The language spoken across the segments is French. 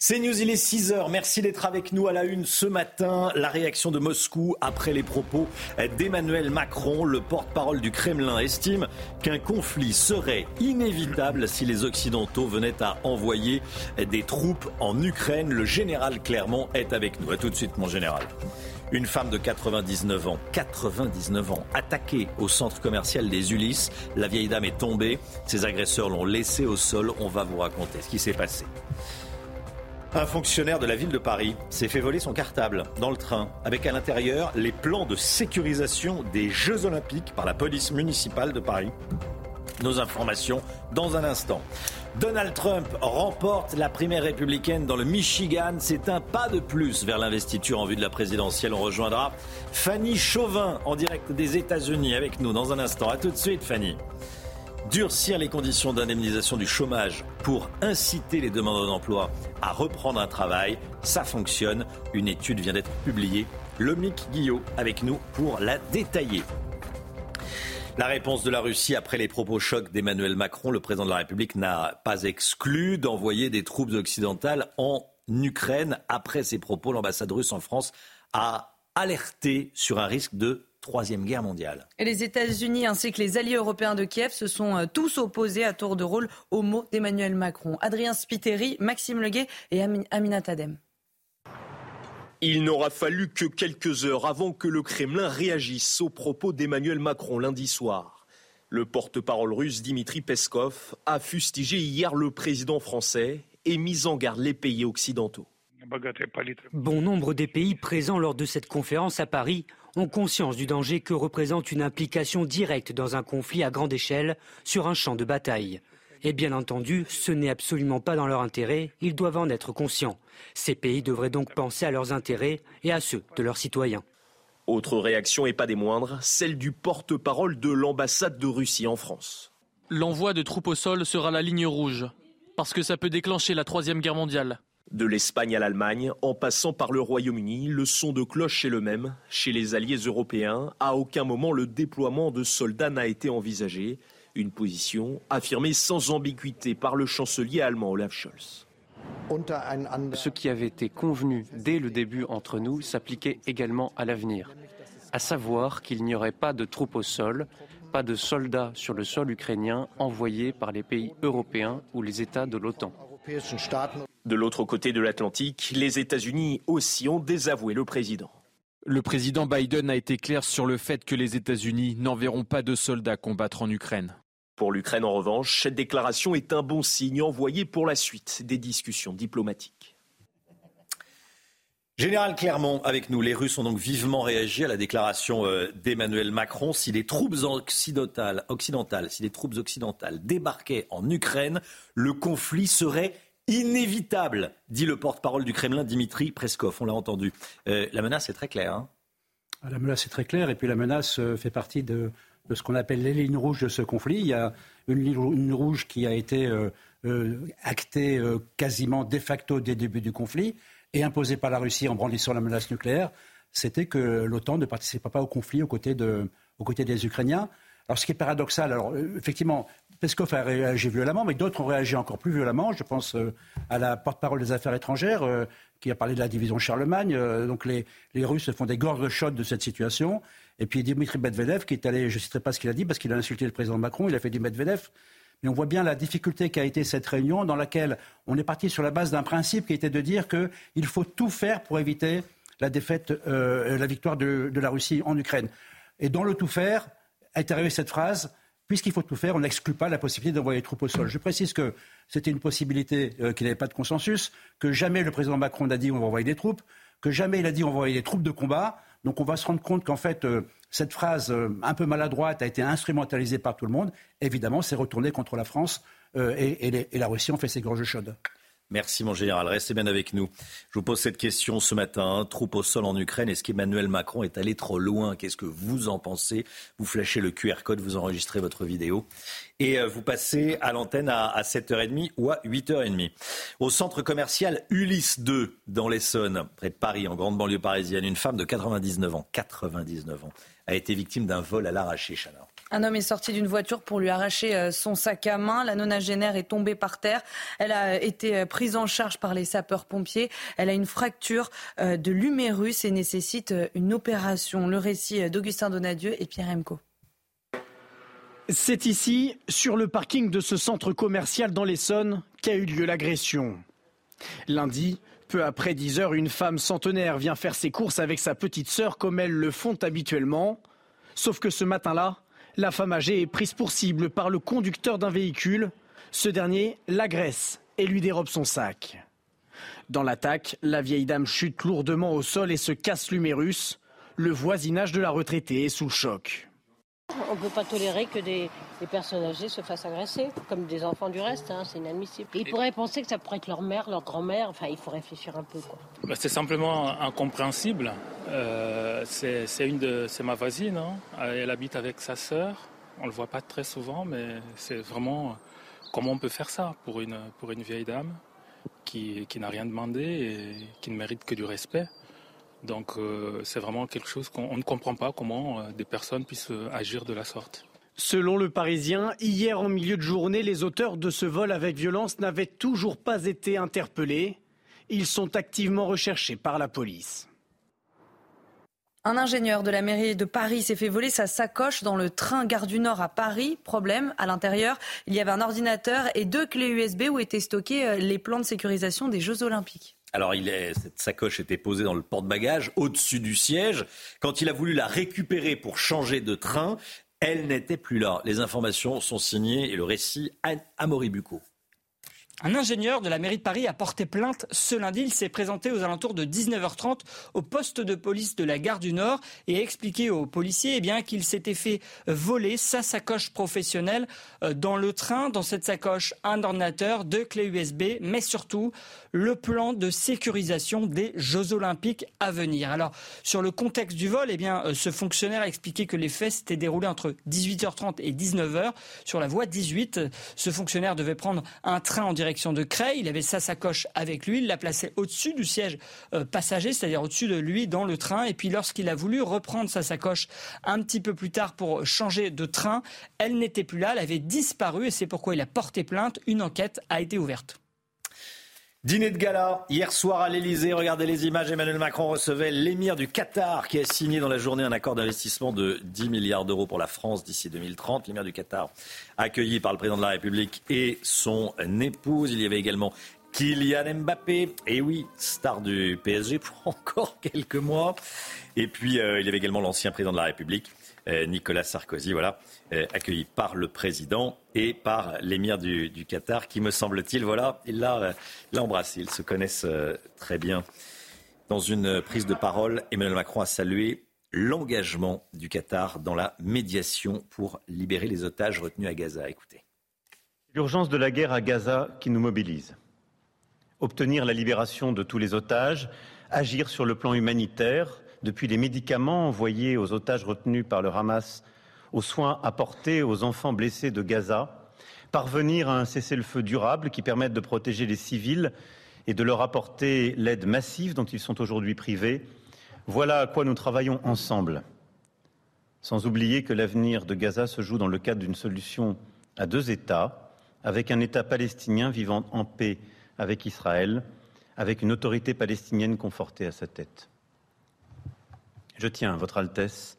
C'est News, il est 6h. Merci d'être avec nous à la une ce matin. La réaction de Moscou après les propos d'Emmanuel Macron, le porte-parole du Kremlin, estime qu'un conflit serait inévitable si les Occidentaux venaient à envoyer des troupes en Ukraine. Le général Clermont est avec nous. A tout de suite, mon général. Une femme de 99 ans, 99 ans, attaquée au centre commercial des Ulysses. La vieille dame est tombée. Ses agresseurs l'ont laissée au sol. On va vous raconter ce qui s'est passé. Un fonctionnaire de la ville de Paris s'est fait voler son cartable dans le train, avec à l'intérieur les plans de sécurisation des Jeux Olympiques par la police municipale de Paris. Nos informations dans un instant. Donald Trump remporte la primaire républicaine dans le Michigan. C'est un pas de plus vers l'investiture en vue de la présidentielle. On rejoindra Fanny Chauvin en direct des États-Unis avec nous dans un instant. A tout de suite, Fanny durcir les conditions d'indemnisation du chômage pour inciter les demandeurs d'emploi à reprendre un travail, ça fonctionne. Une étude vient d'être publiée. Lomic Guillot avec nous pour la détailler. La réponse de la Russie après les propos chocs d'Emmanuel Macron, le président de la République n'a pas exclu d'envoyer des troupes occidentales en Ukraine. Après ces propos, l'ambassade russe en France a alerté sur un risque de Troisième Guerre mondiale. Et les États-Unis ainsi que les alliés européens de Kiev se sont euh, tous opposés à tour de rôle aux mots d'Emmanuel Macron. Adrien Spiteri, Maxime Leguet et Amina Tadem. Il n'aura fallu que quelques heures avant que le Kremlin réagisse aux propos d'Emmanuel Macron lundi soir. Le porte-parole russe Dimitri Peskov a fustigé hier le président français et mis en garde les pays occidentaux. Bon nombre des pays présents lors de cette conférence à Paris ont conscience du danger que représente une implication directe dans un conflit à grande échelle sur un champ de bataille. Et bien entendu, ce n'est absolument pas dans leur intérêt, ils doivent en être conscients. Ces pays devraient donc penser à leurs intérêts et à ceux de leurs citoyens. Autre réaction et pas des moindres, celle du porte-parole de l'ambassade de Russie en France. L'envoi de troupes au sol sera la ligne rouge, parce que ça peut déclencher la Troisième Guerre mondiale. De l'Espagne à l'Allemagne, en passant par le Royaume-Uni, le son de cloche est le même. Chez les alliés européens, à aucun moment le déploiement de soldats n'a été envisagé. Une position affirmée sans ambiguïté par le chancelier allemand Olaf Scholz. Ce qui avait été convenu dès le début entre nous s'appliquait également à l'avenir, à savoir qu'il n'y aurait pas de troupes au sol, pas de soldats sur le sol ukrainien envoyés par les pays européens ou les États de l'OTAN. De l'autre côté de l'Atlantique, les États-Unis aussi ont désavoué le président. Le président Biden a été clair sur le fait que les États-Unis n'enverront pas de soldats combattre en Ukraine. Pour l'Ukraine, en revanche, cette déclaration est un bon signe envoyé pour la suite des discussions diplomatiques. Général Clermont avec nous. Les Russes ont donc vivement réagi à la déclaration euh, d'Emmanuel Macron. Si les troupes occidentales, si les troupes occidentales débarquaient en Ukraine, le conflit serait inévitable, dit le porte-parole du Kremlin, Dimitri Preskov. On l'a entendu. Euh, la menace est très claire. Hein. Ah, la menace est très claire, et puis la menace euh, fait partie de, ce qu'on appelle les lignes rouges de ce conflit. Il y a une ligne rouge qui a été actée quasiment de facto dès le début du conflit et imposé par la Russie en brandissant la menace nucléaire, c'était que l'OTAN ne participait pas au conflit aux côtés, des Ukrainiens. Alors, ce qui est paradoxal, alors euh, effectivement, Peskov a réagi violemment, mais d'autres ont réagi encore plus violemment. Je pense euh, à la porte-parole des Affaires étrangères euh, qui a parlé de la division Charlemagne. donc, les, les, Russes font des gorges chaudes de cette situation. Et puis Dimitri Medvedev qui est allé, je ne citerai pas ce qu'il a dit parce qu'il a insulté le président Macron, il a fait du Medvedev. Mais on voit bien la difficulté qu'a été cette réunion dans laquelle on est parti sur la base d'un principe qui était de dire qu'il faut tout faire pour éviter la défaite, euh, la victoire de, la Russie en Ukraine. Et dans le tout faire, est arrivée cette phrase puisqu'il faut tout faire, on n'exclut pas la possibilité d'envoyer les troupes au sol. Je précise que c'était une possibilité euh, qui n'avait pas de consensus, que jamais le président Macron n'a dit on va envoyer des troupes, que jamais il a dit on va envoyer des troupes de combat. Donc on va se rendre compte qu'en fait, euh, cette phrase euh, un peu maladroite a été instrumentalisée par tout le monde. Évidemment, c'est retourné contre la France euh, et, la Russie ont fait ses gorges chaudes. Merci mon général, restez bien avec nous. Je vous pose cette question ce matin. Troupe au sol en Ukraine, est-ce qu'Emmanuel Macron est allé trop loin? Qu'est-ce que vous en pensez? Vous flashez le QR code, vous enregistrez votre vidéo et euh, vous passez à l'antenne à 7h30 ou à 8h30. Au centre commercial Ulysse 2 dans l'Essonne, près de Paris, en grande banlieue parisienne, une femme de 99 ans, 99 ans, a été victime d'un vol à l'arraché, Chana. Un homme est sorti d'une voiture pour lui arracher euh, son sac à main. La nonagénaire est tombée par terre. Elle a été euh, prise en charge par les sapeurs-pompiers. Elle a une fracture euh, de l'humérus et nécessite une opération. Le récit d'Augustin Donadieu et Pierre Emco. C'est ici, sur le parking de ce centre commercial dans l'Essonne, qu'a eu lieu l'agression. Lundi, peu après 10 heures, une femme centenaire vient faire ses courses avec sa petite sœur comme elles le font habituellement. Sauf que ce matin-là, la femme âgée est prise pour cible par le conducteur d'un véhicule. Ce dernier l'agresse et lui dérobe son sac. Dans l'attaque, la vieille dame chute lourdement au sol et se casse l'humérus. Le voisinage de la retraitée est sous choc. On ne peut pas tolérer que des, personnes âgées se fassent agresser, comme des enfants du reste, hein, c'est inadmissible. Ils pourraient penser que ça pourrait être leur mère, leur grand-mère, enfin il faut réfléchir un peu. Bah, c'est simplement incompréhensible. Euh, c'est ma voisine, hein. elle habite avec sa sœur, on ne le voit pas très souvent, mais c'est vraiment comment on peut faire ça pour une, pour une vieille dame qui, qui n'a rien demandé et qui ne mérite que du respect? Donc euh, c'est vraiment quelque chose qu'on ne comprend pas comment euh, des personnes puissent euh, agir de la sorte. Selon le Parisien, hier en milieu de journée, les auteurs de ce vol avec violence n'avaient toujours pas été interpellés. Ils sont activement recherchés par la police. Un ingénieur de la mairie de Paris s'est fait voler sa sacoche dans le train Gare du Nord à Paris. Problème, à l'intérieur, il y avait un ordinateur et deux clés USB où étaient stockés les plans de sécurisation des Jeux Olympiques. Alors, il est, cette sacoche était posée dans le porte-bagages, au-dessus du siège. Quand il a voulu la récupérer pour changer de train, elle n'était plus là. Les informations sont signées et le récit à Moribuco. Un ingénieur de la mairie de Paris a porté plainte ce lundi. Il s'est présenté aux alentours de 19h30 au poste de police de la gare du Nord et a expliqué aux policiers eh bien, qu'il s'était fait voler sa sacoche professionnelle euh, dans le train. Dans cette sacoche, un ordinateur, deux clés USB, mais surtout le plan de sécurisation des Jeux Olympiques à venir. Alors, sur le contexte du vol, eh bien, euh, ce fonctionnaire a expliqué que les faits s'étaient déroulés entre 18h30 et 19h sur la voie 18. Ce fonctionnaire devait prendre un train en direction de Creil. Il avait sa sacoche avec lui. Il l'a placée au-dessus du siège euh, passager, c'est-à-dire au-dessus de lui dans le train. Et puis lorsqu'il a voulu reprendre sa sacoche un petit peu plus tard pour changer de train, elle n'était plus là. Elle avait disparu et c'est pourquoi il a porté plainte. Une enquête a été ouverte. Dîner de gala hier soir à l'Elysée. Regardez les images. Emmanuel Macron recevait l'émir du Qatar qui a signé dans la journée un accord d'investissement de 10 milliards d'euros pour la France d'ici 2030. L'émir du Qatar accueilli par le président de la République et son épouse. Il y avait également Kylian Mbappé. Et oui, star du PSG pour encore quelques mois. Et puis euh, il y avait également l'ancien président de la République Nicolas Sarkozy, voilà, euh, accueilli par le président et par l'émir du, Qatar, qui me semble-t-il, voilà, il l'a embrassé. Ils se connaissent euh, très bien. Dans une prise de parole, Emmanuel Macron a salué l'engagement du Qatar dans la médiation pour libérer les otages retenus à Gaza. Écoutez. L'urgence de la guerre à Gaza qui nous mobilise. Obtenir la libération de tous les otages, agir sur le plan humanitaire, depuis les médicaments envoyés aux otages retenus par le Hamas aux soins apportés aux enfants blessés de Gaza, parvenir à un cessez-le-feu durable qui permette de protéger les civils et de leur apporter l'aide massive dont ils sont aujourd'hui privés, voilà à quoi nous travaillons ensemble. Sans oublier que l'avenir de Gaza se joue dans le cadre d'une solution à deux États, avec un État palestinien vivant en paix avec Israël, avec une autorité palestinienne confortée à sa tête. Je tiens, Votre Altesse,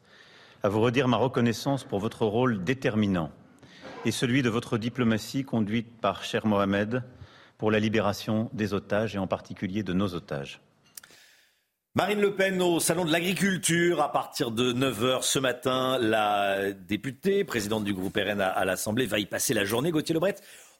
à vous redire ma reconnaissance pour votre rôle déterminant et celui de votre diplomatie conduite par cher Mohamed pour la libération des otages et en particulier de nos otages. Marine Le Pen au Salon de l'Agriculture à partir de 9h ce matin. La députée, présidente du groupe RN à, l'Assemblée, va y passer la journée. Gauthier Lebret,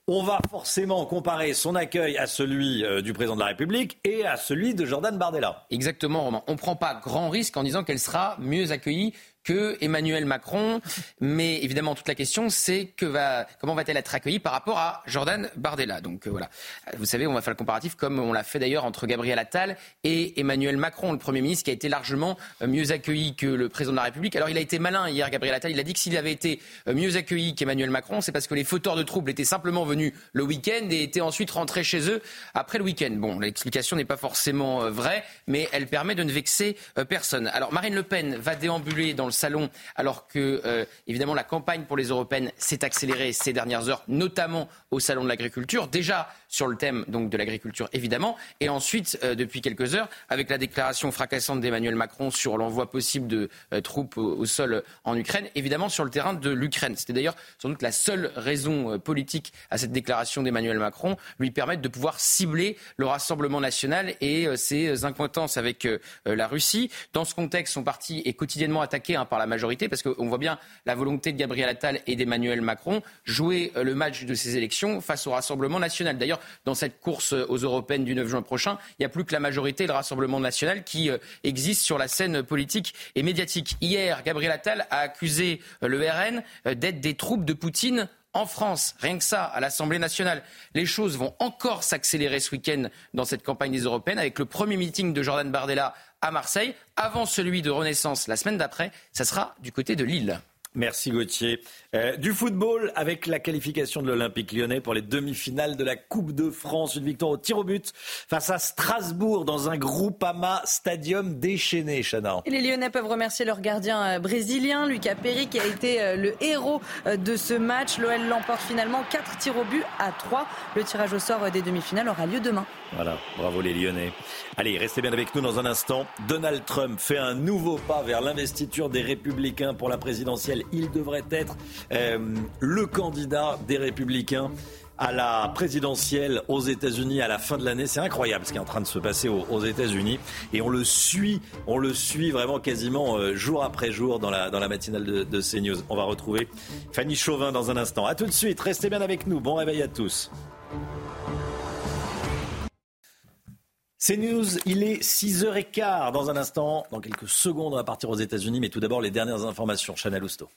on va forcément comparer son accueil à celui euh, du président de la République et à celui de Jordan Bardella. Exactement, Romain. On ne prend pas grand risque en disant qu'elle sera mieux accueillie que Emmanuel Macron. Mais évidemment, toute la question, c'est que va, comment va-t-elle être accueillie par rapport à Jordan Bardella? Donc euh, voilà. Vous savez, on va faire le comparatif comme on l'a fait d'ailleurs entre Gabriel Attal et Emmanuel Macron, le Premier ministre, qui a été largement euh, mieux accueilli que le président de la République. Alors il a été malin hier, Gabriel Attal. Il a dit que s'il avait été euh, mieux accueilli qu'Emmanuel Macron, c'est parce que les fauteurs de troubles étaient simplement venus le week-end et étaient ensuite rentrés chez eux après le week-end. Bon, l'explication n'est pas forcément vraie, mais elle permet de ne vexer personne. Alors Marine Le Pen va déambuler dans le salon, alors que, euh, évidemment, la campagne pour les européennes s'est accélérée ces dernières heures, notamment au salon de l'agriculture. Déjà sur le thème donc de l'agriculture, évidemment, et ensuite, euh, depuis quelques heures, avec la déclaration fracassante d'Emmanuel Macron sur l'envoi possible de euh, troupes au, sol en Ukraine, évidemment sur le terrain de l'Ukraine. C'était d'ailleurs sans doute la seule raison politique à cette déclaration d'Emmanuel Macron, lui permettre de pouvoir cibler le Rassemblement national et ses incointances avec la Russie. Dans ce contexte, son parti est quotidiennement attaqué hein, par la majorité parce qu'on voit bien la volonté de Gabriel Attal et d'Emmanuel Macron jouer euh, le match de ces élections face au Rassemblement national. D'ailleurs, dans cette course aux européennes du 9 juin prochain, il n'y a plus que la majorité et le Rassemblement national qui euh, existent sur la scène politique et médiatique. Hier, Gabriel Attal a accusé euh, le RN d'être des troupes de Poutine en France, rien que ça, à l'Assemblée nationale. Les choses vont encore s'accélérer ce week-end dans cette campagne des européennes avec le premier meeting de Jordan Bardella à Marseille, avant celui de Renaissance la semaine d'après. Ça sera du côté de Lille. Merci Gauthier. Euh, du football avec la qualification de l'Olympique lyonnais pour les demi-finales de la Coupe de France. Une victoire au tir au but face à Strasbourg dans un Groupama Stadium déchaîné, Chana. Les Lyonnais peuvent remercier leur gardien euh, brésilien, Lucas Perry, qui a été euh, le héros de ce match. L'OL l'emporte finalement 4 tirs au but à 3. Le tirage au sort des demi-finales aura lieu demain. Voilà, bravo les Lyonnais. Allez, restez bien avec nous dans un instant. Donald Trump fait un nouveau pas vers l'investiture des Républicains pour la présidentielle. Il devrait être euh, le candidat des Républicains à la présidentielle aux États-Unis à la fin de l'année. C'est incroyable ce qui est en train de se passer aux, États-Unis. Et on le suit, on le suit vraiment quasiment euh, jour après jour dans la, matinale de, de CNews. On va retrouver Fanny Chauvin dans un instant. A tout de suite, restez bien avec nous. Bon réveil à tous. C'est News, il est 6h15 dans un instant. Dans quelques secondes, on va partir aux États-Unis, mais tout d'abord les dernières informations. Chanel Housteau.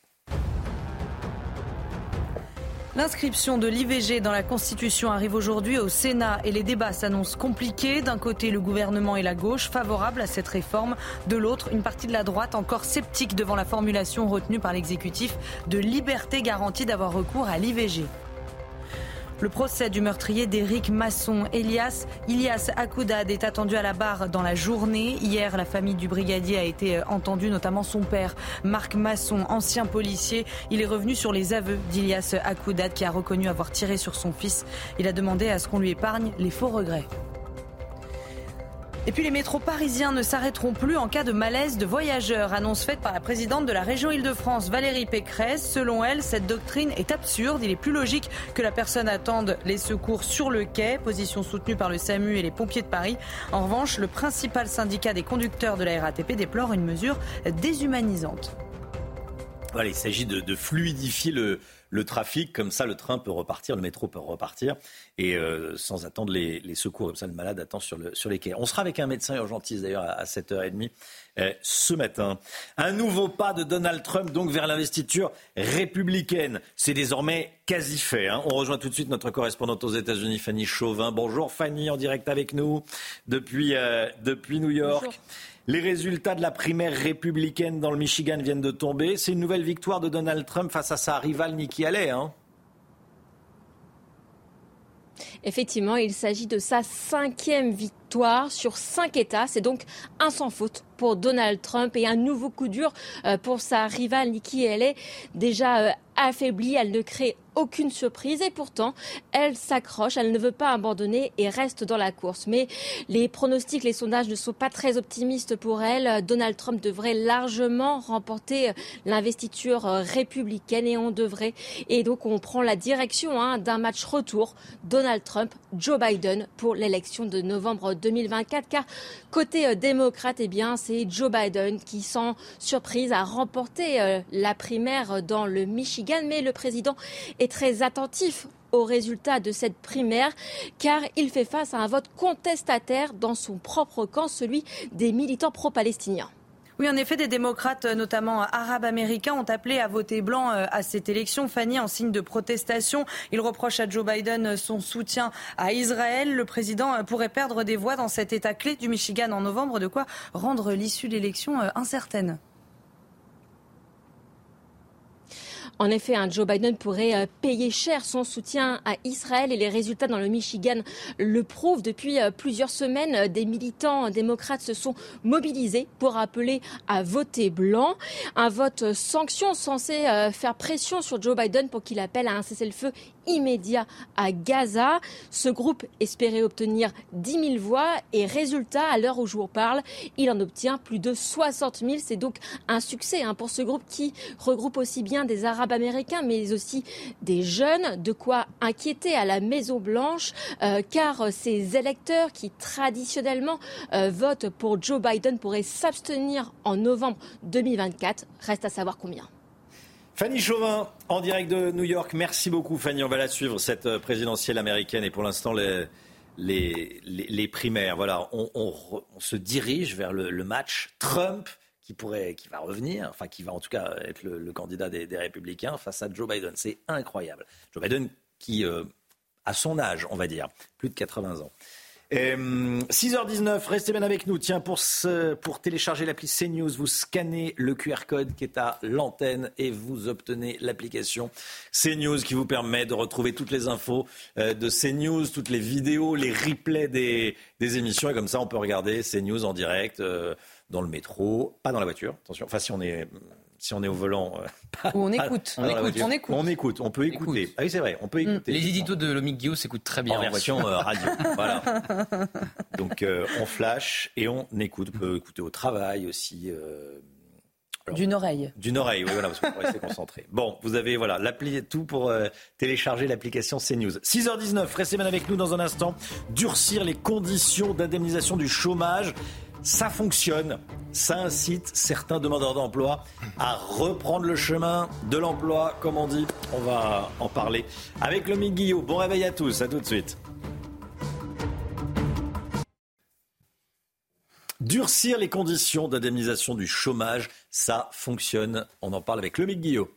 L'inscription de l'IVG dans la Constitution arrive aujourd'hui au Sénat et les débats s'annoncent compliqués. D'un côté, le gouvernement et la gauche favorables à cette réforme. De l'autre, une partie de la droite encore sceptique devant la formulation retenue par l'exécutif de liberté garantie d'avoir recours à l'IVG. Le procès du meurtrier d'Éric Masson, Elias, Ilias Akoudad, est attendu à la barre dans la journée. Hier, la famille du brigadier a été euh, entendue, notamment son père, Marc Masson, ancien policier. Il est revenu sur les aveux d'Ilias Akoudad qui a reconnu avoir tiré sur son fils. Il a demandé à ce qu'on lui épargne les faux regrets. Et puis les métros parisiens ne s'arrêteront plus en cas de malaise de voyageurs, annonce faite par la présidente de la région Île-de-France, Valérie Pécresse. Selon elle, cette doctrine est absurde. Il est plus logique que la personne attende les secours sur le quai, position soutenue par le SAMU et les pompiers de Paris. En revanche, le principal syndicat des conducteurs de la RATP déplore une mesure déshumanisante. Voilà, il s'agit de fluidifier le, le trafic, comme ça le train peut repartir, le métro peut repartir, et euh, sans attendre les, secours, comme ça le malade attend sur, le, sur les quais. On sera avec un médecin urgentiste d'ailleurs à, 7h30 euh, ce matin. Un nouveau pas de Donald Trump donc vers l'investiture républicaine. C'est désormais quasi fait. Hein. On rejoint tout de suite notre correspondante aux États-Unis, Fanny Chauvin. Bonjour Fanny, en direct avec nous depuis, euh, depuis New York. Les résultats de la primaire républicaine dans le Michigan viennent de tomber. C'est une nouvelle victoire de Donald Trump face à sa rivale Nikki Haley. Hein Effectivement, il s'agit de sa cinquième victoire sur cinq États. C'est donc un sans faute pour Donald Trump et un nouveau coup dur euh, pour sa rivale Nikki Haley. Déjà euh, affaiblie, elle ne crée aucune surprise et pourtant elle s'accroche, elle ne veut pas abandonner et reste dans la course. Mais les pronostics, les sondages ne sont pas très optimistes pour elle. Donald Trump devrait largement remporter l'investiture républicaine et on devrait et donc on prend la direction hein, d'un match retour Donald Trump Joe Biden pour l'élection de novembre 2024 car côté euh, démocrate eh bien c'est Joe Biden qui sans surprise a remporté euh, la primaire dans le Michigan mais le président est très attentif aux résultats de cette primaire car il fait face à un vote contestataire dans son propre camp, celui des militants pro-palestiniens. Oui, en effet, des démocrates, notamment arabes américains, ont appelé à voter blanc euh, à cette élection. Fanny, en signe de protestation, ils reprochent à Joe Biden son soutien à Israël. Le président euh, pourrait perdre des voix dans cet État clé du Michigan en novembre, de quoi rendre l'issue de l'élection euh, incertaine. En effet, un Joe Biden pourrait euh, payer cher son soutien à Israël et les résultats dans le Michigan le prouvent. Depuis euh, plusieurs semaines, euh, des militants démocrates se sont mobilisés pour appeler à voter blanc. Un vote sanction censé faire pression sur Joe Biden pour qu'il appelle à un cessez-le-feu immédiat à Gaza. Ce groupe espérait obtenir 10 000 voix et résultat, à l'heure où je vous parle, il en obtient plus de 60 000. C'est donc un succès hein, pour ce groupe qui regroupe aussi bien des Arabes américains mais aussi des jeunes. De quoi inquiéter à la Maison Blanche euh, car ces électeurs qui traditionnellement euh, votent pour Joe Biden pourraient s'abstenir en novembre 2024. Reste à savoir combien. Fanny Chauvin, en direct de New York. Merci beaucoup, Fanny. On va la suivre, cette euh, présidentielle américaine. Et pour l'instant, les, primaires. Voilà, on, se dirige vers le, match Trump qui pourrait, qui va revenir, enfin qui va en tout cas être le, candidat des, républicains face à Joe Biden. C'est incroyable. Joe Biden qui, euh, a son âge, on va dire, plus de 80 ans. 6h19, euh, restez bien avec nous. Tiens, pour, pour télécharger l'appli CNews, vous scannez le QR code qui est à l'antenne et vous obtenez l'application CNews qui vous permet de retrouver toutes les infos euh, de CNews, toutes les vidéos, les replays des, des, émissions. Et comme ça, on peut regarder CNews en direct euh, dans le métro, pas dans la voiture, attention. Enfin, si on est si on est au volant. Euh, on, écoute. on, écoute. on, écoute. on écoute. On peut écouter. Ah oui, c'est vrai. On peut mm. écouter. Les éditos de Lomic Guillaume s'écoutent très bien en, version euh, radio. voilà. Donc euh, on flash et on écoute. On peut écouter au travail aussi. D'une oreille. D'une oreille, oui, voilà, parce qu'on peut rester concentré. Bon, vous avez voilà l'appli tout pour télécharger l'application CNews. 6h19, restez bien avec nous dans un instant. Durcir les conditions d'indemnisation du chômage ça fonctionne. Ça incite certains demandeurs d'emploi à reprendre le chemin de l'emploi, comme on dit. On va en parler avec le Guillot. Bon réveil à tous, à tout de suite. Durcir les conditions d'indemnisation du chômage, ça fonctionne. On en parle avec le Guillot.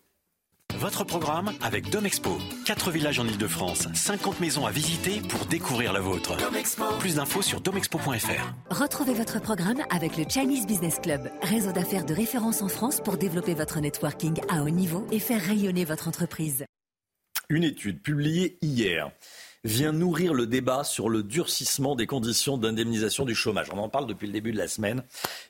Votre programme avec Domexpo. 4 villages en Ile-de-France, 50 maisons à visiter pour découvrir la vôtre. Plus d'infos sur domexpo.fr. Retrouvez votre programme avec le Chinese Business Club, réseau d'affaires de référence en France pour développer votre networking à haut niveau et faire rayonner votre entreprise. Une étude publiée hier vient nourrir le débat sur le durcissement des conditions d'indemnisation du chômage. On en parle depuis le début de la semaine.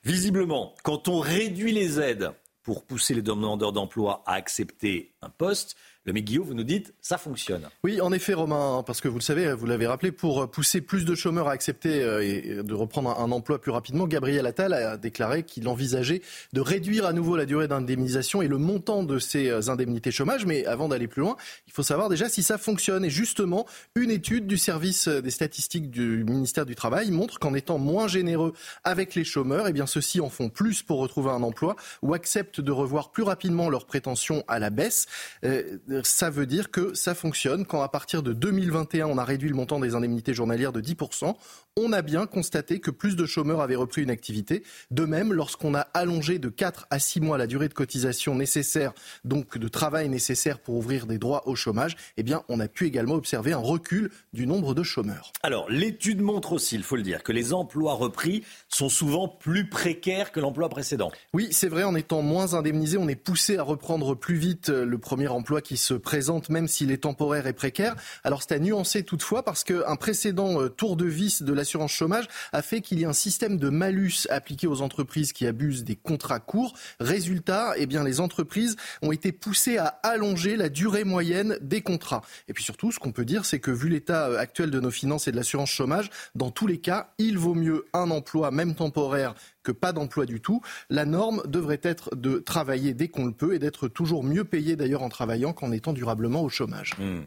Visiblement, quand on réduit les aides pour pousser les demandeurs d'emploi à accepter un poste, le Guillaume, vous nous dites, ça fonctionne. Oui, en effet, Romain, parce que vous le savez, vous l'avez rappelé, pour pousser plus de chômeurs à accepter euh, et de reprendre un emploi plus rapidement, Gabriel Attal a déclaré qu'il envisageait de réduire à nouveau la durée d'indemnisation et le montant de ces euh, indemnités chômage. Mais avant d'aller plus loin, il faut savoir déjà si ça fonctionne. Et justement, une étude du service des statistiques du ministère du Travail montre qu'en étant moins généreux avec les chômeurs, eh bien ceux-ci en font plus pour retrouver un emploi ou acceptent de revoir plus rapidement leurs prétentions à la baisse. Euh, ça veut dire que ça fonctionne. Quand à partir de 2021, on a réduit le montant des indemnités journalières de 10%, on a bien constaté que plus de chômeurs avaient repris une activité. De même, lorsqu'on a allongé de 4 à 6 mois la durée de cotisation nécessaire, donc de travail nécessaire pour ouvrir des droits au chômage, eh bien, on a pu également observer un recul du nombre de chômeurs. Alors, l'étude montre aussi, il faut le dire, que les emplois repris sont souvent plus précaires que l'emploi précédent. Oui, c'est vrai, en étant moins indemnisé, on est poussé à reprendre plus vite le premier emploi qui se présente, même s'il est temporaire et précaire. Alors, c'est à nuancer toutefois parce qu'un précédent euh, tour de vis de la l'assurance chômage a fait qu'il y ait un système de malus appliqué aux entreprises qui abusent des contrats courts. Résultat, eh bien, les entreprises ont été poussées à allonger la durée moyenne des contrats. Et puis surtout, ce qu'on peut dire, c'est que vu l'état euh, actuel de nos finances et de l'assurance chômage, dans tous les cas, il vaut mieux un emploi, même temporaire, que pas d'emploi du tout. La norme devrait être de travailler dès qu'on le peut et d'être toujours mieux payé d'ailleurs en travaillant qu'en étant durablement au chômage. Mmh.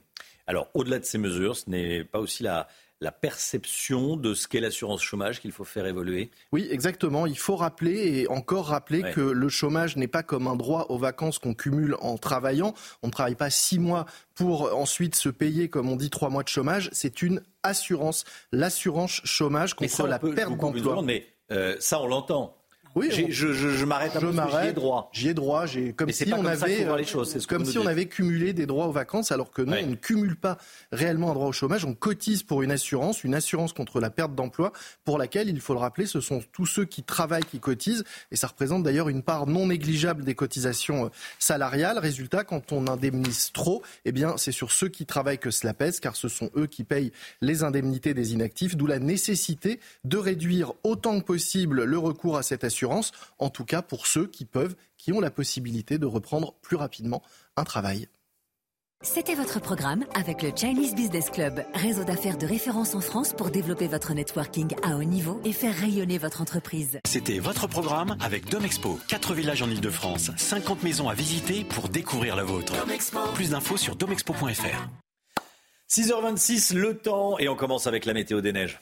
Alors, au-delà de ces mesures, ce n'est pas aussi la, la perception de ce qu'est l'assurance chômage qu'il faut faire évoluer Oui, exactement. Il faut rappeler et encore rappeler que le chômage n'est pas comme un droit aux vacances qu'on cumule en travaillant. On ne travaille pas six mois pour ensuite se payer, comme on dit, trois mois de chômage. C'est une assurance, l'assurance chômage contre la perte d'emploi. Mais euh, ça, on l'entend. Oui, je, je, je m'arrête un peu j'y ai droit. J'y ai droit. J'ai comme si on avait les choses. C'est comme si on avait cumulé des droits aux vacances, alors que non, on ne cumule pas réellement un droit au chômage. On cotise pour une assurance, une assurance contre la perte d'emploi, pour laquelle il faut le rappeler, ce sont tous ceux qui travaillent qui cotisent, et ça représente d'ailleurs une part non négligeable des cotisations euh, salariales. Résultat, quand on indemnise trop, eh bien, c'est sur ceux qui travaillent que cela pèse, car ce sont eux qui payent les indemnités des inactifs, d'où la nécessité de réduire autant que possible le recours à cette assurance, en tout cas pour ceux qui peuvent, qui ont la possibilité de reprendre plus rapidement un travail. C'était votre programme avec le Chinese Business Club, réseau d'affaires de référence en France pour développer votre networking à haut niveau et faire rayonner votre entreprise. C'était votre programme avec Domexpo, 4 villages en Ile-de-France, 50 maisons à visiter pour découvrir la vôtre. Plus d'infos sur domexpo.fr. 6h26, le temps, et on commence avec la météo des neiges.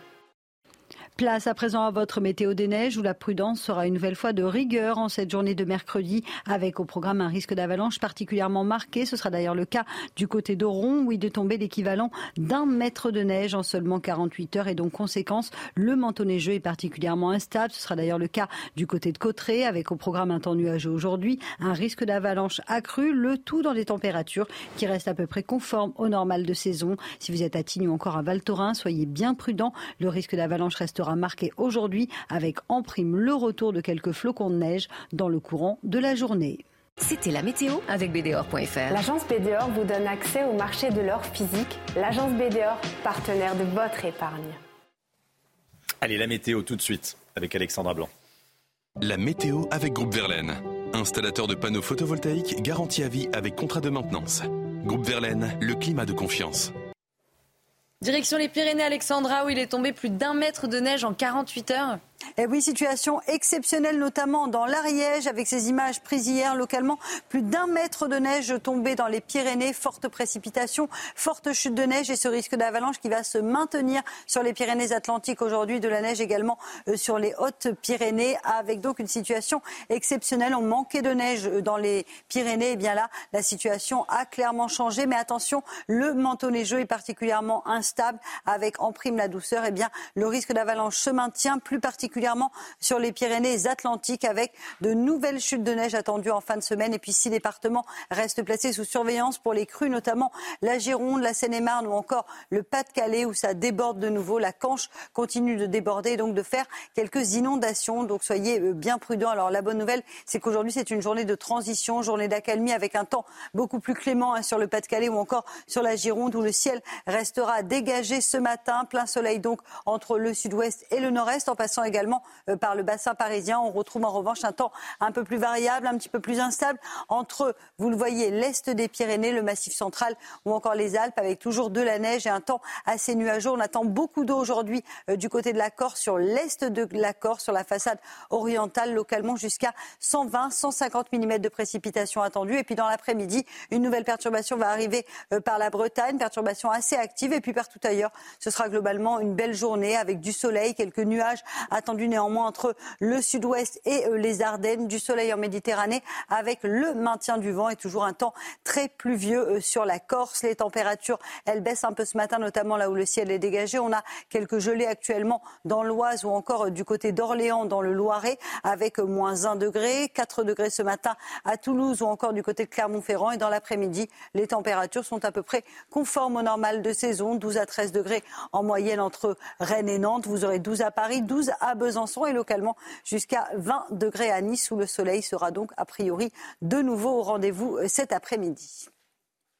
Place à présent à votre météo des neiges où la prudence sera une nouvelle fois de rigueur en cette journée de mercredi avec au programme un risque d'avalanche particulièrement marqué. Ce sera d'ailleurs le cas du côté d'Oron où il est tombé l'équivalent d'un mètre de neige en seulement 48 heures et donc conséquence, le manteau neigeux est particulièrement instable. Ce sera d'ailleurs le cas du côté de Cotteret avec au programme un temps nuageux aujourd'hui, un risque d'avalanche accru, le tout dans des températures qui restent à peu près conformes au normal de saison. Si vous êtes à Tignes ou encore à Val Thorens, soyez bien prudents. Le risque d'avalanche restera marqué aujourd'hui avec en prime le retour de quelques flocons de neige dans le courant de la journée. C'était la météo avec BDOR.fr. L'agence BDOR vous donne accès au marché de l'or physique. L'agence BDOR, partenaire de votre épargne. Allez, la météo tout de suite avec Alexandra Blanc. La météo avec Groupe Verlaine. Installateur de panneaux photovoltaïques garantie à vie avec contrat de maintenance. Groupe Verlaine, le climat de confiance. Direction les Pyrénées, Alexandra, où il est tombé plus d'un mètre de neige en 48 heures. Eh oui, situation exceptionnelle, notamment dans l'Ariège, avec ces images prises hier localement. Plus d'un mètre de neige tombé dans les Pyrénées, forte précipitation, forte chute de neige et ce risque d'avalanche qui va se maintenir sur les Pyrénées-Atlantiques aujourd'hui, de la neige également euh, sur les Hautes-Pyrénées, avec donc une situation exceptionnelle. On manquait de neige euh, dans les Pyrénées. Et eh bien là, la situation a clairement changé. Mais attention, le manteau neigeux est particulièrement instable, avec en prime la douceur. Et eh bien, le risque d'avalanche se maintient, plus particulièrement particulièrement sur les Pyrénées-Atlantiques avec de nouvelles chutes de neige attendues en fin de semaine. Et puis six départements restent placés sous surveillance pour les crues, notamment la Gironde, la Seine-et-Marne ou encore le Pas-de-Calais où ça déborde de nouveau. La Canche continue de déborder et donc de faire quelques inondations. Donc soyez euh, bien prudents. Alors la bonne nouvelle, c'est qu'aujourd'hui c'est une journée de transition, journée d'accalmie avec un temps beaucoup plus clément hein, sur le Pas-de-Calais ou encore sur la Gironde où le ciel restera dégagé ce matin. Plein soleil donc entre le sud-ouest et le nord-est en passant également euh, par le bassin parisien. On retrouve en revanche un temps un peu plus variable, un petit peu plus instable entre, vous le voyez, l'est des Pyrénées, le massif central ou encore les Alpes avec toujours de la neige et un temps assez nuageux. On attend beaucoup d'eau aujourd'hui euh, du côté de la Corse, sur l'est de la Corse, sur la façade orientale, localement jusqu'à 120, 150 mm de précipitations attendues. Et puis dans l'après-midi, une nouvelle perturbation va arriver euh, par la Bretagne, perturbation assez active. Et puis partout ailleurs, ce sera globalement une belle journée avec du soleil, quelques nuages attendus néanmoins entre le sud-ouest et euh, les Ardennes, du soleil en Méditerranée avec le maintien du vent et toujours un temps très pluvieux euh, sur la Corse. Les températures, elles baissent un peu ce matin, notamment là où le ciel est dégagé. On a quelques gelées actuellement dans l'Oise ou encore euh, du côté d'Orléans dans le Loiret avec moins 1 degré, 4 degrés ce matin à Toulouse ou encore du côté de Clermont-Ferrand et dans l'après-midi, les températures sont à peu près conformes au normal de saison, 12 à 13 degrés en moyenne entre Rennes et Nantes. Vous aurez 12 à Paris, 12 à Besançon et localement jusqu'à 20 degrés à Nice où le soleil sera donc a priori de nouveau au rendez-vous euh, cet après-midi.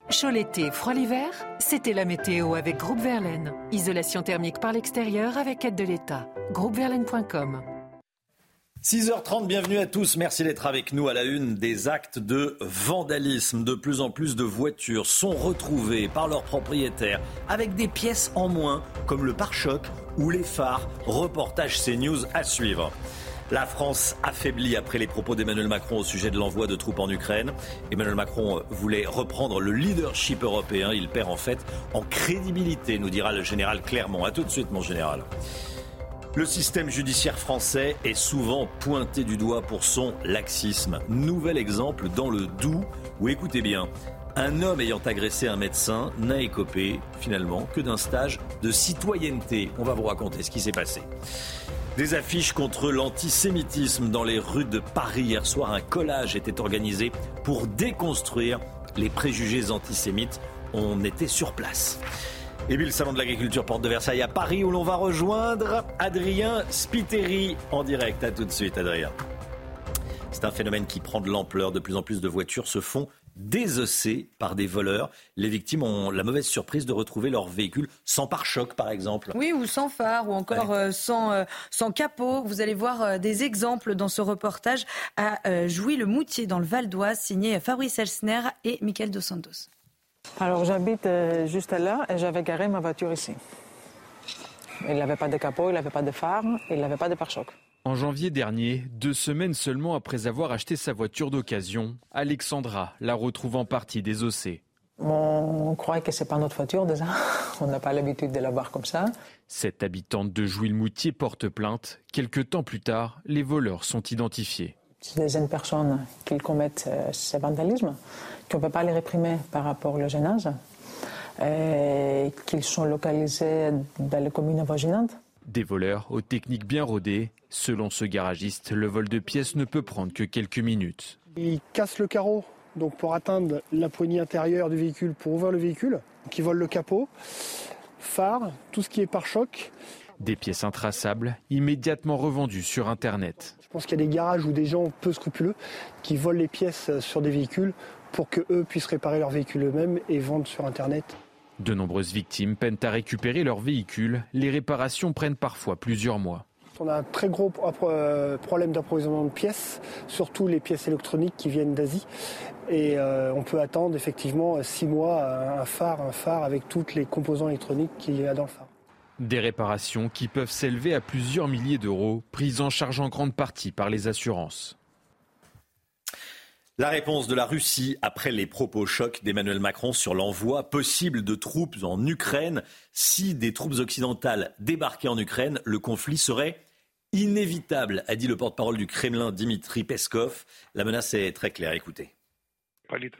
Chaud l'été, froid l'hiver, c'était la météo avec Groupe Verlaine. Isolation thermique par l'extérieur avec aide de l'État. Groupeverlaine.com 6h30, bienvenue à tous. Merci d'être avec nous à la une des actes de vandalisme. De plus en plus de voitures sont retrouvées par leurs propriétaires avec des pièces en moins, comme le pare-choc ou les phares. Reportage CNews à suivre. La France affaiblie après les propos d'Emmanuel Macron au sujet de l'envoi de troupes en Ukraine. Emmanuel Macron voulait reprendre le leadership européen. Il perd en fait en crédibilité, nous dira le général Clermont. A tout de suite, mon général. Le système judiciaire français est souvent pointé du doigt pour son laxisme. Nouvel exemple dans le Doubs où, écoutez bien, Un homme ayant agressé un médecin n'a écopé finalement que d'un stage de citoyenneté. On va vous raconter ce qui s'est passé. Des affiches contre l'antisémitisme dans les rues de Paris. Hier soir, un collage était organisé pour déconstruire les préjugés antisémites. On était sur place. Et puis le salon de l'agriculture porte de Versailles à Paris où l'on va rejoindre Adrien Spiteri en direct. À tout de suite, Adrien. C'est un phénomène qui prend de l'ampleur. De plus en plus de voitures se font désossées par des voleurs. Les victimes ont la mauvaise surprise de retrouver leur véhicule sans pare-choc, par exemple. Oui, ou sans phare, ou encore euh, sans, euh, sans capot. Vous allez voir euh, des exemples dans ce reportage à Jouy-le-Moutier, dans le Val d'Oise, signé Fabrice Elsner et Michael Dos Santos. Alors j'habite juste là et j'avais garé ma voiture ici. Il n'avait pas de capot, il n'avait pas de phare, il n'avait pas de pare-choc. En janvier dernier, deux semaines seulement après avoir acheté sa voiture d'occasion, Alexandra la retrouve en partie désossée. On croit que c'est pas notre voiture déjà. On n'a pas l'habitude de la voir comme ça. Cette habitante de Jouy-le-Moutier porte plainte. Quelques temps plus tard, les voleurs sont identifiés. C'est des jeunes personnes qui commettent euh, ces vandalismes, qu'on ne peut pas les réprimer par rapport au jeune âge, et qu'ils sont localisés dans les communes voisinantes. Des voleurs aux techniques bien rodées. Selon ce garagiste, le vol de pièces ne peut prendre que quelques minutes. Ils cassent le carreau donc pour atteindre la poignée intérieure du véhicule pour ouvrir le véhicule, qui volent le capot, phare, tout ce qui est pare-choc. Des pièces intraçables, immédiatement revendues sur Internet. Je pense qu'il y a des garages ou des gens peu scrupuleux qui volent les pièces sur des véhicules pour qu'eux puissent réparer leur véhicule eux-mêmes et vendre sur Internet. De nombreuses victimes peinent à récupérer leur véhicule. Les réparations prennent parfois plusieurs mois. On a un très gros euh, problème d'approvisionnement de pièces, surtout les pièces électroniques qui viennent d'Asie. Et euh, on peut attendre effectivement six mois un phare, un phare avec tous les composants électroniques qu'il y a dans le phare. Des réparations qui peuvent s'élever à plusieurs milliers d'euros, prises en charge en grande partie par les assurances. La réponse de la Russie après les propos chocs d'Emmanuel Macron sur l'envoi possible de troupes en Ukraine. Si des troupes occidentales débarquaient en Ukraine, le conflit serait inévitable, a dit le porte-parole du Kremlin Dimitri Peskov. La menace est très claire, écoutez.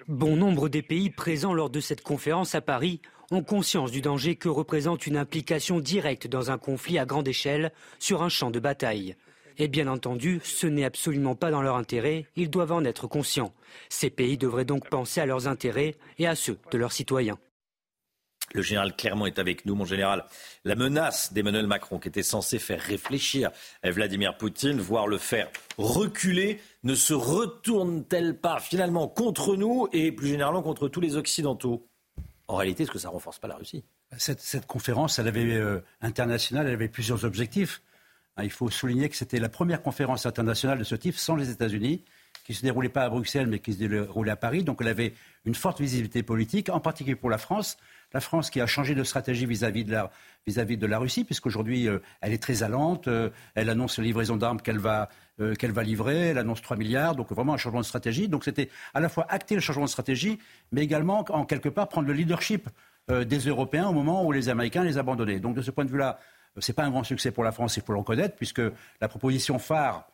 Bon nombre des pays présents lors de cette conférence à Paris ont conscience du danger que représente une implication directe dans un conflit à grande échelle sur un champ de bataille. Et bien entendu, ce n'est absolument pas dans leur intérêt, ils doivent en être conscients. Ces pays devraient donc penser à leurs intérêts et à ceux de leurs citoyens. Le général Clermont est avec nous, mon général. La menace d'Emmanuel Macron, qui était censée faire réfléchir Vladimir Poutine, voire le faire reculer, ne se retourne-t-elle pas finalement contre nous et plus généralement contre tous les Occidentaux? En réalité, est-ce que ça ne renforce pas la Russie? Cette, conférence, elle avait euh, internationale, elle avait plusieurs objectifs. Hein, il faut souligner que c'était la première conférence internationale de ce type sans les États-Unis, qui se déroulait pas à Bruxelles, mais qui se déroulait à Paris. Donc elle avait une forte visibilité politique, en particulier pour la France. La France qui a changé de stratégie vis-à-vis de la, vis-à-vis de la Russie, puisqu'aujourd'hui, euh, elle est très allante. Euh, elle annonce la livraison d'armes qu'elle va, euh, qu'elle va livrer. Elle annonce 3 milliards. Donc vraiment un changement de stratégie. Donc c'était à la fois acter le changement de stratégie, mais également, en quelque part, prendre le leadership des Européens au moment où les Américains les abandonnaient. Donc de ce point de vue-là, ce n'est pas un grand succès pour la France, il faut le reconnaître, puisque la proposition phare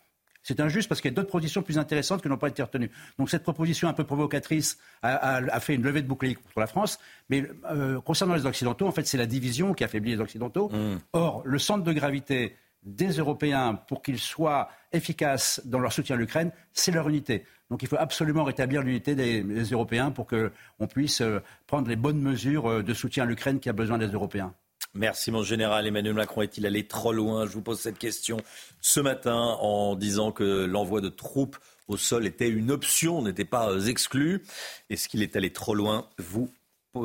c'est injuste parce qu'il y a d'autres propositions plus intéressantes qui n'ont pas été retenues. Donc cette proposition un peu provocatrice a, fait une levée de bouclier pour la France. Mais euh, concernant les Occidentaux, en fait, c'est la division qui affaiblit les Occidentaux. Mmh. Or, le centre de gravité des Européens pour qu'ils soient efficaces dans leur soutien à l'Ukraine, c'est leur unité. Donc il faut absolument rétablir l'unité des, Européens pour qu'on puisse euh, prendre les bonnes mesures euh, de soutien à l'Ukraine qui a besoin des Européens. Merci mon général. Emmanuel Macron est-il allé trop loin? Je vous pose cette question ce matin en disant que l'envoi de troupes au sol était une option, n'était pas euh, exclu. Est-ce qu'il est allé trop loin? Vous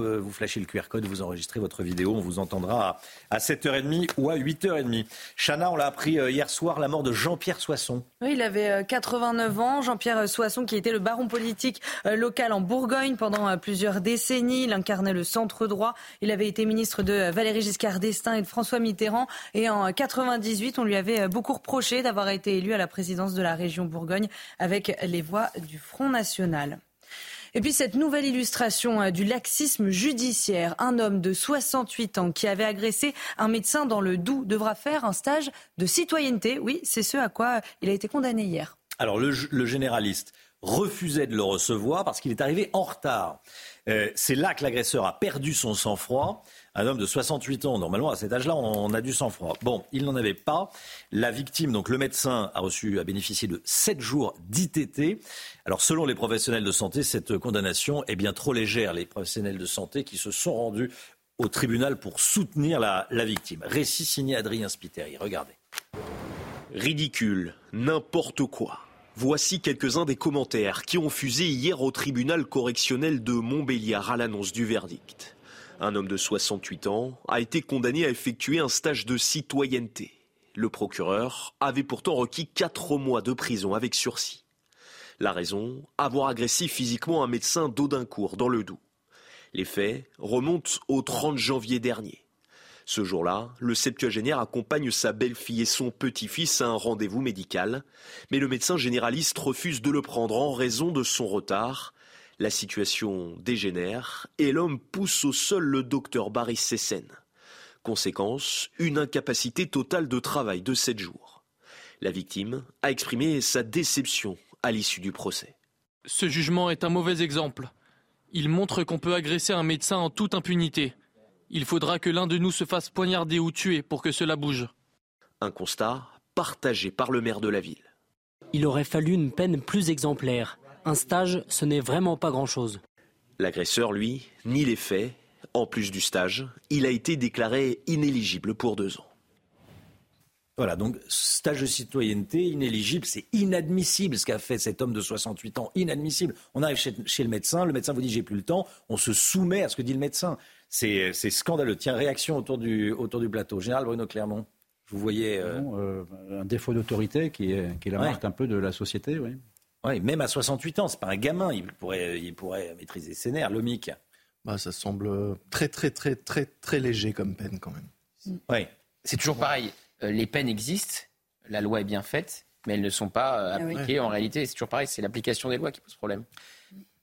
vous flashez le QR code, vous enregistrez votre vidéo, on vous entendra à 7h30 ou à 8h30. Chana, on l'a appris euh, hier soir, la mort de Jean-Pierre Soisson. Oui, il avait 89 euh, ans. Jean-Pierre Soisson, qui était le baron politique local en Bourgogne pendant plusieurs décennies. Il incarnait le centre droit. Il avait été ministre de Valéry Giscard d'Estaing et de François Mitterrand. Et en 98, on lui avait beaucoup reproché d'avoir été élu à la présidence de la région Bourgogne avec les voix du Front National. Et puis cette nouvelle illustration euh, du laxisme judiciaire. Un homme de 68 ans qui avait agressé un médecin dans le Doubs devra faire un stage de citoyenneté. Oui, c'est ce à quoi il a été condamné hier. Alors le, généraliste refusait de le recevoir parce qu'il est arrivé en retard. Euh, c'est là que l'agresseur a perdu son sang-froid. Un homme de 68 ans, normalement à cet âge-là, on a du sang-froid. Bon, il n'en avait pas. La victime, donc le médecin, a reçu, a bénéficié de 7 jours d'ITT. Alors, selon les professionnels de santé, cette condamnation est bien trop légère. Les professionnels de santé qui se sont rendus au tribunal pour soutenir la, la victime. Récit signé Adrien Spiteri. Regardez. Ridicule, n'importe quoi. Voici quelques-uns des commentaires qui ont fusé hier au tribunal correctionnel de Montbéliard à l'annonce du verdict. Un homme de 68 ans a été condamné à effectuer un stage de citoyenneté. Le procureur avait pourtant requis 4 mois de prison avec sursis. La raison Avoir agressé physiquement un médecin d'Audincourt dans le Doubs. Les faits remontent au 30 janvier dernier. Ce jour-là, le septuagénaire accompagne sa belle-fille et son petit-fils à un rendez-vous médical, mais le médecin généraliste refuse de le prendre en raison de son retard. La situation dégénère et l'homme pousse au sol le docteur Barry Sessen. Conséquence, une incapacité totale de travail de sept jours. La victime a exprimé sa déception à l'issue du procès. Ce jugement est un mauvais exemple. Il montre qu'on peut agresser un médecin en toute impunité. Il faudra que l'un de nous se fasse poignarder ou tuer pour que cela bouge. Un constat partagé par le maire de la ville. Il aurait fallu une peine plus exemplaire. Un stage, ce n'est vraiment pas grand-chose. L'agresseur, lui, nie les faits. En plus du stage, il a été déclaré inéligible pour deux ans. Voilà, donc stage de citoyenneté inéligible, c'est inadmissible ce qu'a fait cet homme de 68 ans, inadmissible. On arrive chez, chez, le médecin, le médecin vous dit j'ai plus le temps, on se soumet à ce que dit le médecin. C'est scandaleux. Tiens, réaction autour du, autour du plateau. Général Bruno Clermont, vous voyez... Euh... euh un défaut d'autorité qui est, qui est la ouais. marque un peu de la société, oui. Oui, même à 68 ans, c'est pas un gamin, il pourrait, il pourrait maîtriser ses nerfs, l'omic. Bah, ça semble très, très, très, très, très léger comme peine quand même. Oui. C'est toujours pareil. Euh, les peines existent, la loi est bien faite, mais elles ne sont pas euh, appliquées. En réalité, c'est toujours pareil, c'est l'application des lois qui pose problème.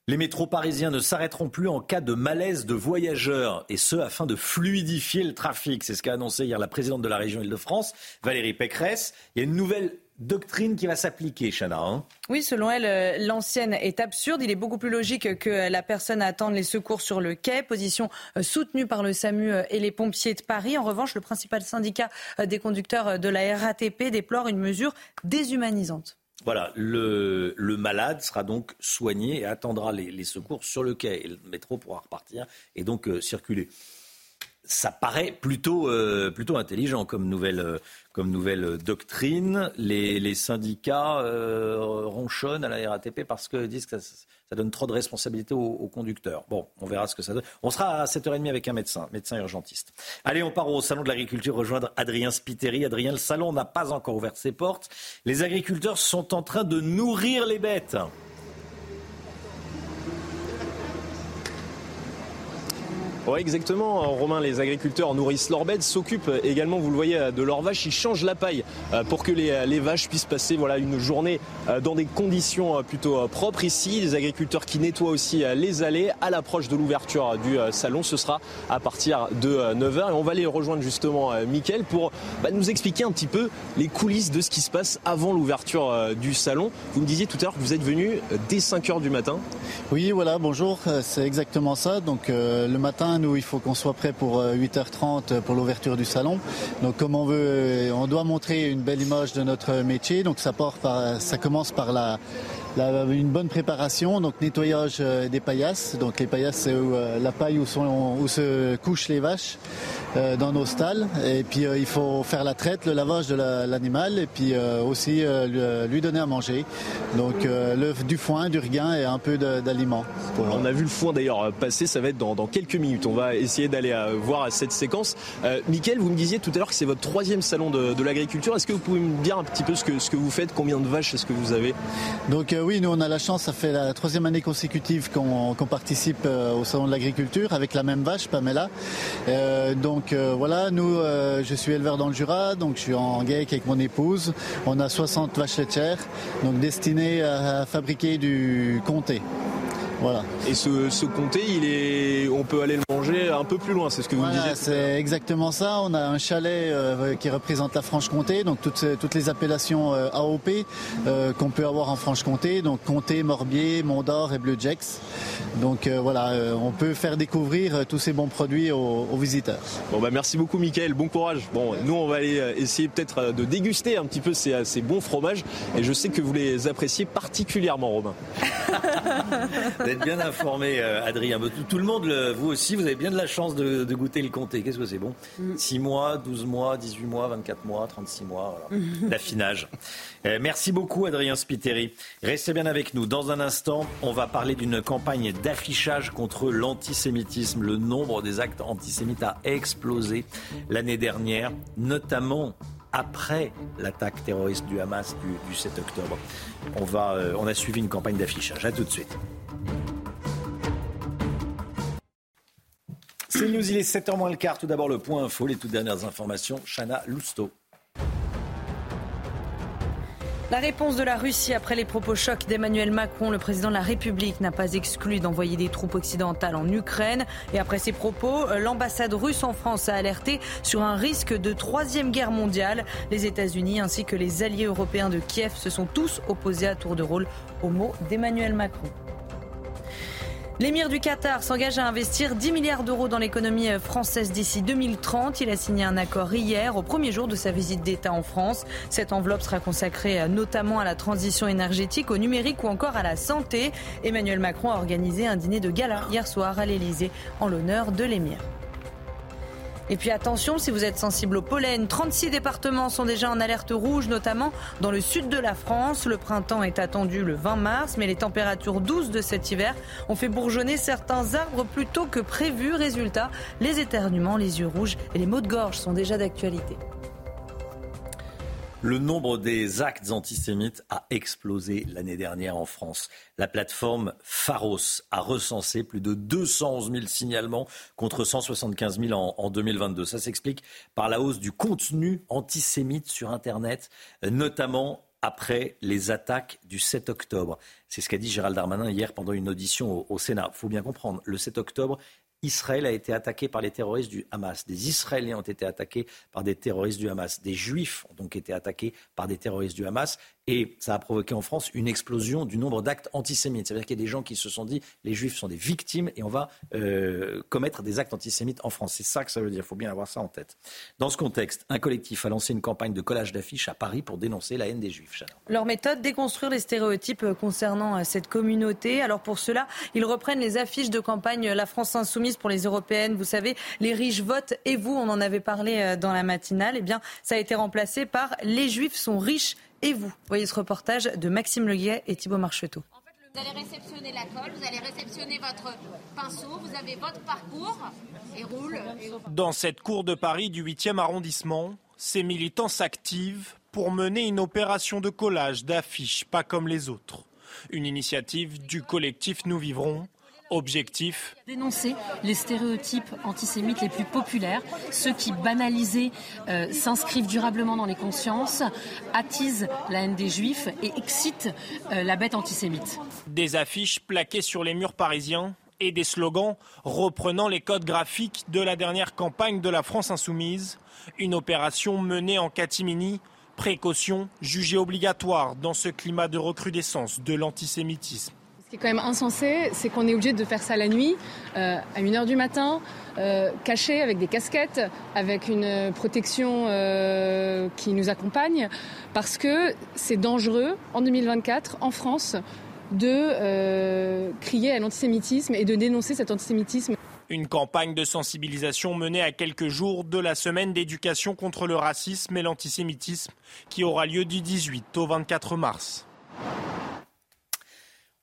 Les métros parisiens ne s'arrêteront plus en cas de malaise de voyageurs, et ce afin de fluidifier le trafic. C'est ce qu'a annoncé hier la présidente de la région Île-de-France, Valérie Pécresse. Il y a une nouvelle doctrine qui va s'appliquer, Chana. Hein oui, selon elle, l'ancienne est absurde. Il est beaucoup plus logique que la personne attende les secours sur le quai, position soutenue par le SAMU et les pompiers de Paris. En revanche, le principal syndicat des conducteurs de la RATP déplore une mesure déshumanisante. Voilà, le, malade sera donc soigné et attendra les, les, secours sur le quai. Et le métro pourra repartir et donc euh, circuler. Ça paraît plutôt, euh, plutôt intelligent comme nouvelle, euh, comme nouvelle doctrine. Les, les syndicats ronchonnent à la RATP parce qu'ils disent que ça, ça donne trop de responsabilités aux, aux, conducteurs. Bon, on verra ce que ça donne. On sera à 7h30 avec un médecin, médecin urgentiste. Allez, on part au Salon de l'Agriculture rejoindre Adrien Spiteri. Adrien, le salon n'a pas encore ouvert ses portes. Les agriculteurs sont en train de nourrir les bêtes. Oui, exactement. Romain, les agriculteurs nourrissent leurs bêtes, s'occupent également, vous le voyez, de leurs vaches. Ils changent la paille pour que les, vaches puissent passer voilà, une journée dans des conditions plutôt propres. Ici, les agriculteurs qui nettoient aussi les allées à l'approche de l'ouverture du salon. Ce sera à partir de 9h. Et on va aller rejoindre justement Mickaël pour bah, nous expliquer un petit peu les coulisses de ce qui se passe avant l'ouverture du salon. Vous me disiez tout à l'heure que vous êtes venu dès 5h du matin. Oui, voilà, bonjour. C'est exactement ça. Donc euh, le matin, nous, il faut qu'on soit prêt pour 8h30 pour l'ouverture du salon. Donc comme on veut, on doit montrer une belle image de notre métier. Donc ça, part par, ça commence par la, la, une bonne préparation, donc nettoyage des paillasses. Donc les paillasses, c'est la paille où, sont, où, se couchent les vaches euh, dans nos stalles. Et puis euh, il faut faire la traite, le lavage de l'animal et puis euh, aussi lui donner à manger. Donc le, du foin, du regain et un peu d'aliments. On a vu le foin d'ailleurs passer, ça va être dans, dans, quelques minutes. On va essayer d'aller voir cette séquence. Euh, Mickaël, vous me disiez tout à l'heure que c'est votre troisième salon de, de l'agriculture. Est-ce que vous pouvez me dire un petit peu ce que, ce que vous faites? Combien de vaches est-ce que vous avez? Donc oui, nous on a la chance, ça fait la troisième année consécutive qu'on qu participe au salon de l'agriculture avec la même vache, Pamela. Euh, donc euh, voilà, nous, euh, je suis éleveur dans le Jura, donc je suis en GAEC avec mon épouse. On a 60 vaches laitières, donc destinées à fabriquer du comté. Voilà. Et ce, ce comté, il est, on peut aller le manger un peu plus loin, c'est ce que vous Voilà, disiez. c'est exactement ça. On a un chalet euh, qui représente la Franche-Comté, donc toutes, les appellations euh, AOP euh, qu'on peut avoir en Franche-Comté, donc Comté, Morbier, Mont-d'Or et Bleu Jacks. Donc euh, voilà, euh, on peut faire découvrir euh, tous ces bons produits aux, aux visiteurs. Bon bah merci beaucoup Mickaël, bon courage. Bon, nous on va aller essayer peut-être de déguster un petit peu ces, ces bons fromages et je sais que vous les appréciez particulièrement Romain. Vous êtes bien informé, euh, Adrien. Tout, tout le monde, vous aussi, vous avez bien de la chance de, de goûter le comté. Qu'est-ce que c'est bon 6 mois, 12 mois, 18 mois, 24 mois, 36 mois. Voilà. L'affinage. Euh, merci beaucoup, Adrien Spiteri. Restez bien avec nous. Dans un instant, on va parler d'une campagne d'affichage contre l'antisémitisme. Le nombre des actes antisémites a explosé l'année dernière, notamment après l'attaque terroriste du Hamas du, du 7 octobre. On, va, euh, on a suivi une campagne d'affichage. À tout de suite. C'est News, il est 7h moins le quart. Tout d'abord, le point info, les toutes dernières informations. Chana Lousteau. La réponse de la Russie après les propos chocs d'Emmanuel Macron, le président de la République n'a pas exclu d'envoyer des troupes occidentales en Ukraine. Et après ces propos, euh, l'ambassade russe en France a alerté sur un risque de troisième guerre mondiale. Les États-Unis ainsi que les alliés européens de Kiev se sont tous opposés à tour de rôle aux mots d'Emmanuel Macron. L'émir du Qatar s'engage à investir 10 milliards d'euros dans l'économie française d'ici 2030. Il a signé un accord hier, au premier jour de sa visite d'État en France. Cette enveloppe sera consacrée euh, notamment à la transition énergétique, au numérique ou encore à la santé. Emmanuel Macron a organisé un dîner de gala hier soir à l'Élysée en l'honneur de l'émir. Et puis attention, si vous êtes sensible au pollen, 36 départements sont déjà en alerte rouge, notamment dans le sud de la France. Le printemps est attendu le 20 mars, mais les températures douces de cet hiver ont fait bourgeonner certains arbres plus tôt que prévu. Résultat, les éternuements, les yeux rouges et les maux de gorge sont déjà d'actualité. Le nombre des actes antisémites a explosé l'année dernière en France. La plateforme Pharos a recensé plus de 211 000 signalements contre 175 000 en, en 2022. Ça s'explique par la hausse du contenu antisémite sur Internet, notamment après les attaques du 7 octobre. C'est ce qu'a dit Gérald Darmanin hier pendant une audition au, au Sénat. Il faut bien comprendre, le 7 octobre, Israël a été attaqué par les terroristes du Hamas. Des Israéliens ont été attaqués par des terroristes du Hamas. Des Juifs ont donc été attaqués par des terroristes du Hamas. Et ça a provoqué en France une explosion du nombre d'actes antisémites. C'est-à-dire qu'il y a des gens qui se sont dit les Juifs sont des victimes et on va euh, commettre des actes antisémites en France. C'est ça que ça veut dire. Il faut bien avoir ça en tête. Dans ce contexte, un collectif a lancé une campagne de collage d'affiches à Paris pour dénoncer la haine des Juifs. Leur méthode, déconstruire les stéréotypes concernant euh, cette communauté. Alors pour cela, ils reprennent les affiches de campagne euh, La France Insoumise pour les européennes. Vous savez, les riches votent et vous, on en avait parlé euh, dans la matinale. Eh bien, ça a été remplacé par Les Juifs sont riches et vous. Voyez ce reportage de Maxime Leguet et Thibault Marcheteau. Vous allez réceptionner la colle, vous allez réceptionner votre pinceau, vous avez votre parcours et roule. et- Dans cette cour de Paris du 8e arrondissement, ces militants s'activent pour mener une opération de collage d'affiches pas comme les autres. Une initiative du collectif Nous Vivrons. Objectif Dénoncer les stéréotypes antisémites les plus populaires, ceux qui banalisés euh, s'inscrivent durablement dans les consciences, attisent la haine des juifs et excitent euh, la bête antisémite. Des affiches plaquées sur les murs parisiens et des slogans reprenant les codes graphiques de la dernière campagne de la France Insoumise. Une opération menée en catimini, précaution jugée obligatoire dans ce climat de recrudescence de l'antisémitisme. Ce qui est quand même insensé, c'est qu'on est obligé de faire ça la nuit, euh, à 1h du matin, euh, caché avec des casquettes, avec une protection euh, qui nous accompagne, parce que c'est dangereux en 2024 en France de crier à l'antisémitisme et de dénoncer cet antisémitisme. Une campagne de sensibilisation menée à quelques jours de la semaine d'éducation contre le racisme et l'antisémitisme qui aura lieu du 18 au 24 mars.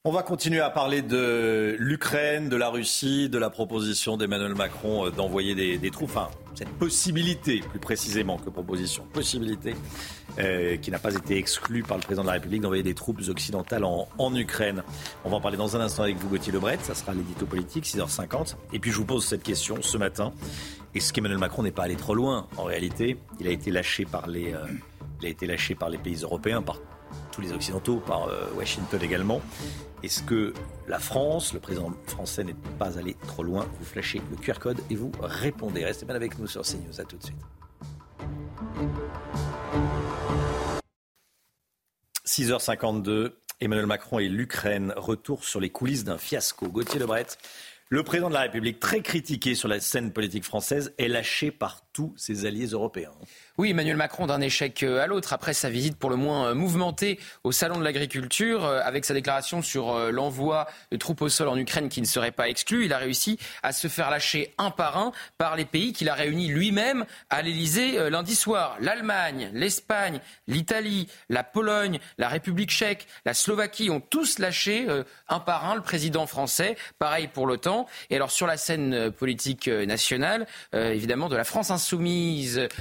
On va continuer à parler de l'Ukraine, de la Russie, de la proposition d'Emmanuel Macron euh, d'envoyer des, troupes. Enfin, cette possibilité, plus précisément que proposition, possibilité euh, qui n'a pas été exclue par le président de la République d'envoyer des troupes occidentales en, Ukraine. On va en parler dans un instant avec vous, Gauthier Lebret. Ça sera l'édito politique, 6h50. Et puis je vous pose cette question ce matin. Est-ce qu'Emmanuel Macron n'est pas allé trop loin En réalité, il a été lâché par les, euh, il a été lâché par les pays européens, tous les Occidentaux, par euh, Washington également. Est-ce que la France, le président français n'est pas allé trop loin? Vous flashez le QR code et vous répondez. Restez bien avec nous sur CNews. À tout de suite. 6h52, Emmanuel Macron et l'Ukraine. Retour sur les coulisses d'un fiasco. Gauthier Lebret, le président de la République, très critiqué sur la scène politique française, est lâché par ses alliés européens. Oui, Emmanuel Macron d'un échec euh, à l'autre après sa visite pour le moins euh, mouvementée au Salon de l'Agriculture, euh, avec sa déclaration sur l'envoi de troupes au sol en Ukraine qui ne serait pas exclu. Il a réussi à se faire lâcher un par un par les pays qu'il a réunis lui-même à l'Elysée lundi soir. L'Allemagne, l'Espagne, l'Italie, la Pologne, la République tchèque, la Slovaquie ont tous lâché un par un le président français. Pareil pour l'OTAN. Et alors sur la scène politique nationale, évidemment de la France insoumise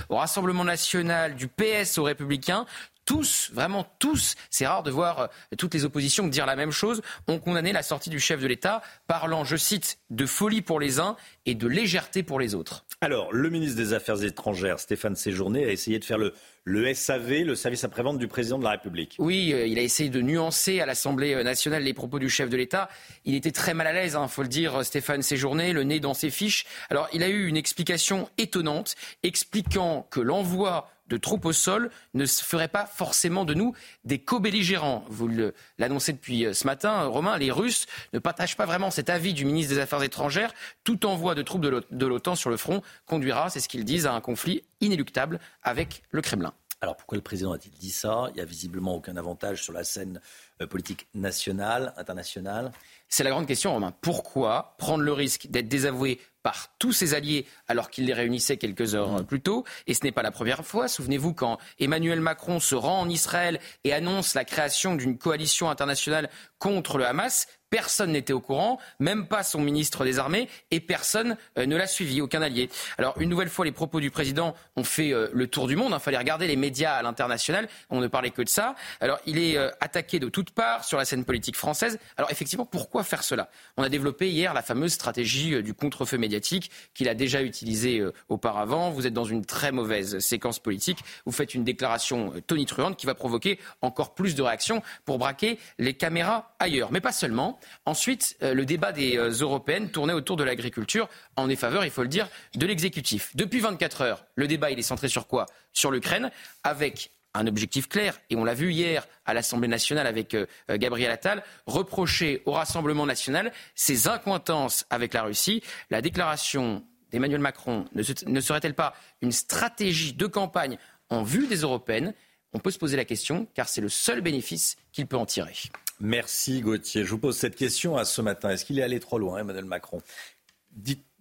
au Rassemblement national, du PS aux Républicains, tous, vraiment tous, c'est rare de voir euh, toutes les oppositions dire la même chose, ont condamné la sortie du chef de l'État, parlant, je cite, de folie pour les uns et de légèreté pour les autres. Alors, le ministre des Affaires étrangères, Stéphane Séjourné, a essayé de faire le, le SAV, le service après-vente du président de la République. Oui, euh, il a essayé de nuancer à l'Assemblée nationale les propos du chef de l'État. Il était très mal à l'aise, il hein, faut le dire, Stéphane Séjourné, le nez dans ses fiches. Alors, il a eu une explication étonnante, expliquant que l'envoi de troupes au sol ne ferait pas forcément de nous des co-belligérants. Vous l'annoncez depuis euh, ce matin, Romain, les Russes ne partagent pas vraiment cet avis du ministre des Affaires étrangères. Tout envoi de troupes de l'OTAN sur le front conduira, c'est ce qu'ils disent, à un conflit inéluctable avec le Kremlin. Alors pourquoi le président a-t-il dit ça? Il n'y a visiblement aucun avantage sur la scène euh, politique nationale, internationale. C'est la grande question, Romain. Pourquoi prendre le risque d'être désavoué par tous ses alliés alors qu'il les réunissait quelques heures plus tôt. Et ce n'est pas la première fois. Souvenez-vous quand Emmanuel Macron se rend en Israël et annonce la création d'une coalition internationale contre le Hamas, Personne n'était au courant, même pas son ministre des Armées, et personne euh, ne l'a suivi, aucun allié. Alors, une nouvelle fois, les propos du président ont fait euh, le tour du monde. Il fallait regarder les médias à l'international. On ne parlait que de ça. Alors, il est euh, attaqué de toutes parts sur la scène politique française. Alors, effectivement, pourquoi faire cela? On a développé hier la fameuse stratégie du contre-feu médiatique qu'il a déjà utilisée auparavant. Vous êtes dans une très mauvaise séquence politique. Vous faites une déclaration tonitruante qui va provoquer encore plus de réactions pour braquer les caméras ailleurs. Mais pas seulement. Ensuite, euh, le débat des euh, européennes tournait autour de l'agriculture en défaveur, il faut le dire, de l'exécutif. Depuis 24 heures, le débat est centré sur quoi? Sur l'Ukraine, avec un objectif clair, et on l'a vu hier à l'Assemblée nationale avec euh, Gabriel Attal, reprocher au Rassemblement national ses incointances avec la Russie. La déclaration d'Emmanuel Macron ne serait-elle pas une stratégie de campagne en vue des européennes? On peut se poser la question, car c'est le seul bénéfice qu'il peut en tirer. Merci Gauthier. Je vous pose cette question à ce matin. Est-ce qu'il est allé trop loin, Emmanuel Macron?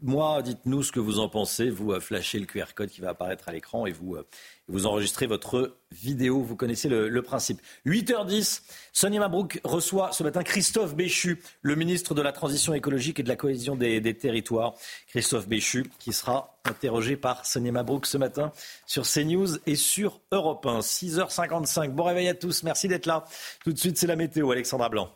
Dites-moi, dites-nous ce que vous en pensez. Vous euh, flashez le QR code qui va apparaître à l'écran et vous euh, vous enregistrez votre vidéo. Vous connaissez le, principe. 8h10, Sonia Mabrouk reçoit ce matin Christophe Béchu, le ministre de la Transition écologique et de la cohésion des, territoires. Christophe Béchu, qui sera interrogé par Sonia Mabrouk ce matin sur CNews et sur Europe 1. 6h55. Bon réveil à tous. Merci d'être là. Tout de suite, c'est la météo. Alexandra Blanc.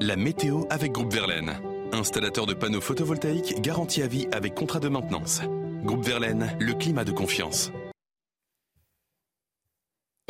La météo avec Groupe Verlaine. Installateur de panneaux photovoltaïques garantie à vie avec contrat de maintenance. Groupe Verlaine, le climat de confiance.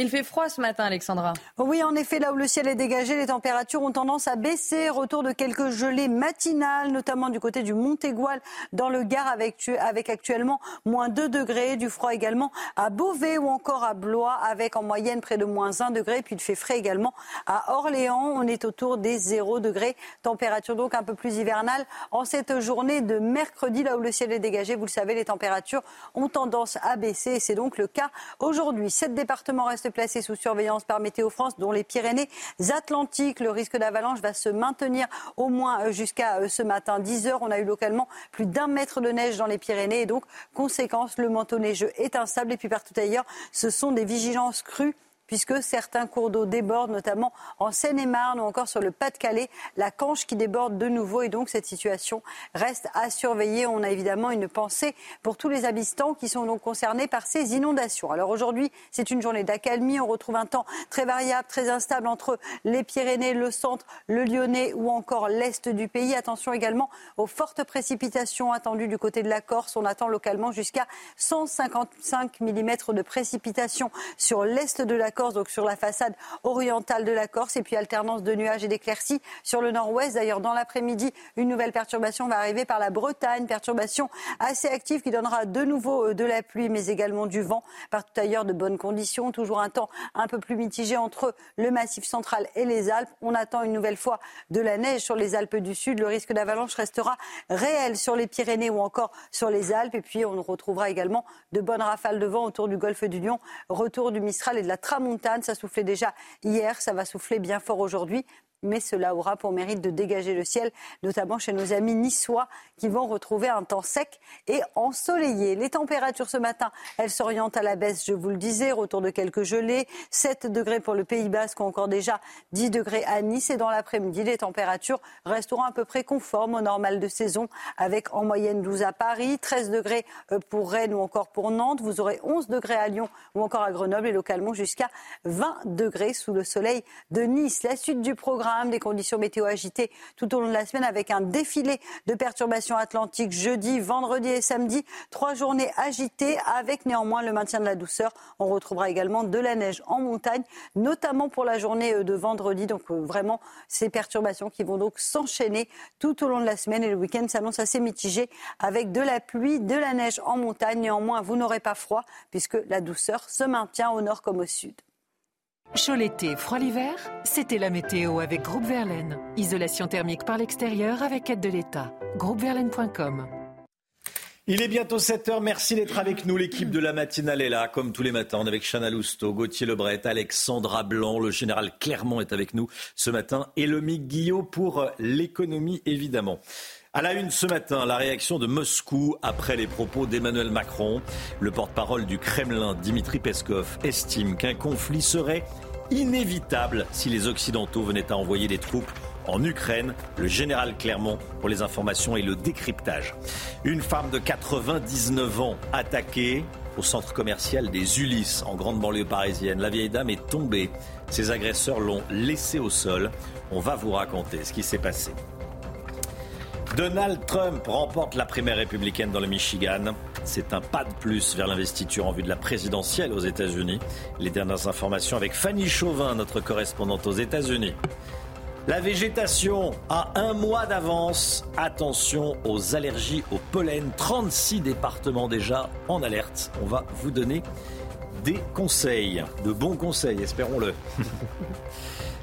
Il fait froid ce matin, Alexandra. Oui, en effet, là où le ciel est dégagé, les températures ont tendance à baisser. Retour de quelques gelées matinales, notamment du côté du Montégoal dans le Gard, avec, actuellement moins 2 degrés. Du froid également à Beauvais ou encore à Blois, avec en moyenne près de moins 1 degré. Puis il fait frais également à Orléans. On est autour des 0 degrés. Température donc un peu plus hivernale en cette journée de mercredi, là où le ciel est dégagé. Vous le savez, les températures ont tendance à baisser. C'est donc le cas aujourd'hui. Sept départements restent placés sous surveillance par Météo France, dont les Pyrénées-Atlantiques. Le risque d'avalanche va se maintenir au moins jusqu'à euh, ce matin 10 heures. On a eu localement plus d'un mètre de neige dans les Pyrénées et donc, conséquence, le manteau neigeux est instable. Et puis partout ailleurs, ce sont des vigilances crues puisque certains cours d'eau débordent, notamment en Seine-et-Marne ou encore sur le Pas-de-Calais. La Canche qui déborde de nouveau et donc cette situation reste à surveiller. On a évidemment une pensée pour tous les habitants qui sont donc concernés par ces inondations. Alors aujourd'hui, c'est une journée d'accalmie. On retrouve un temps très variable, très instable entre les Pyrénées, le centre, le Lyonnais ou encore l'est du pays. Attention également aux fortes précipitations attendues du côté de la Corse. On attend localement jusqu'à 155 mm de précipitations sur l'est de la Corse Donc sur la façade orientale de la Corse, et puis alternance de nuages et d'éclaircies sur le nord-ouest. D'ailleurs, dans l'après-midi, une nouvelle perturbation va arriver par la Bretagne, perturbation assez active qui donnera de nouveau euh, de la pluie, mais également du vent. Partout ailleurs, de bonnes conditions, toujours un temps un peu plus mitigé entre le Massif central et les Alpes. On attend une nouvelle fois de la neige sur les Alpes du Sud. Le risque d'avalanche restera réel sur les Pyrénées ou encore sur les Alpes. Et puis, on retrouvera également de bonnes rafales de vent autour du golfe du Lion. Retour du Mistral et de la Tramontane. Ça soufflait déjà hier, ça va souffler bien fort aujourd'hui mais cela aura pour mérite de dégager le ciel, notamment chez nos amis niçois qui vont retrouver un temps sec et ensoleillé. Les températures ce matin, elles s'orientent à la baisse, je vous le disais, retour de quelques gelées, 7 degrés pour le Pays Basque, encore déjà 10 degrés à Nice et dans l'après-midi, les températures resteront à peu près conformes au normal de saison avec en moyenne 12 à Paris, 13 degrés euh, pour Rennes ou encore pour Nantes, vous aurez 11 degrés à Lyon ou encore à Grenoble et localement jusqu'à 20 degrés sous le soleil de Nice. La suite du programme des conditions météo agitées tout au long de la semaine avec un défilé de perturbations atlantiques jeudi, vendredi et samedi. Trois journées agitées avec néanmoins le maintien de la douceur. On retrouvera également de la neige en montagne, notamment pour la journée euh, de vendredi. Donc euh, vraiment ces perturbations qui vont donc s'enchaîner tout au long de la semaine et le week-end s'annonce assez mitigé avec de la pluie, de la neige en montagne. Néanmoins, vous n'aurez pas froid puisque la douceur se maintient au nord comme au sud. Chaud l'été, froid l'hiver, c'était la météo avec Groupe Verlaine. Isolation thermique par l'extérieur avec aide de l'État. Groupeverlaine.com il est bientôt 7h. Merci d'être avec nous. L'équipe de la matinale est là, comme tous les matins. On est avec Chana Lousteau, Gauthier Lebret, Alexandra Blanc. Le général Clermont est avec nous ce matin. Et le Guillot pour l'économie, évidemment. À la une ce matin, la réaction de Moscou après les propos d'Emmanuel Macron. Le porte-parole du Kremlin, Dimitri Peskov, estime qu'un conflit serait inévitable si les Occidentaux venaient à envoyer des troupes en Ukraine. Le général Clermont pour les informations et le décryptage. Une femme de 99 ans attaquée au centre commercial des Ulysses en grande banlieue parisienne. La vieille dame est tombée. Ses agresseurs l'ont laissée au sol. On va vous raconter ce qui s'est passé. Donald Trump remporte la primaire républicaine dans le Michigan. C'est un pas de plus vers l'investiture en vue de la présidentielle aux États-Unis. Les dernières informations avec Fanny Chauvin, notre correspondante aux États-Unis. La végétation a un mois d'avance. Attention aux allergies au pollen. 36 départements déjà en alerte. On va vous donner des conseils, de bons conseils, espérons-le.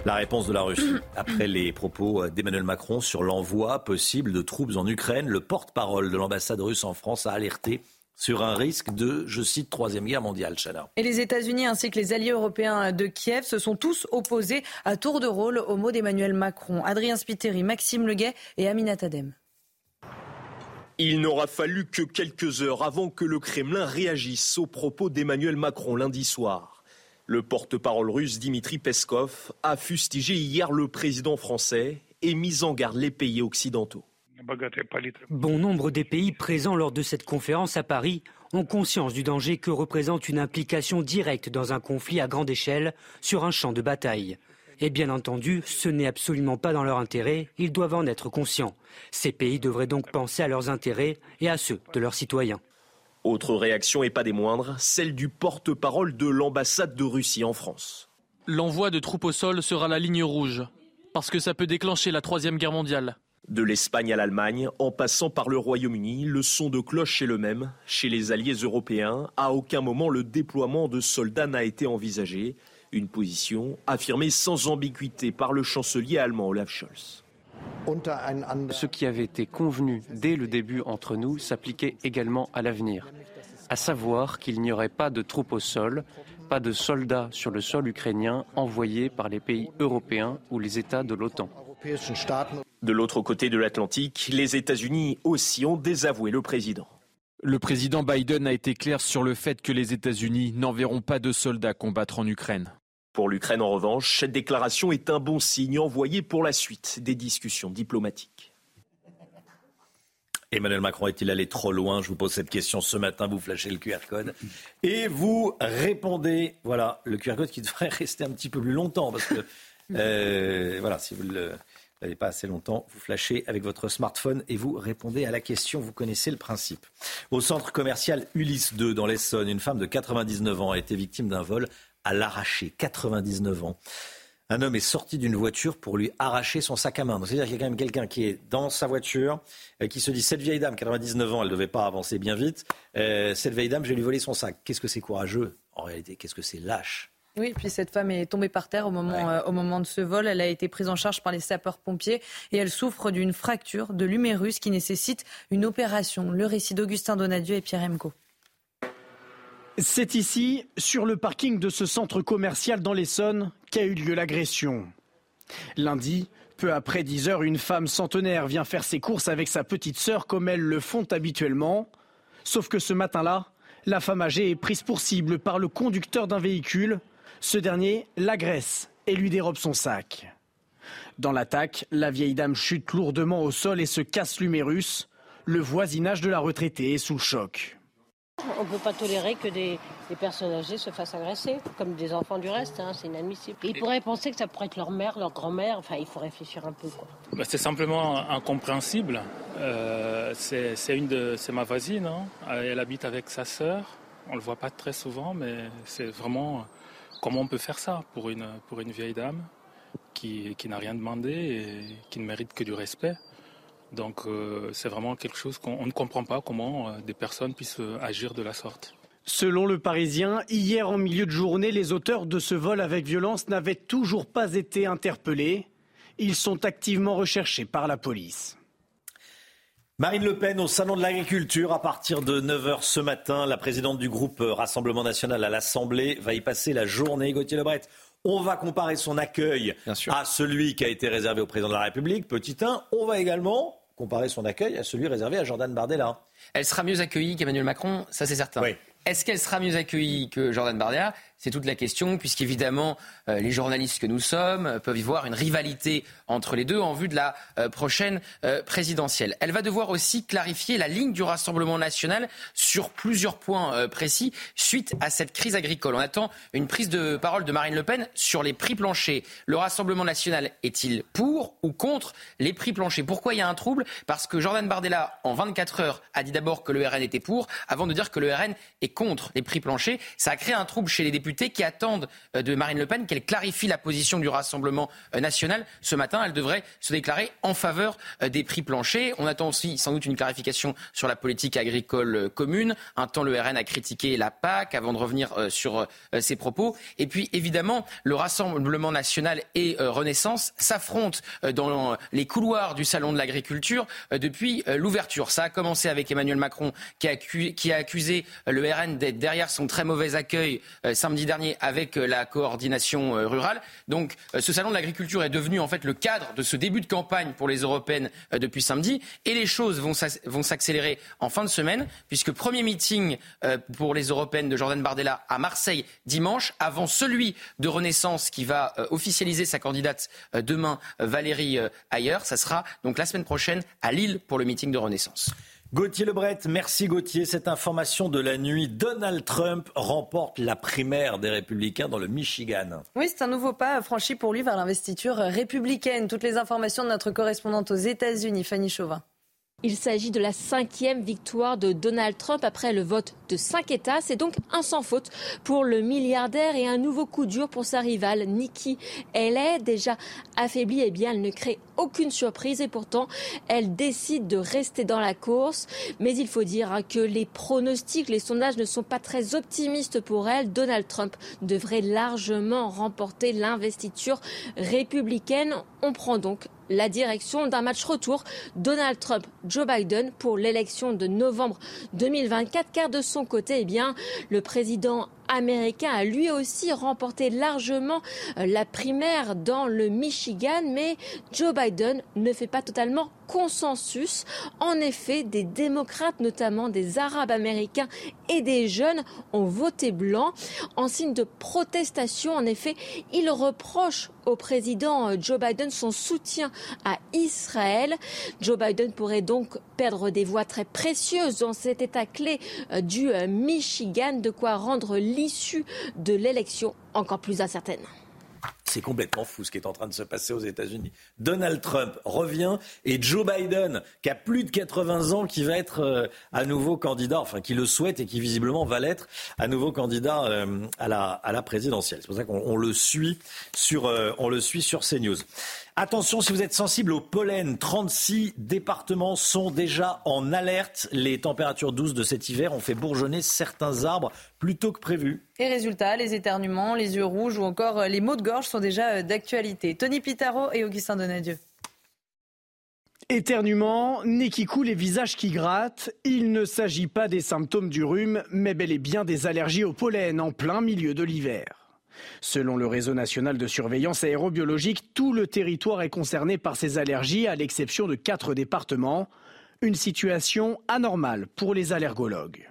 La réponse de la Russie après les propos d'Emmanuel Macron sur l'envoi possible de troupes en Ukraine. Le porte-parole de l'ambassade russe en France a alerté sur un risque de, je cite, troisième guerre mondiale, Chana. Et les États-Unis ainsi que les alliés européens de Kiev se sont tous opposés à tour de rôle aux mots d'Emmanuel Macron. Adrien Spiteri, Maxime Leguet et Aminat Adem. Il n'aura fallu que quelques heures avant que le Kremlin réagisse aux propos d'Emmanuel Macron lundi soir. Le porte-parole russe Dimitri Peskov a fustigé hier le président français et mis en garde les pays occidentaux. Bon nombre des pays présents lors de cette conférence à Paris ont conscience du danger que représente une implication directe dans un conflit à grande échelle sur un champ de bataille. Et bien entendu, ce n'est absolument pas dans leur intérêt, ils doivent en être conscients. Ces pays devraient donc penser à leurs intérêts et à ceux de leurs citoyens. Autre réaction et pas des moindres, celle du porte-parole de l'ambassade de Russie en France. L'envoi de troupes au sol sera la ligne rouge, parce que ça peut déclencher la Troisième Guerre mondiale. De l'Espagne à l'Allemagne, en passant par le Royaume-Uni, le son de cloche est le même. Chez les alliés européens, à aucun moment le déploiement de soldats n'a été envisagé. Une position affirmée sans ambiguïté par le chancelier allemand Olaf Scholz. Ce qui avait été convenu dès le début entre nous s'appliquait également à l'avenir, à savoir qu'il n'y aurait pas de troupes au sol, pas de soldats sur le sol ukrainien envoyés par les pays européens ou les États de l'OTAN. De l'autre côté de l'Atlantique, les États-Unis aussi ont désavoué le président. Le président Biden a été clair sur le fait que les États-Unis n'enverront pas de soldats combattre en Ukraine. Pour l'Ukraine, en revanche, cette déclaration est un bon signe envoyé pour la suite des discussions diplomatiques. Emmanuel Macron est-il allé trop loin? Je vous pose cette question ce matin, vous flashez le QR code et vous répondez. Voilà, le QR code qui devrait rester un petit peu plus longtemps parce que, euh, voilà, si vous ne l'avez pas assez longtemps, vous flashez avec votre smartphone et vous répondez à la question. Vous connaissez le principe. Au centre commercial Ulysse 2 dans l'Essonne, une femme de 99 ans a été victime d'un vol à l'arracher. 99 ans. Un homme est sorti d'une voiture pour lui arracher son sac à main. C'est-à-dire qu'il y a quand même quelqu'un qui est dans sa voiture, euh, qui se dit cette vieille dame, 99 ans, elle ne devait pas avancer bien vite. Euh, cette vieille dame, je vais lui voler son sac. Qu'est-ce que c'est courageux En réalité, qu'est-ce que c'est lâche? Oui, puis cette femme est tombée par terre au moment, euh, au moment de ce vol. Elle a été prise en charge par les sapeurs-pompiers et elle souffre d'une fracture de l'humérus qui nécessite une opération. Le récit d'Augustin Donadieu et Pierre Emco. C'est ici, sur le parking de ce centre commercial dans l'Essonne, qu'a eu lieu l'agression. Lundi, peu après 10 heures, une femme centenaire vient faire ses courses avec sa petite sœur comme elles le font habituellement. Sauf que ce matin-là, la femme âgée est prise pour cible par le conducteur d'un véhicule. Ce dernier l'agresse et lui dérobe son sac. Dans l'attaque, la vieille dame chute lourdement au sol et se casse l'humérus. Le voisinage de la retraitée est sous choc. On ne peut pas tolérer que des, personnes âgées se fassent agresser, comme des enfants du reste, hein, c'est inadmissible. Ils pourraient penser que ça pourrait être leur mère, leur grand-mère, enfin il faut réfléchir un peu. Bah, c'est simplement incompréhensible. Euh, c'est ma voisine, hein. elle habite avec sa sœur, on ne le voit pas très souvent, mais c'est vraiment comment on peut faire ça pour une, pour une vieille dame qui, qui n'a rien demandé et qui ne mérite que du respect? Donc euh, c'est vraiment quelque chose qu'on ne comprend pas comment euh, des personnes puissent euh, agir de la sorte. Selon le Parisien, hier en milieu de journée, les auteurs de ce vol avec violence n'avaient toujours pas été interpellés. Ils sont activement recherchés par la police. Marine Le Pen au Salon de l'Agriculture à partir de 9h ce matin. La présidente du groupe Rassemblement National à l'Assemblée va y passer la journée. Gauthier Lebret, on va comparer son accueil à celui qui a été réservé au président de la République, petit 1. On va également comparer son accueil à celui réservé à Jordan Bardella. Elle sera mieux accueillie qu'Emmanuel Macron, ça c'est certain. Est-ce qu'elle sera mieux accueillie que Jordan Bardella? C'est toute la question, puisqu'évidemment, euh, les journalistes que nous sommes euh, peuvent y voir une rivalité entre les deux en vue de la euh, prochaine présidentielle. Elle va devoir aussi clarifier la ligne du Rassemblement national sur plusieurs points précis suite à cette crise agricole. On attend une prise de parole de Marine Le Pen sur les prix planchers. Le Rassemblement national est-il pour ou contre les prix planchers? Pourquoi il y a un trouble? Parce que Jordan Bardella, en 24 heures, a dit d'abord que le RN était pour, avant de dire que le RN est contre les prix planchers. Ça a créé un trouble chez les députés qui attendent euh, de Marine Le Pen qu'elle clarifie la position du Rassemblement euh, national. Ce matin, elle devrait se déclarer en faveur euh, des prix planchers. On attend aussi sans doute une clarification sur la politique agricole commune. Un temps, le RN a critiqué la PAC avant de revenir sur ses propos. Et puis, évidemment, le Rassemblement national et Renaissance s'affrontent dans les couloirs du Salon de l'agriculture depuis l'ouverture. Ça a commencé avec Emmanuel Macron qui a, accusé le RN d'être derrière son très mauvais accueil dernier avec euh, la coordination euh, rurale. Donc euh, ce salon de l'agriculture est devenu en fait le cadre de ce début de campagne pour les européennes depuis samedi et les choses vont s'accélérer en fin de semaine puisque premier meeting pour les européennes de Jordan Bardella à Marseille dimanche avant celui de Renaissance qui va officialiser sa candidate demain Valérie Ayer. Ça sera donc la semaine prochaine à Lille pour le meeting de Renaissance. Gauthier Lebret, merci Gauthier. Cette information de la nuit, Donald Trump remporte la primaire des Républicains dans le Michigan. Oui, c'est un nouveau pas franchi pour lui vers l'investiture républicaine. Toutes les informations de notre correspondante aux États-Unis, Fanny Chauvin. Il s'agit de la cinquième victoire de Donald Trump après le vote de cinq États. C'est donc un sans faute pour le milliardaire et un nouveau coup dur pour sa rivale Nikki est Déjà affaiblie, eh bien, elle ne crée aucune surprise et pourtant, elle décide de rester dans la course. Mais il faut dire hein, que les pronostics, les sondages ne sont pas très optimistes pour elle. Donald Trump devrait largement remporter l'investiture républicaine. On prend donc la direction d'un match retour. Donald Trump-Joe Biden pour l'élection de novembre 2024 car de son côté, eh bien, le président américain a lui aussi remporté largement euh, la primaire dans le Michigan, mais Joe Biden ne fait pas totalement consensus. En effet, des démocrates, notamment des Arabes américains et des jeunes, ont voté blanc en signe de protestation. En effet, ils reprochent au président euh, Joe Biden son soutien à Israël. Joe Biden pourrait donc perdre des voix très précieuses dans cet état clé euh, du Michigan, de quoi rendre l'issue de l'élection encore plus incertaine. c'est complètement fou ce qui est en train de se passer aux États-Unis. Donald Trump revient et Joe Biden, qui a plus de 80 ans, qui va être euh, à nouveau candidat, enfin qui le souhaite et qui visiblement va l'être, à nouveau candidat euh, à, la, présidentielle. C'est pour ça qu'on le suit sur, euh, on le suit sur CNews. Attention, si vous êtes sensible au pollen, 36 départements sont déjà en alerte. Les températures douces de cet hiver ont fait bourgeonner certains arbres plus tôt que prévu. Et résultat, les éternuements, les yeux rouges ou encore euh, les maux de gorge sont déjà euh, d'actualité. Tony Pitaro et Augustin Donadieu. Éternuement, nez qui coule et visage qui gratte, il ne s'agit pas des symptômes du rhume, mais bel et bien des allergies au pollen en plein milieu de l'hiver. Selon le réseau national de surveillance aérobiologique, tout le territoire est concerné par ces allergies, à l'exception de quatre départements. Une situation anormale pour les allergologues.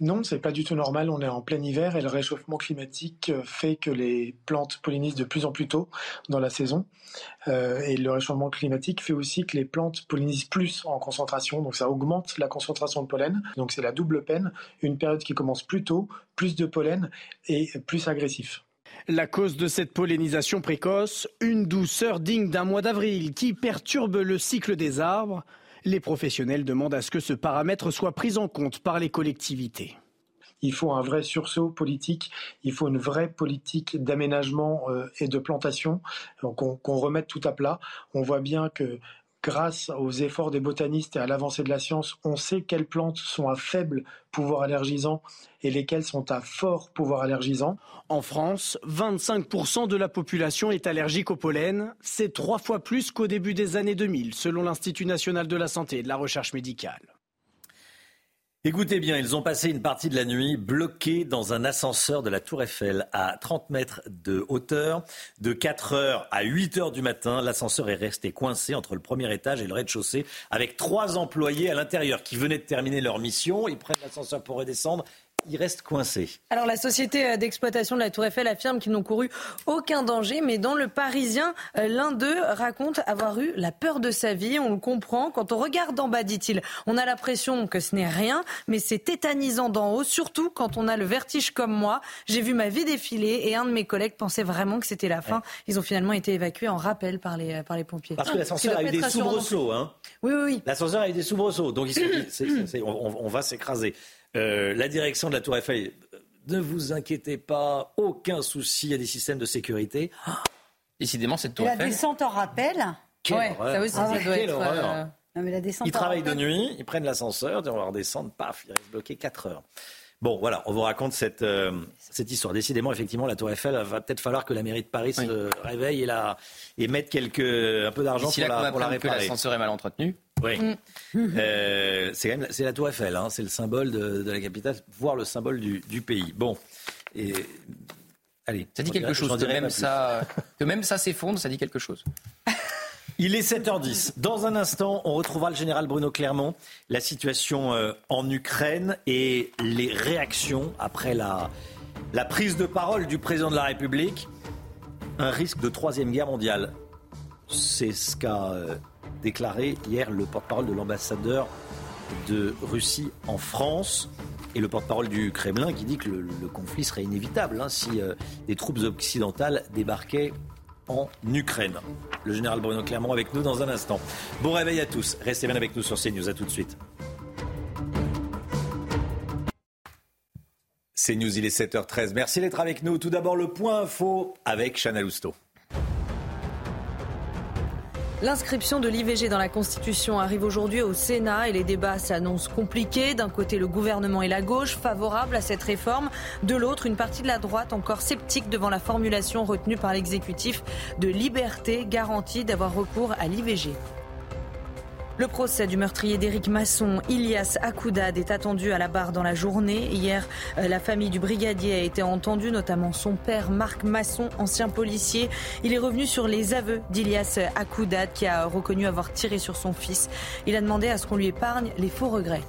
Non, c'est pas du tout normal. On est en plein hiver et le réchauffement climatique fait que les plantes pollinisent de plus en plus tôt dans la saison. Euh, et le réchauffement climatique fait aussi que les plantes pollinisent plus en concentration, donc ça augmente la concentration de pollen. Donc c'est la double peine. Une période qui commence plus tôt, plus de pollen et plus agressif. La cause de cette pollinisation précoce, une douceur digne d'un mois d'avril qui perturbe le cycle des arbres. Les professionnels demandent à ce que ce paramètre soit pris en compte par les collectivités. Il faut un vrai sursaut politique, il faut une vraie politique d'aménagement euh, et de plantation, qu'on remette tout à plat. On voit bien que grâce aux efforts des botanistes et à l'avancée de la science, on sait quelles plantes sont à faible pouvoir allergisant et lesquelles sont à fort pouvoir allergisant. En France, 25% de la population est allergique au pollen. C'est trois fois plus qu'au début des années 2000, selon l'Institut national de la santé et de la recherche médicale. Écoutez bien, ils ont passé une partie de la nuit bloqués dans un ascenseur de la Tour Eiffel à 30 mètres de hauteur. De 4 heures à 8 heures du matin, l'ascenseur est resté coincé entre le premier étage et le rez-de-chaussée avec trois employés à l'intérieur qui venaient de terminer leur mission. Ils prennent l'ascenseur pour redescendre il reste coincé. Alors la société euh, d'exploitation de la Tour Eiffel affirme qu'ils n'ont couru aucun danger, mais dans le Parisien, euh, l'un d'eux raconte avoir eu la peur de sa vie. On le comprend. Quand on regarde en bas, dit-il, on a l'impression que ce n'est rien, mais c'est tétanisant d'en haut, surtout quand on a le vertige comme moi. J'ai vu ma vie défiler et un de mes collègues pensait vraiment que c'était la fin. Ils ont finalement été évacués en rappel par les, euh, par les pompiers. Parce que l'ascenseur a eu des soubresauts. Hein. Oui, oui, oui. L'ascenseur a eu des soubresauts. Donc ils se dit, on va s'écraser. Euh, la direction de la Tour Eiffel, ne vous inquiétez pas, aucun souci, il y a des systèmes de sécurité. Décidément, cette Tour la Eiffel. La descente en rappel Quelle horreur. ça aussi, doit être, euh, Non, mais la descente ils travaillent de nuit, ils prennent l'ascenseur, on va redescendre, paf, ils restent bloqués 4 heures. Bon, voilà, on vous raconte cette, euh, cette histoire. Décidément, effectivement, la Tour Eiffel, va peut-être falloir que la mairie de Paris se réveille et, la, et mette quelques, un peu d'argent pour, la, pour la réparer. l'ascenseur est mal entretenu. Oui. Mm. Euh, c'est quand même c'est la Tour Eiffel, hein, c'est le symbole de, de, la capitale, voire le symbole du, du pays. Bon, et allez. Ça dit quelque chose. Que même, ça, que même ça s'effondre, ça dit quelque chose. Il est 7h10. Dans un instant, on retrouvera le général Bruno Clermont, la situation euh, en Ukraine et les réactions après la, prise de parole du président de la République. Un risque de troisième guerre mondiale. C'est ce qu'a euh, déclaré hier le porte-parole de l'ambassadeur de Russie en France et le porte-parole du Kremlin qui dit que le, conflit serait inévitable hein, si euh, des troupes occidentales débarquaient en Ukraine. Le général Bruno Clermont avec nous dans un instant. Bon réveil à tous. Restez bien avec nous sur CNews. À tout de suite. CNews, il est 7h13. Merci d'être avec nous. Tout d'abord, le point info avec Chana Lousteau. L'inscription de l'IVG dans la Constitution arrive aujourd'hui au Sénat et les débats s'annoncent compliqués. D'un côté, le gouvernement et la gauche favorables à cette réforme. De l'autre, une partie de la droite encore sceptique devant la formulation retenue par l'exécutif de liberté garantie d'avoir recours à l'IVG. Le procès du meurtrier d'Éric Masson, Ilias Akoudad, est attendu à la barre dans la journée. Hier, euh, la famille du brigadier a été entendue, notamment son père Marc Masson, ancien policier. Il est revenu sur les aveux d'Ilias Akoudad qui a reconnu avoir tiré sur son fils. Il a demandé à ce qu'on lui épargne les faux regrets.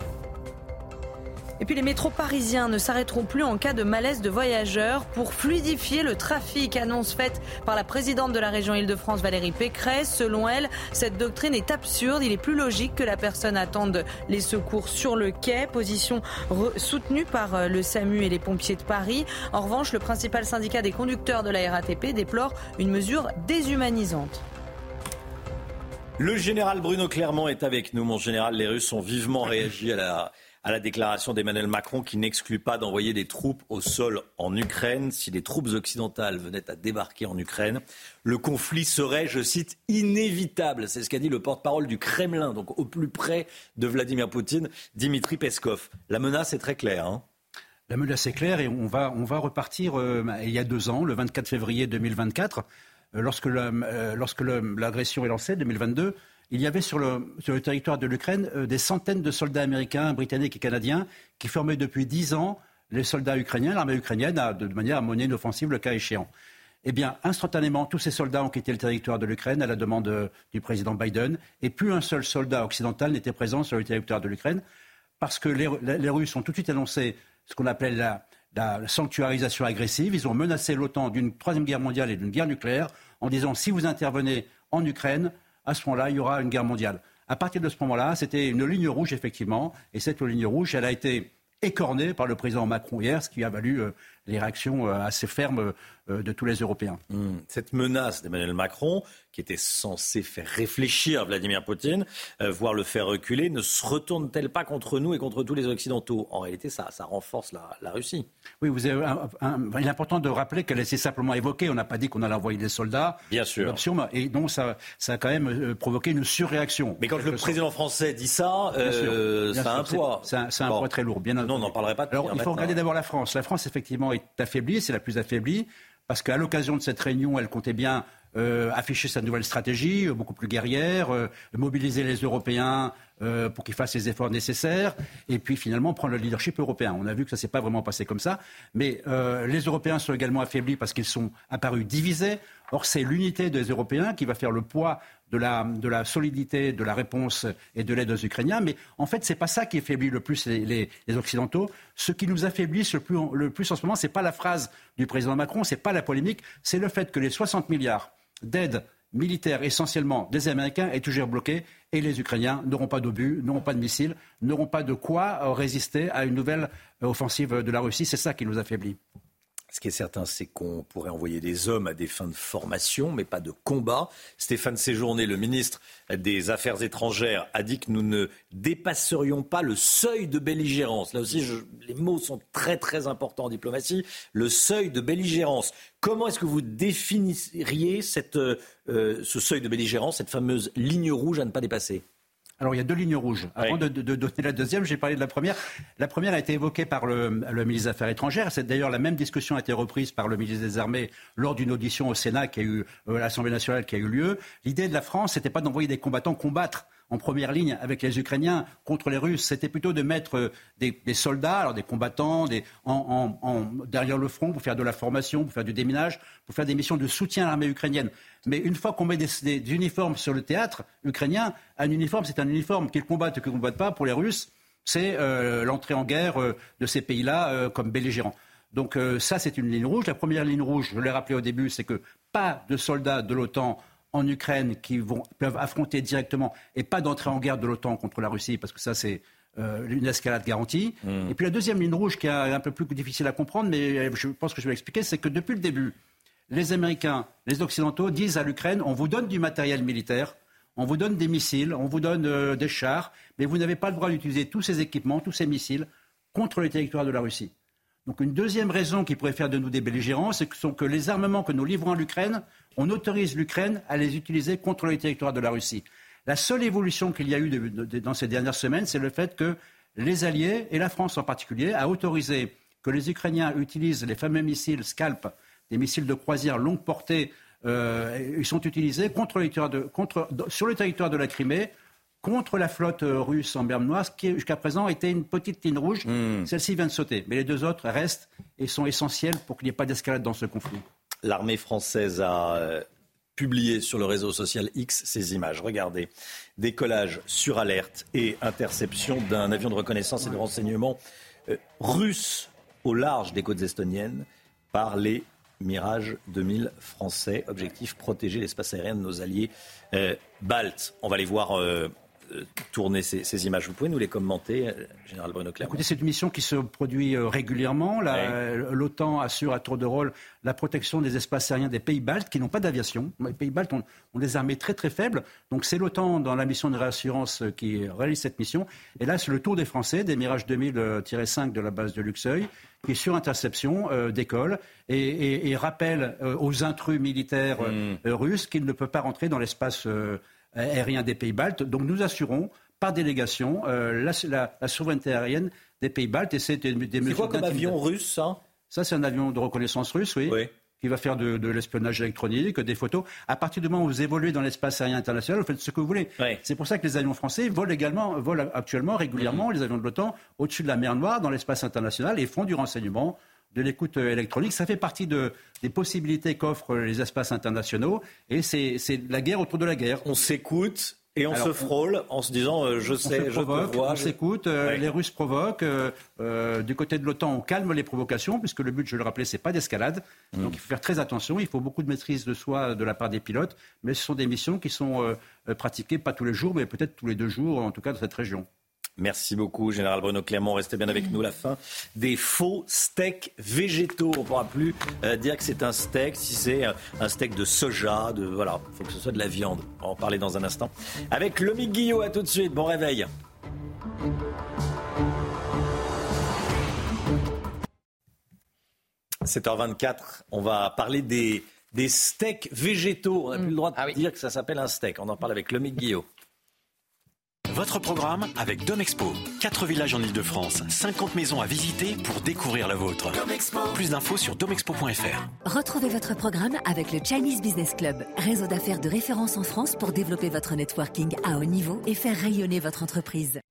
Et puis les métros parisiens ne s'arrêteront plus en cas de malaise de voyageurs pour fluidifier le trafic. Annonce faite par la présidente de la région Île-de-France, Valérie Pécresse. Selon elle, cette doctrine est absurde. Il est plus logique que la personne attende les secours sur le quai. Position soutenue par euh, le SAMU et les pompiers de Paris. En revanche, le principal syndicat des conducteurs de la RATP déplore une mesure déshumanisante. Le général Bruno Clermont est avec nous. Mon général, les Russes ont vivement réagi à la à la déclaration d'Emmanuel Macron qui n'exclut pas d'envoyer des troupes au sol en Ukraine. Si les troupes occidentales venaient à débarquer en Ukraine, le conflit serait, je cite, inévitable. C'est ce qu'a dit le porte-parole du Kremlin, donc au plus près de Vladimir Poutine, Dimitri Peskov. La menace est très claire. Hein. la menace est claire et on va, on va repartir euh, il y a deux ans, le 24 février 2024, euh, lorsque euh, l'agression est lancée, 2022 il y avait sur le, territoire de l'Ukraine euh, des centaines de soldats américains, britanniques et canadiens qui formaient depuis dix ans les soldats ukrainiens, l'armée ukrainienne, de manière à mener une offensive le cas échéant. Eh bien, instantanément, tous ces soldats ont quitté le territoire de l'Ukraine à la demande euh, du président Biden, et plus un seul soldat occidental n'était présent sur le territoire de l'Ukraine, parce que les, Russes ont tout de suite annoncé ce qu'on appelle la, la sanctuarisation agressive. Ils ont menacé l'OTAN d'une troisième guerre mondiale et d'une guerre nucléaire en disant si vous intervenez en Ukraine, à ce moment-là, il y aura une guerre mondiale. À partir de ce moment-là, c'était une ligne rouge, effectivement, et cette ligne rouge, elle a été écornée par le président Macron hier, ce qui a valu euh, les réactions euh, assez fermes euh, de tous les Européens. Hmm. Cette menace d'Emmanuel Macron, qui était censée faire réfléchir Vladimir Poutine, euh, voire le faire reculer, ne se retourne-t-elle pas contre nous et contre tous les Occidentaux? En réalité, ça, ça renforce la, Russie. Oui, vous avez il est important de rappeler qu'elle s'est simplement évoquée. On n'a pas dit qu'on allait envoyer des soldats. Bien sûr. Et donc, ça, ça a quand même provoqué une surréaction. Mais quand le président français dit ça, ça a un poids. C'est un, poids très lourd, bien Non, on n'en parlerait pas. Alors, il faut regarder d'abord la France. La France, effectivement, est affaiblie. C'est la plus affaiblie parce qu'à l'occasion de cette réunion, elle comptait bien euh, afficher sa nouvelle stratégie, euh, beaucoup plus guerrière, euh, mobiliser les Européens pour qu'ils fassent les efforts nécessaires, et puis finalement prendre le leadership européen. On a vu que ça ne s'est pas vraiment passé comme ça, mais les Européens sont également affaiblis parce qu'ils sont apparus divisés. Or, c'est l'unité des Européens qui va faire le poids de la, solidité de la réponse et de l'aide aux Ukrainiens. Mais en fait, ce n'est pas ça qui affaiblit le plus les, Occidentaux. Ce qui nous affaiblit le plus, le plus en ce moment, ce n'est pas la phrase du président Macron, ce n'est pas la polémique, c'est le fait que les 60 milliards d'aide militaire essentiellement des Américains est toujours bloqué et les Ukrainiens n'auront pas d'obus, n'auront pas de missiles, n'auront pas de quoi résister à une nouvelle offensive de la Russie. C'est ça qui nous affaiblit. Ce qui est certain, c'est qu'on pourrait envoyer des hommes à des fins de formation, mais pas de combat. Stéphane Séjourné, le ministre des Affaires étrangères, a dit que nous ne dépasserions pas le seuil de belligérance. Là aussi, les mots sont très très importants en diplomatie. Le seuil de belligérance. Comment est-ce que vous définiriez cette, euh, ce seuil de belligérance, cette fameuse ligne rouge à ne pas dépasser? Alors il y a deux lignes rouges. Avant de, donner la deuxième, j'ai parlé de la première. La première a été évoquée par le, ministre des Affaires étrangères. C'est d'ailleurs la même discussion a été reprise par le ministre des Armées lors d'une audition au Sénat qui a eu euh, l'Assemblée nationale qui a eu lieu. L'idée de la France, n'était pas d'envoyer des combattants combattre en première ligne avec les Ukrainiens contre les Russes. C'était plutôt de mettre euh, des, soldats, alors des combattants, des, en, derrière le front pour faire de la formation, pour faire du déminage, pour faire des missions de soutien à l'armée ukrainienne. Mais une fois qu'on met des, uniformes sur le théâtre ukrainien, un uniforme, c'est un uniforme. Qu'ils combattent ou qu'ils ne combattent pas, pour les Russes, c'est euh, l'entrée en guerre euh, de ces pays-là comme belligérants. Donc ça, c'est une ligne rouge. La première ligne rouge, je l'ai rappelé au début, c'est que pas de soldats de l'OTAN en Ukraine qui vont, peuvent affronter directement et pas d'entrer en guerre de l'OTAN contre la Russie, parce que ça, c'est euh, une escalade garantie. Hmm. Et puis la deuxième ligne rouge qui est un peu plus difficile à comprendre, mais je pense que je vais l'expliquer, c'est que depuis le début, les Américains, les Occidentaux disent à l'Ukraine on vous donne du matériel militaire, on vous donne des missiles, on vous donne euh, des chars, mais vous n'avez pas le droit d'utiliser tous ces équipements, tous ces missiles contre le territoire de la Russie. Donc une deuxième raison qui pourrait faire de nous des belligérants, c'est que, les armements que nous livrons à l'Ukraine on autorise l'Ukraine à les utiliser contre les territoires de la Russie. La seule évolution qu'il y a eu dans ces dernières semaines, c'est le fait que les Alliés, et la France en particulier, a autorisé que les Ukrainiens utilisent les fameux missiles Scalp, des missiles de croisière longue portée, euh, ils sont utilisés contre sur le territoire de la Crimée contre la flotte euh, russe en mer Noire, qui jusqu'à présent était une petite ligne rouge. Hmm. Celle-ci vient de sauter. Mais les deux autres restent et sont essentiels pour qu'il n'y ait pas d'escalade dans ce conflit l'armée française a euh, publié sur le réseau social X ces images. Regardez, décollage sur alerte et interception d'un avion de reconnaissance et de renseignement russes au large des côtes estoniennes par les Mirage 2000 français. Objectif protéger l'espace aérien de nos alliés baltes. On va les voir euh, tourner ces, images. Vous pouvez nous les commenter, euh, Général Bruno Clermont Écoutez, c'est une mission qui se produit euh, régulièrement. L'OTAN assure à tour de rôle la protection des espaces aériens des pays baltes qui n'ont pas d'aviation. Les pays baltes ont, des armées très très faibles. Donc c'est l'OTAN dans la mission de réassurance qui réalise cette mission. Et là, c'est le tour des Français, des Mirage 2000-5 de la base de Luxeuil, qui sur interception décolle et, rappelle aux intrus militaires mmh. russes qu'ils ne peuvent pas rentrer dans l'espace aérien des pays baltes. Donc nous assurons par délégation euh, la, souveraineté aérienne des pays baltes. Et c'est des, mesures. C'est quoi comme avion russe, ça? Ça, c'est un avion de reconnaissance russe, oui. Qui va faire de, l'espionnage électronique, des photos. À partir du moment où vous évoluez dans l'espace aérien international, vous faites ce que vous voulez. C'est pour ça que les avions français volent également, volent actuellement régulièrement, mhm. les avions de l'OTAN, au-dessus de la mer Noire, dans l'espace international, et font du renseignement, de l'écoute euh, électronique. Ça fait partie de, des possibilités qu'offrent les espaces internationaux. Et c'est la guerre autour de la guerre. On s'écoute. Et on se frôle en se disant euh, je sais, je te vois. On s'écoute, euh, les Russes provoquent. du côté de l'OTAN, on calme les provocations, puisque le but, je le rappelais, c'est pas d'escalade. Mm. Donc il faut faire très attention. Il faut beaucoup de maîtrise de soi de la part des pilotes. Mais ce sont des missions qui sont pratiquées pas tous les jours, mais peut-être tous les deux jours, en tout cas dans cette région. Merci beaucoup, Général Bruno Clermont. Restez bien avec nous. La fin des faux steaks végétaux. On ne pourra plus euh, dire que c'est un steak si c'est euh, un steak de soja. De, voilà, il faut que ce soit de la viande. On va en parler dans un instant. Avec Lomi Guillot, à tout de suite. Bon réveil. – 7h24, on va parler des, des steaks végétaux. On n'a plus le droit de ah dire que ça s'appelle un steak. On en parle avec Lomi Guillot. Votre programme avec Domexpo. 4 villages en Ile-de-France, 50 maisons à visiter pour découvrir la vôtre. Plus d'infos sur domexpo.fr. Retrouvez votre programme avec le Chinese Business Club, réseau d'affaires de référence en France pour développer votre networking à haut niveau et faire rayonner votre entreprise.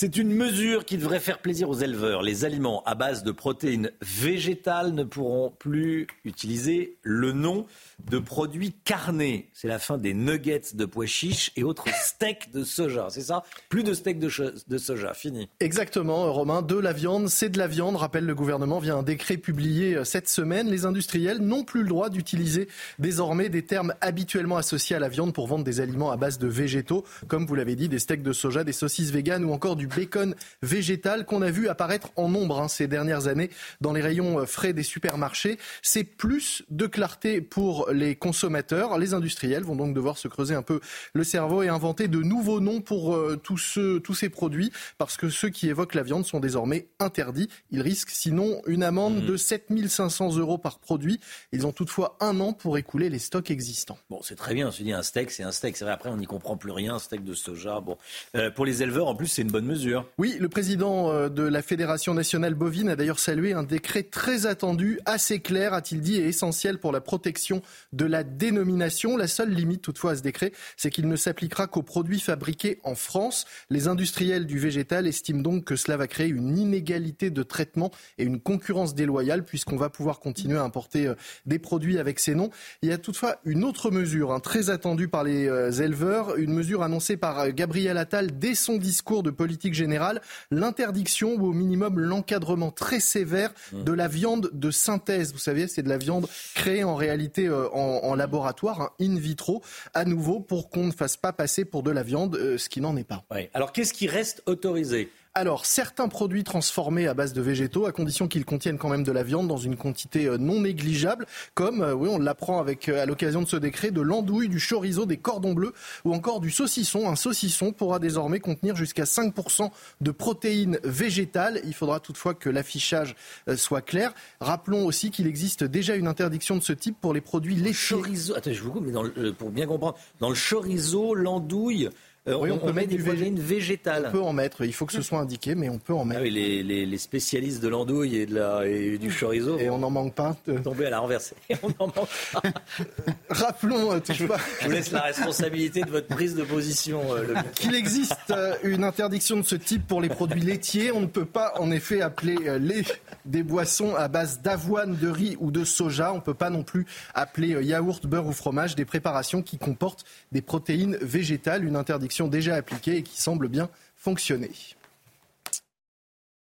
C'est une mesure qui devrait faire plaisir aux éleveurs. Les aliments à base de protéines végétales ne pourront plus utiliser le nom de produits carnés. C'est la fin des nuggets de pois chiches et autres steaks de soja. C'est ça? Plus de steaks de, de, soja. Fini. Exactement, Romain. De la viande, c'est de la viande, rappelle le gouvernement via un décret publié euh, cette semaine. Les industriels n'ont plus le droit d'utiliser désormais des termes habituellement associés à la viande pour vendre des aliments à base de végétaux, comme vous l'avez dit, des steaks de soja, des saucisses véganes ou encore du bacon végétal qu'on a vu apparaître en nombre hein, ces dernières années dans les rayons euh, frais des supermarchés. C'est plus de clarté pour les consommateurs. Les industriels vont donc devoir se creuser un peu le cerveau et inventer de nouveaux noms pour euh, tous, tous ces produits parce que ceux qui évoquent la viande sont désormais interdits. Ils risquent sinon une amende mmh. de 7500 euros par produit. Ils ont toutefois un an pour écouler les stocks existants. Bon, c'est très bien. On se dit un steak, c'est un steak. C'est vrai, après, on n'y comprend plus rien. Un steak de soja. Bon, euh, pour les éleveurs, en plus, c'est une bonne mesure. Oui, le président euh, de la Fédération nationale bovine a d'ailleurs salué un décret très attendu, assez clair, a-t-il dit, et essentiel pour la protection de la dénomination. La seule limite toutefois à ce décret, c'est qu'il ne s'appliquera qu'aux produits fabriqués en France. Les industriels du végétal estiment donc que cela va créer une inégalité de traitement et une concurrence déloyale puisqu'on va pouvoir continuer à importer euh, des produits avec ces noms. Il y a toutefois une autre mesure hein, très attendue par les euh, éleveurs, une mesure annoncée par euh, Gabriel Attal dès son discours de politique générale, l'interdiction ou au minimum l'encadrement très sévère mmh. de la viande de synthèse. Vous savez, c'est de la viande créée en réalité en laboratoire, hein, in vitro, à nouveau, pour qu'on ne fasse pas passer pour de la viande, euh, ce qui n'en est pas. Alors qu'est-ce qui reste autorisé? Alors, certains produits transformés à base de végétaux, à condition qu'ils contiennent quand même de la viande dans une quantité euh, non négligeable, comme, euh, oui, on l'apprend avec, euh, à l'occasion de ce décret, de l'andouille, du chorizo, des cordons bleus ou encore du saucisson. Un saucisson pourra désormais contenir jusqu'à 5% de protéines végétales. Il faudra toutefois que l'affichage soit clair. Rappelons aussi qu'il existe déjà une interdiction de ce type pour les produits laitiers. Chorizo, attends, je vous coupe, mais pour bien comprendre, dans le chorizo, l'andouille, oui, on, peut mettre des protéines végétales. On peut en mettre. Il faut que ce soit indiqué, mais on peut en mettre. Ah oui, les, spécialistes de l'andouille et, de la, et du chorizo. Et on n'en manque pas. De... Tomber à la renversée. on n'en manque pas. Rappelons, euh, je, je, vous laisse la responsabilité de votre prise de position. Euh, Qu'il existe une interdiction de ce type pour les produits laitiers. On ne peut pas, en effet, appeler les, des boissons à base d'avoine, de riz ou de soja. On ne peut pas non plus appeler yaourt, beurre ou fromage des préparations qui comportent des protéines végétales. Une interdiction déjà appliquée et qui semble bien fonctionner.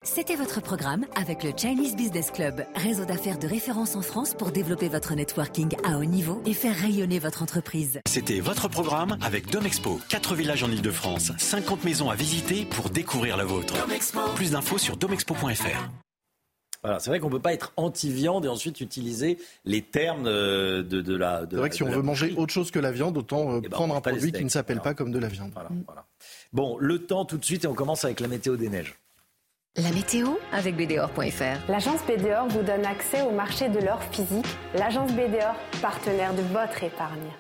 C'était votre programme avec le Chinese Business Club, réseau d'affaires de référence en France pour développer votre networking à haut niveau et faire rayonner votre entreprise. C'était votre programme avec Domexpo. 4 villages en Ile-de-France, 50 maisons à visiter pour découvrir la vôtre. Plus d'infos sur domexpo.fr. Voilà, c'est vrai qu'on ne peut pas être anti-viande et ensuite utiliser les termes de, de, la. C'est vrai que si on veut manger autre chose que la viande, autant euh, eh ben, prendre un produit qui ne s'appelle pas comme de la viande. Bon, le temps tout de suite et on commence avec la météo des neiges. La météo avec BDOR.fr. L'agence BDOR vous donne accès au marché de l'or physique. L'agence BDOR, partenaire de votre épargne.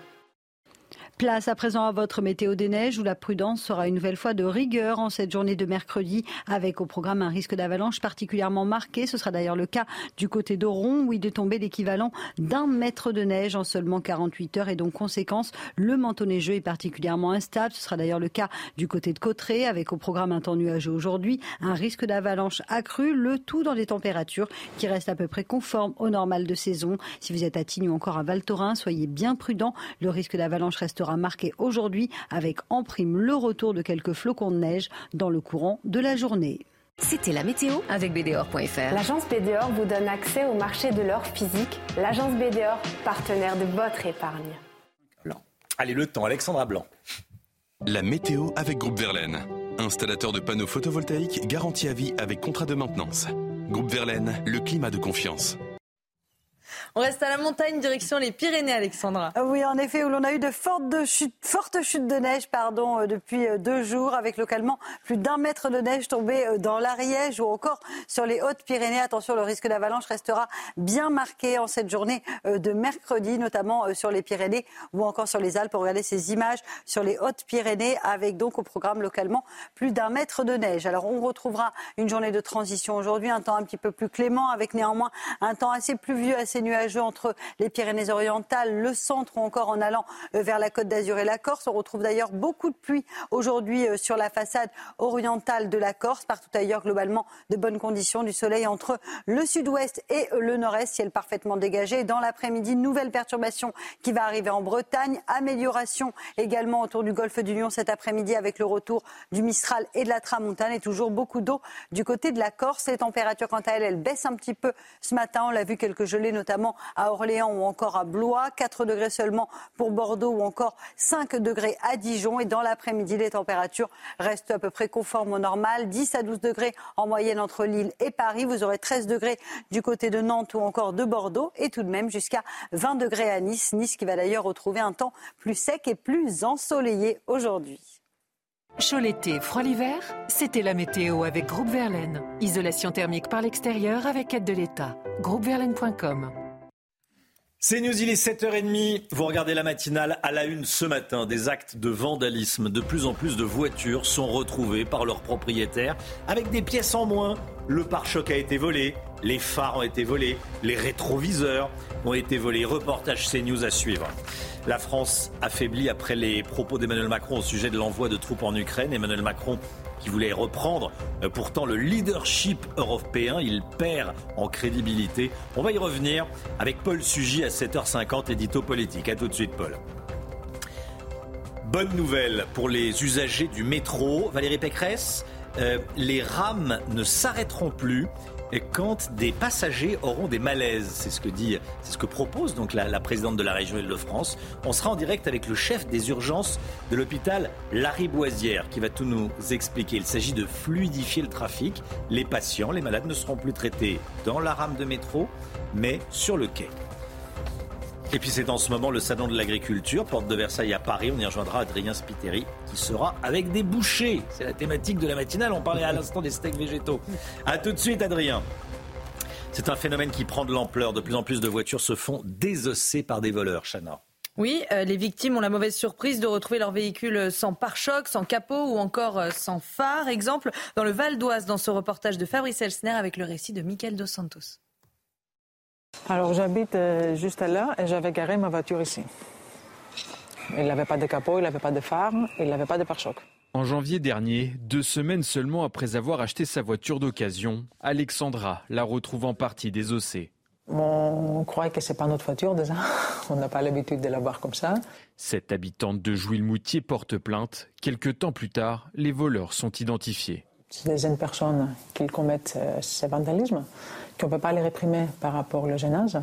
Place à présent à votre météo des neiges où la prudence sera une nouvelle fois de rigueur en cette journée de mercredi avec au programme un risque d'avalanche particulièrement marqué. Ce sera d'ailleurs le cas du côté d'Oron où il est tombé l'équivalent d'un mètre de neige en seulement 48 heures et donc conséquence, le manteau neigeux est particulièrement instable. Ce sera d'ailleurs le cas du côté de Cotteret avec au programme un temps nuageux aujourd'hui, un risque d'avalanche accru, le tout dans des températures qui restent à peu près conformes au normal de saison. Si vous êtes à Tignes ou encore à Val Thorens, soyez bien prudents. Le risque d'avalanche restera marqué aujourd'hui avec en prime le retour de quelques flocons de neige dans le courant de la journée. C'était la météo avec BDOR.fr. L'agence BDOR vous donne accès au marché de l'or physique. L'agence BDOR, partenaire de votre épargne. Allez, le temps, Alexandra Blanc. La météo avec Groupe Verlaine. Installateur de panneaux photovoltaïques garantie à vie avec contrat de maintenance. Groupe Verlaine, le climat de confiance. On reste à la montagne, direction les Pyrénées, Alexandra. Ah oui, en effet, où l'on a eu de fortes, chutes, fortes chutes de neige pardon, euh, depuis euh, deux jours, avec localement plus d'un mètre de neige tombé euh, dans l'Ariège ou encore sur les Hautes-Pyrénées. Attention, le risque d'avalanche restera bien marqué en cette journée de mercredi, notamment sur les Pyrénées ou encore sur les Alpes. Regardez ces images sur les Hautes-Pyrénées, avec donc au programme localement plus d'un mètre de neige. Alors, on retrouvera une journée de transition aujourd'hui, un temps un petit peu plus clément, avec néanmoins un temps assez pluvieux, assez nuageux entre les Pyrénées-Orientales, le centre ou encore en allant euh, vers la Côte d'Azur et la Corse. On retrouve d'ailleurs beaucoup de pluie aujourd'hui euh, sur la façade orientale de la Corse. Partout ailleurs, globalement, de bonnes conditions du soleil entre le sud-ouest et le nord-est, ciel parfaitement dégagé. Dans l'après-midi, nouvelle perturbation qui va arriver en Bretagne. Amélioration également autour du golfe du Lion cet après-midi avec le retour du Mistral et de la Tramontane et toujours beaucoup d'eau du côté de la Corse. Les températures, quant à elles, elles baissent un petit peu ce matin. On l'a vu quelques gelées, notamment à Orléans ou encore à Blois, 4 degrés seulement pour Bordeaux ou encore 5 degrés à Dijon. Et dans l'après-midi, les températures restent à peu près conformes au normal, 10 à 12 degrés en moyenne entre Lille et Paris. Vous aurez 13 degrés du côté de Nantes ou encore de Bordeaux et tout de même jusqu'à 20 degrés à Nice. Nice qui va d'ailleurs retrouver un temps plus sec et plus ensoleillé aujourd'hui. Chaud l'été, froid l'hiver, c'était la météo avec Groupe Verlaine. Isolation thermique par l'extérieur avec aide de l'État. Groupeverlaine.com c'est News, il est 7h30. Vous regardez la matinale à la une ce matin. Des actes de vandalisme. De plus en plus de voitures sont retrouvées par leurs propriétaires avec des pièces en moins. Le pare-choc a été volé, les phares ont été volés, les rétroviseurs ont été volés. Reportage CNews à suivre. La France affaiblie après les propos d'Emmanuel Macron au sujet de l'envoi de troupes en Ukraine. Emmanuel Macron qui voulait reprendre euh, pourtant le leadership européen. Il perd en crédibilité. On va y revenir avec Paul Sugy à 7h50, édito politique. A tout de suite, Paul. Bonne nouvelle pour les usagers du métro. Valérie Pécresse, euh, les rames ne s'arrêteront plus quand des passagers auront des malaises. C'est ce que dit, c'est ce que propose donc la, présidente de la région Île-de-France. On sera en direct avec le chef des urgences de l'hôpital Lariboisière qui va tout nous expliquer. Il s'agit de fluidifier le trafic. Les patients, les malades ne seront plus traités dans la rame de métro, mais sur le quai. Et puis c'est en ce moment le salon de l'agriculture, porte de Versailles à Paris. On y rejoindra Adrien Spiteri qui sera avec des bouchers. C'est la thématique de la matinale. On parlait à l'instant des steaks végétaux. A tout de suite Adrien. C'est un phénomène qui prend de l'ampleur. De plus en plus de voitures se font désosser par des voleurs, Chana. Oui, euh, les victimes ont la mauvaise surprise de retrouver leur véhicule sans pare-choc, sans capot ou encore euh, sans phare. Exemple dans le Val d'Oise, dans ce reportage de Fabrice Elsner avec le récit de Michael Dos Santos. Alors j'habite euh, juste là et j'avais garé ma voiture ici. Il n'avait pas de capot, il n'avait pas de phare, il n'avait pas de pare-choc. En janvier dernier, deux semaines seulement après avoir acheté sa voiture d'occasion, Alexandra la retrouve en partie désossée. on croit que c'est pas notre voiture déjà. On n'a pas l'habitude de la voir comme ça. Cette habitante de Jouy-le-Moutier porte plainte. Quelques temps plus tard, les voleurs sont identifiés. C'est des jeunes personnes qui commettent ces vandalismes, qu'on ne peut pas les réprimer par rapport au jeune âge,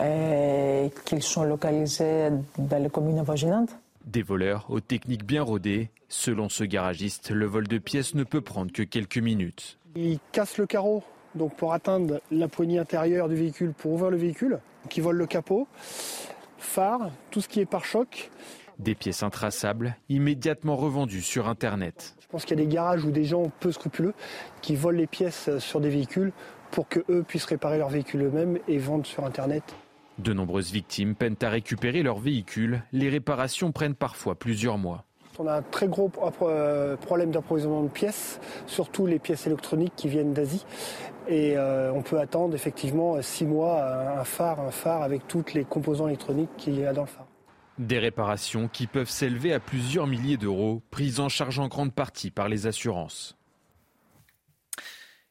et qu'ils sont localisés dans les communes voisinantes. Des voleurs aux techniques bien rodées. Selon ce garagiste, le vol de pièces ne peut prendre que quelques minutes. Ils cassent le carreau donc pour atteindre la poignée intérieure du véhicule, pour ouvrir le véhicule, qui volent le capot, phare, tout ce qui est pare-choc. Des pièces intraçables, immédiatement revendues sur Internet. Je pense qu'il y a des garages ou des gens peu scrupuleux qui volent les pièces sur des véhicules pour qu'eux puissent réparer leurs véhicules eux-mêmes et vendre sur Internet. De nombreuses victimes peinent à récupérer leurs véhicules. Les réparations prennent parfois plusieurs mois. On a un très gros euh, problème d'approvisionnement de pièces, surtout les pièces électroniques qui viennent d'Asie. Et euh, on peut attendre effectivement six mois un phare, un phare avec toutes les composants électroniques qu'il y a dans le phare. Des réparations qui peuvent s'élever à plusieurs milliers d'euros, prises en charge en grande partie par les assurances.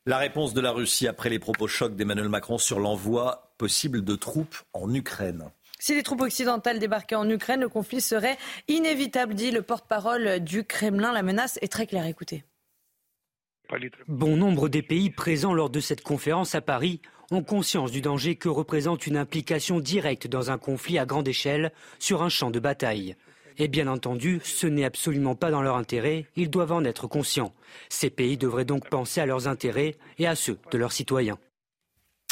La réponse de la Russie après les propos chocs d'Emmanuel Macron sur l'envoi possible de troupes en Ukraine. Si les troupes occidentales débarquaient en Ukraine, le conflit serait inévitable, dit le porte-parole du Kremlin. La menace est très claire. Écoutez. Bon nombre des pays présents lors de cette conférence à Paris ont conscience du danger que représente une implication directe dans un conflit à grande échelle sur un champ de bataille. Et bien entendu, ce n'est absolument pas dans leur intérêt, ils doivent en être conscients. Ces pays devraient donc penser à leurs intérêts et à ceux de leurs citoyens.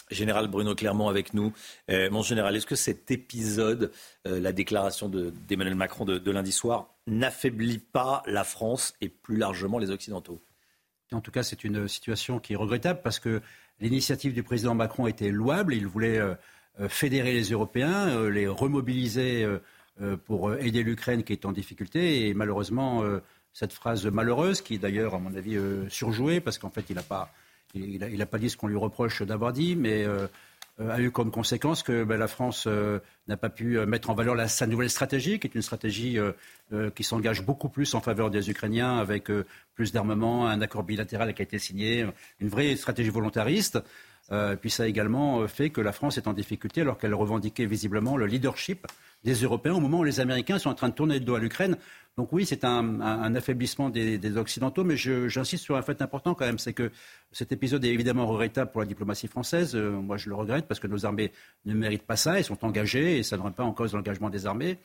Général Bruno Clermont avec nous. Euh, mon général, est-ce que cet épisode, euh, la déclaration d'Emmanuel Macron de, lundi soir, n'affaiblit pas la France et plus largement les Occidentaux? En tout cas, c'est une situation qui est regrettable parce que l'initiative du président Macron était louable. Il voulait euh, fédérer les Européens, les remobiliser euh, pour euh, aider l'Ukraine qui est en difficulté. Et malheureusement, euh, cette phrase malheureuse, qui est d'ailleurs, à mon avis, surjouée, parce qu'en fait, il n'a pas, il, pas dit ce qu'on lui reproche d'avoir dit, mais a eu comme conséquence que ben, la France n'a pas pu mettre en valeur sa nouvelle stratégie, qui est une stratégie qui s'engage beaucoup plus en faveur des Ukrainiens, avec plus d'armement, un accord bilatéral qui a été signé, une vraie stratégie volontariste. puis ça a également fait que la France est en difficulté alors qu'elle revendiquait visiblement le leadership des Européens au moment où les Américains sont en train de tourner le dos à l'Ukraine. Donc oui, c'est un, affaiblissement des, Occidentaux, mais j'insiste sur un fait important quand même, c'est que cet épisode est évidemment regrettable pour la diplomatie française. Euh, moi, je le regrette parce que nos armées ne méritent pas ça, elles sont engagées et ça ne remet pas en cause l'engagement des armées.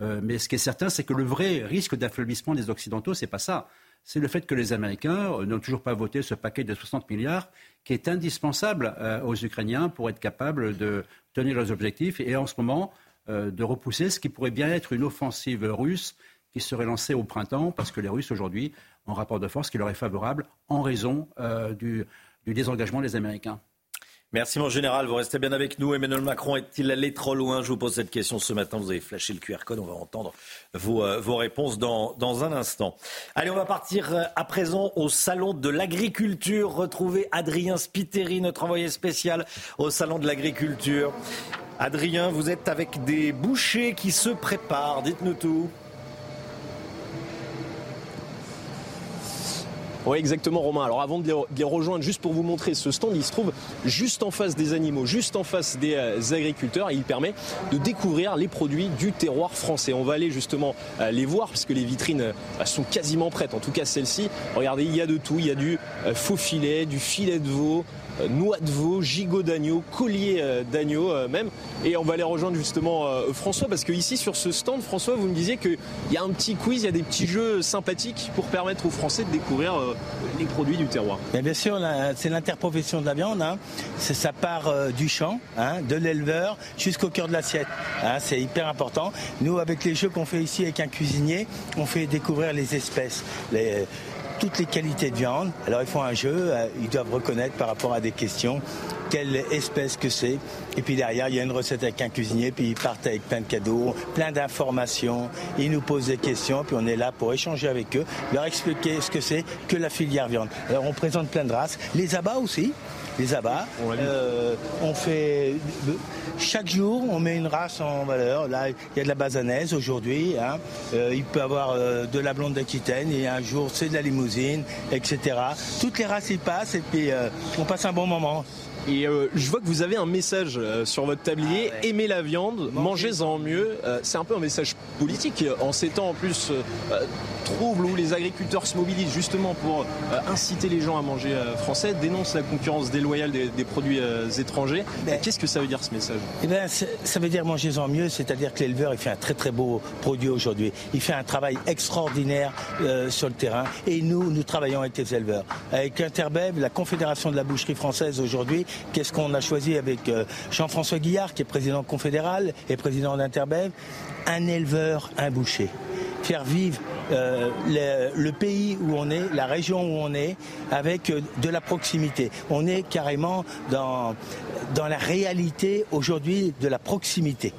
Euh, mais ce qui est certain, c'est que le vrai risque d'affaiblissement des Occidentaux, c'est pas ça. C'est le fait que les Américains euh, n'ont toujours pas voté ce paquet de 60 milliards qui est indispensable aux Ukrainiens pour être capables de tenir leurs objectifs. Et en ce moment, de repousser ce qui pourrait bien être une offensive russe qui serait lancée au printemps, parce que les Russes aujourd'hui ont un rapport de force qui leur est favorable en raison euh, du, désengagement des Américains. Merci mon général, vous restez bien avec nous. Emmanuel Macron est-il allé trop loin? Je vous pose cette question ce matin. Vous avez flashé le QR code, on va entendre vos, euh, réponses dans, dans, un instant. Allez, on va partir à présent au salon de l'agriculture. Retrouver Adrien Spiteri, notre envoyé spécial au salon de l'agriculture. Adrien, vous êtes avec des bouchers qui se préparent. Dites-nous tout. Oui, exactement, Romain. Alors, avant de les rejoindre, juste pour vous montrer, ce stand, il se trouve juste en face des animaux, juste en face des euh, agriculteurs, et il permet de découvrir les produits du terroir français. On va aller justement euh, les voir, puisque les vitrines euh, sont quasiment prêtes, en tout cas celle-ci. Regardez, il y a de tout. Il y a du faux filet, du filet de veau, noix de veau, gigot d'agneau, collier euh, d'agneau euh, même. Et on va aller rejoindre justement François parce que ici sur ce stand, François, vous me disiez qu'il y a un petit quiz, il y a des petits jeux sympathiques pour permettre aux Français de découvrir les produits du terroir. bien sûr, c'est l'interprofession de la viande. Hein. Ça part du champ, hein, de l'éleveur jusqu'au cœur de l'assiette. Hein. c'est hyper important. Nous, avec les jeux qu'on fait ici avec un cuisinier, on fait découvrir les espèces. Toutes les qualités de viande. Alors ils font un jeu, euh, ils doivent reconnaître par rapport à des questions quelle espèce que c'est. Et puis derrière, il y a une recette avec un cuisinier, puis ils partent avec plein de cadeaux, plein d'informations. Ils nous posent des questions, puis on est là pour échanger avec eux, leur expliquer ce que c'est que la filière viande. Alors on présente plein de races, les abats aussi les abats. Euh, on fait chaque jour, on met une race en valeur. Là, il y a de la basanaise aujourd'hui. Hein. Euh, il peut y avoir euh, de la blonde d'Aquitaine et un jour c'est de la limousine, etc. Toutes les races y passent et puis on passe un bon moment. Et euh, je vois que vous avez un message euh, sur votre tablier Ah aimez la viande, mangez-en mieux. Euh, c'est un peu un message politique en ces temps en plus euh, troubles où les agriculteurs se mobilisent justement pour inciter les gens à manger français, dénoncent la concurrence déloyale des, des produits étrangers. Qu'est-ce que ça veut dire ce message? Eh ben, Ça veut dire mangez-en mieux, c'est-à-dire que l'éleveur il fait un très très beau produit aujourd'hui. Il fait un travail extraordinaire euh, sur le terrain et nous, nous travaillons avec les éleveurs. Avec Interbev, la Confédération de la boucherie française aujourd'hui, qu'est-ce qu'on a choisi avec euh, Jean-François Guillard, qui est président confédéral et président d'Interbev? Un éleveur, un boucher. Faire vivre euh, le, pays où on est, la région où on est, avec euh, de la proximité. On est carrément dans la réalité aujourd'hui de la proximité.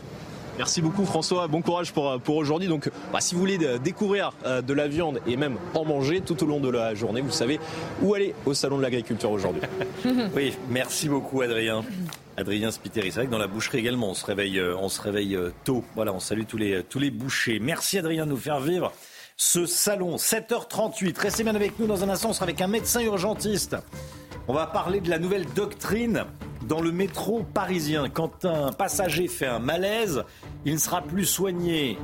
Merci beaucoup François, bon courage pour, pour aujourd'hui. Donc bah, si vous voulez découvrir euh, de la viande et même en manger tout au long de la journée, vous savez où aller au Salon de l'Agriculture aujourd'hui. oui, merci beaucoup Adrien. Adrien Spiteri. C'est vrai que dans la boucherie également, on se réveille, on se réveille tôt. Voilà, on salue tous les, tous les bouchers. Merci Adrien de nous faire vivre ce salon. 7h38. Restez bien avec nous dans un instant. On sera avec un médecin urgentiste. On va parler de la nouvelle doctrine dans le métro parisien. Quand un passager fait un malaise, il ne sera plus soigné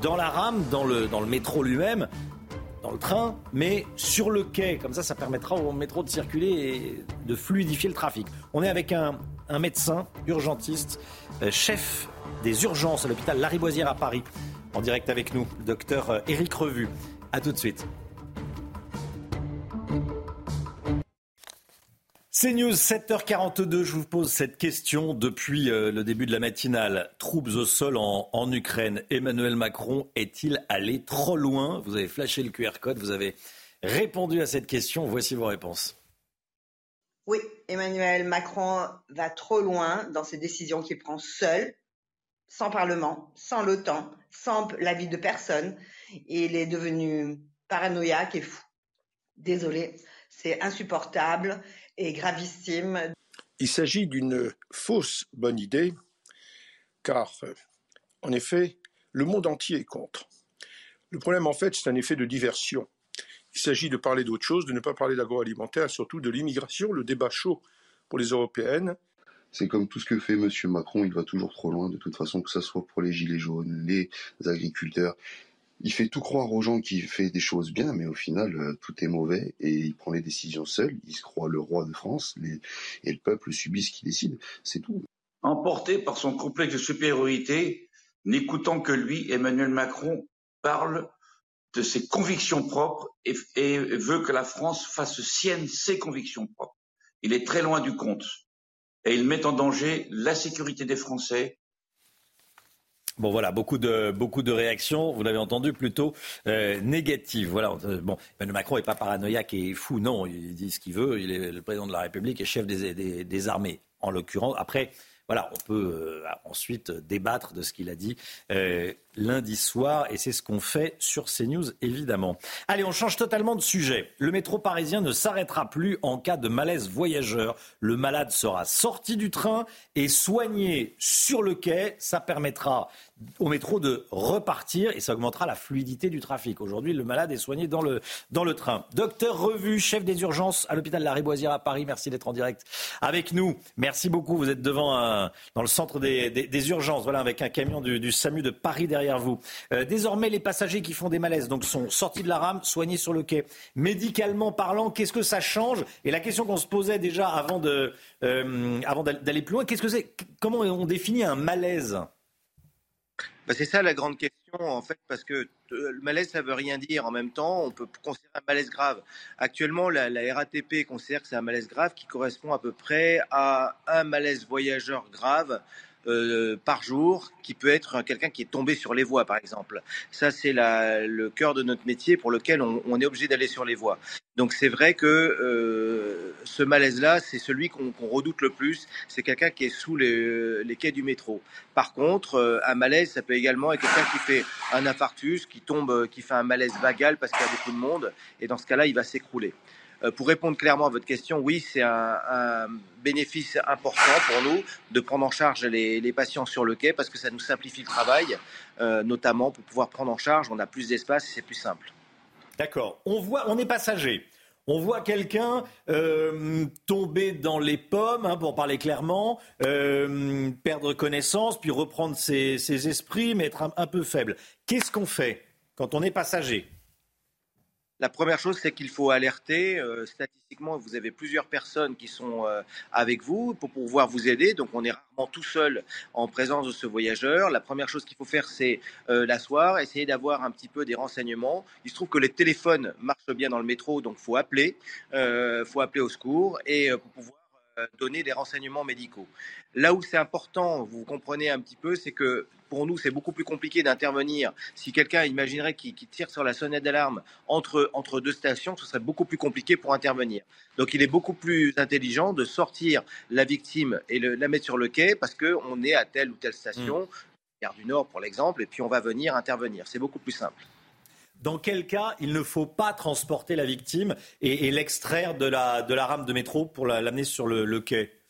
dans la rame, dans le, le métro lui-même, dans le train, mais sur le quai. Comme ça, ça permettra au métro de circuler et de fluidifier le trafic. On est avec un, un médecin urgentiste, euh, chef des urgences à l'hôpital Lariboisière à Paris. En direct avec nous, docteur Éric Revu. A tout de suite. C'est News 7h42. Je vous pose cette question depuis le début de la matinale. Troupes au sol en, Ukraine. Emmanuel Macron est-il allé trop loin? Vous avez flashé le QR code. Vous avez répondu à cette question. Voici vos réponses. Oui, Emmanuel Macron va trop loin dans ses décisions qu'il prend seul, sans Parlement, sans l'OTAN, sans l'avis de personne. Il est devenu paranoïaque et fou. Désolé, c'est insupportable et gravissime. Il s'agit d'une fausse bonne idée, car en effet, le monde entier est contre. Le problème, en fait, c'est un effet de diversion. Il s'agit de parler d'autre chose, de ne pas parler d'agroalimentaire, surtout de l'immigration, le débat chaud pour les européennes. C'est comme tout ce que fait M. Macron, il va toujours trop loin, de toute façon, que ce soit pour les gilets jaunes, les agriculteurs. Il fait tout croire aux gens qu'il fait des choses bien, mais au final, euh, tout est mauvais et il prend les décisions seul. Il se croit le roi de France et le peuple subit ce qu'il décide. C'est tout. Emporté par son complexe de supériorité, n'écoutant que lui, Emmanuel Macron parle de ses convictions propres et veut que la France fasse sienne ses convictions propres. Il est très loin du compte et il met en danger la sécurité des Français. Bon voilà, beaucoup de, beaucoup de réactions, vous l'avez entendu, plutôt euh, négatives. Voilà, euh, bon, Emmanuel Macron n'est pas paranoïaque et fou, non, il dit ce qu'il veut, il est le président de la République et chef des, des, armées, en l'occurrence. Après, voilà, on peut euh, ensuite débattre de ce qu'il a dit euh, lundi soir, et c'est ce qu'on fait sur CNews, évidemment. Allez, on change totalement de sujet. Le métro parisien ne s'arrêtera plus en cas de malaise voyageur. Le malade sera sorti du train et soigné sur le quai. Ça permettra au métro de repartir et ça augmentera la fluidité du trafic. Aujourd'hui, le malade est soigné dans le, dans le train. Docteur Revu, chef des urgences à l'hôpital La Riboisière à Paris, merci d'être en direct avec nous. Merci beaucoup. Vous êtes devant un, dans le centre des, des, des, urgences, voilà, avec un camion du, du SAMU de Paris derrière vous. Euh, désormais, les passagers qui font des malaises donc, sont sortis de la rame, soignés sur le quai. Médicalement parlant, qu'est-ce que ça change? Et la question qu'on se posait déjà avant, de, euh, avant d'aller plus loin, qu'est-ce que c'est? Comment on définit un malaise? Bah c'est ça la grande question en fait, parce que le malaise ça veut rien dire. En même temps, on peut considérer un malaise grave. Actuellement, la, la RATP considère que c'est un malaise grave qui correspond à peu près à un malaise voyageur grave euh, par jour, qui peut être quelqu'un qui est tombé sur les voies, par exemple. Ça, c'est le cœur de notre métier pour lequel on, est obligé d'aller sur les voies. Donc c'est vrai que euh, ce malaise-là, c'est celui qu'on qu redoute le plus. C'est quelqu'un qui est sous les, les, quais du métro. Par contre, euh, un malaise, ça peut également être quelqu'un qui fait un infarctus, qui tombe, qui fait un malaise vagal parce qu'il y a beaucoup de monde, et dans ce cas-là, il va s'écrouler. Euh, pour répondre clairement à votre question, oui, c'est un, bénéfice important pour nous de prendre en charge les, patients sur le quai parce que ça nous simplifie le travail, euh, notamment pour pouvoir prendre en charge, on a plus d'espace et c'est plus simple. D'accord. On voit, on est passager. On voit quelqu'un euh, tomber dans les pommes, hein, pour parler clairement, perdre connaissance, puis reprendre ses, esprits, mais être un peu faible. Qu'est-ce qu'on fait quand on est passager? La première chose, c'est qu'il faut alerter. Euh, statistiquement, vous avez plusieurs personnes qui sont euh, avec vous pour pouvoir vous aider. Donc, on est rarement tout seul en présence de ce voyageur. La première chose qu'il faut faire, c'est euh, l'asseoir, essayer d'avoir un petit peu des renseignements. Il se trouve que les téléphones marchent bien dans le métro, donc faut appeler, faut appeler au secours et pour pouvoir donner des renseignements médicaux. Là où c'est important, vous comprenez un petit peu, c'est que pour nous, c'est beaucoup plus compliqué d'intervenir. Si quelqu'un imaginerait qu'il tire sur la sonnette d'alarme entre, entre deux stations, ce serait beaucoup plus compliqué pour intervenir. Donc il est beaucoup plus intelligent de sortir la victime et la mettre sur le quai parce qu'on est à telle ou telle station, mmh. Gare du Nord pour l'exemple, et puis on va venir intervenir. C'est beaucoup plus simple. Dans quel cas il ne faut pas transporter la victime et, l'extraire de la, de la rame de métro pour l'amener sur le quai?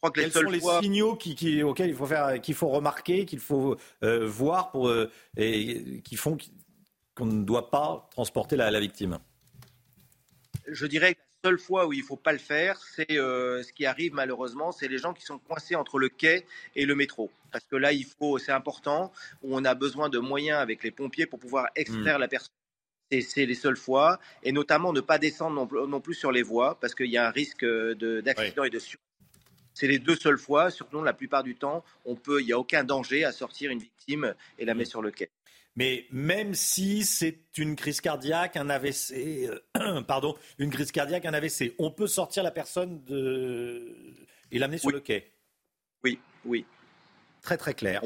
Crois que Quels sont les signaux qui, auxquels il faut faire, qu'il faut remarquer, qu'il faut euh, voir pour, euh, et qui font qu'on ne doit pas transporter la, victime? Je dirais que la seule fois où il ne faut pas le faire, c'est euh, ce qui arrive malheureusement, c'est les gens qui sont coincés entre le quai et le métro. Parce que là, il faut, c'est important, où on a besoin de moyens avec les pompiers pour pouvoir extraire hmm. la personne c'est les seules fois, et notamment ne pas descendre non, plus sur les voies, parce qu'il y a un risque d'accident et de sur c'est les deux seules fois, surtout la plupart du temps, on peut, il n'y a aucun danger à sortir une victime et la mettre sur le quai. Mais même si c'est une crise cardiaque, un AVC, euh, pardon, une crise cardiaque, un AVC, on peut sortir la personne de... et l'amener sur le quai. Oui, oui. Très très clair.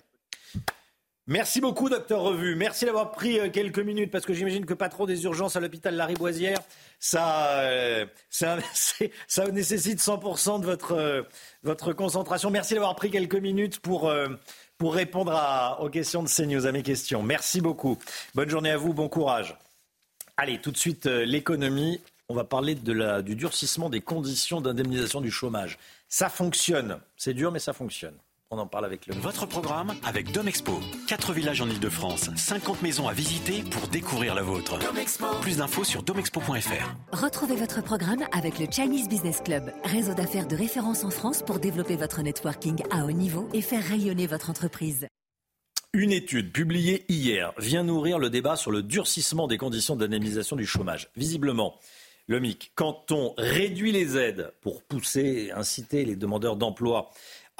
Merci beaucoup, docteur Revu. Merci d'avoir pris euh, quelques minutes parce que j'imagine que pas trop des urgences à l'hôpital Lariboisière, ça, euh, ça, ça, nécessite 100% de votre, euh, votre concentration. Merci d'avoir pris quelques minutes pour, pour répondre aux questions de CNews, à mes questions. Merci beaucoup. Bonne journée à vous, bon courage. Allez, tout de suite, l'économie. On va parler du durcissement des conditions d'indemnisation du chômage. Ça fonctionne. C'est dur, mais ça fonctionne. On en parle avec le. Votre programme avec Domexpo. 4 villages en Ile-de-France, 50 maisons à visiter pour découvrir la vôtre. Plus d'infos sur domexpo.fr. Retrouvez votre programme avec le Chinese Business Club, réseau d'affaires de référence en France pour développer votre networking à haut niveau et faire rayonner votre entreprise. Une étude publiée hier vient nourrir le débat sur le durcissement des conditions d'indemnisation du chômage. Visiblement, le MIC, quand on réduit les aides pour pousser, inciter les demandeurs d'emploi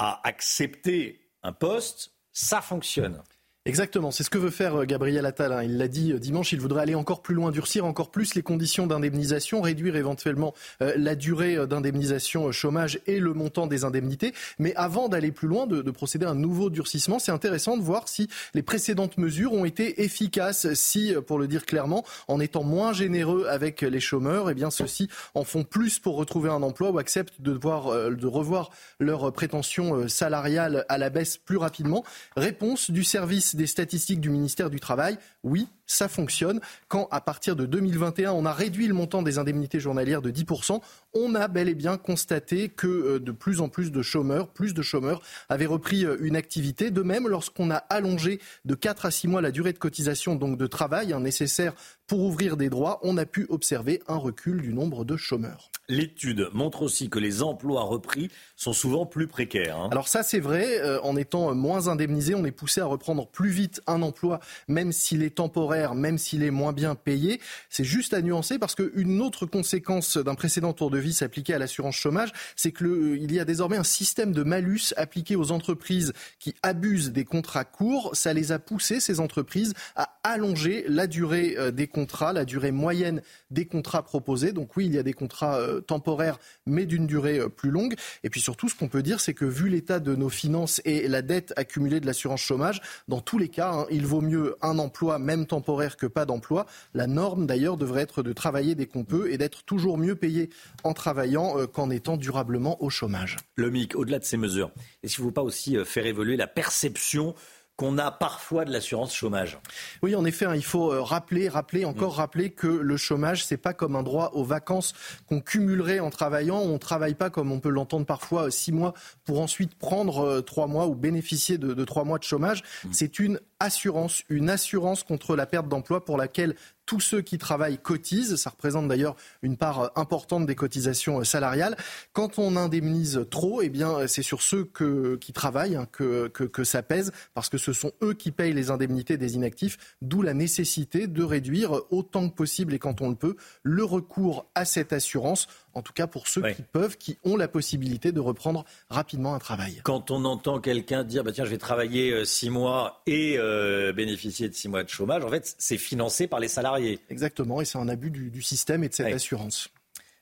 à accepter un poste, ça fonctionne. Exactement, c'est ce que veut faire euh, Gabriel Attal. Hein. Il l'a dit euh, dimanche, il voudrait aller encore plus loin, durcir encore plus les conditions d'indemnisation, réduire éventuellement euh, la durée d'indemnisation chômage et le montant des indemnités. Mais avant d'aller plus loin, de, procéder à un nouveau durcissement, c'est intéressant de voir si les précédentes mesures ont été efficaces, si, pour le dire clairement, en étant moins généreux avec les chômeurs, eh bien ceux-ci en font plus pour retrouver un emploi ou acceptent de, de revoir leurs prétentions salariales à la baisse plus rapidement. Réponse du service des statistiques du ministère du Travail, oui, ça fonctionne. Quand, à partir de 2021, on a réduit le montant des indemnités journalières de 10%, on a bel et bien constaté que euh, de plus en plus de chômeurs, plus de chômeurs avaient repris euh, une activité. De même, lorsqu'on a allongé de 4 à 6 mois la durée de cotisation, donc de travail hein, nécessaire pour ouvrir des droits, on a pu observer un recul du nombre de chômeurs. L'étude montre aussi que les emplois repris sont souvent plus précaires. Hein. Alors ça c'est vrai, euh, en étant moins indemnisé, on est poussé à reprendre plus vite un emploi, même s'il est temporaire, même s'il est moins bien payé. C'est juste à nuancer parce qu'une autre conséquence d'un précédent tour de vie appliqué à l'assurance chômage, c'est qu'il euh, y a désormais un système de malus appliqué aux entreprises qui abusent des contrats courts. Ça les a poussés, ces entreprises, à allonger la durée euh, des contrats, la durée moyenne des contrats proposés. Donc oui, il y a des contrats euh, temporaires, mais d'une durée plus longue. Et puis surtout, ce qu'on peut dire, c'est que vu l'état de nos finances et la dette accumulée de l'assurance chômage, dans tous les cas, hein, il vaut mieux un emploi, même temporaire, que pas d'emploi. La norme, d'ailleurs, devrait être de travailler dès qu'on peut et d'être toujours mieux payé en travaillant euh, qu'en étant durablement au chômage. Le MIC, au-delà de ces mesures, est-ce qu'il ne faut pas aussi euh, faire évoluer la perception qu'on a parfois de l'assurance chômage. Oui, en effet, hein, il faut euh, rappeler, rappeler, encore mm. rappeler que le chômage, c'est pas comme un droit aux vacances qu'on cumulerait en travaillant. On ne travaille pas comme on peut l'entendre parfois six mois pour ensuite prendre trois mois ou bénéficier de, trois mois de chômage. Mm. C'est une assurance, une assurance contre la perte d'emploi pour laquelle tous ceux qui travaillent cotisent. Ça représente d'ailleurs une part importante des cotisations salariales. Quand on indemnise trop, eh bien, c'est sur ceux qui travaillent hein, que, que ça pèse, parce que ce sont eux qui payent les indemnités des inactifs, d'où la nécessité de réduire autant que possible et quand on le peut le recours à cette assurance en tout cas pour ceux qui peuvent, qui ont la possibilité de reprendre rapidement un travail. Quand on entend quelqu'un dire bah tiens je vais travailler euh, six mois et euh, bénéficier de six mois de chômage, en fait c'est financé par les salariés. Exactement, et c'est un abus du, système et de cette assurance.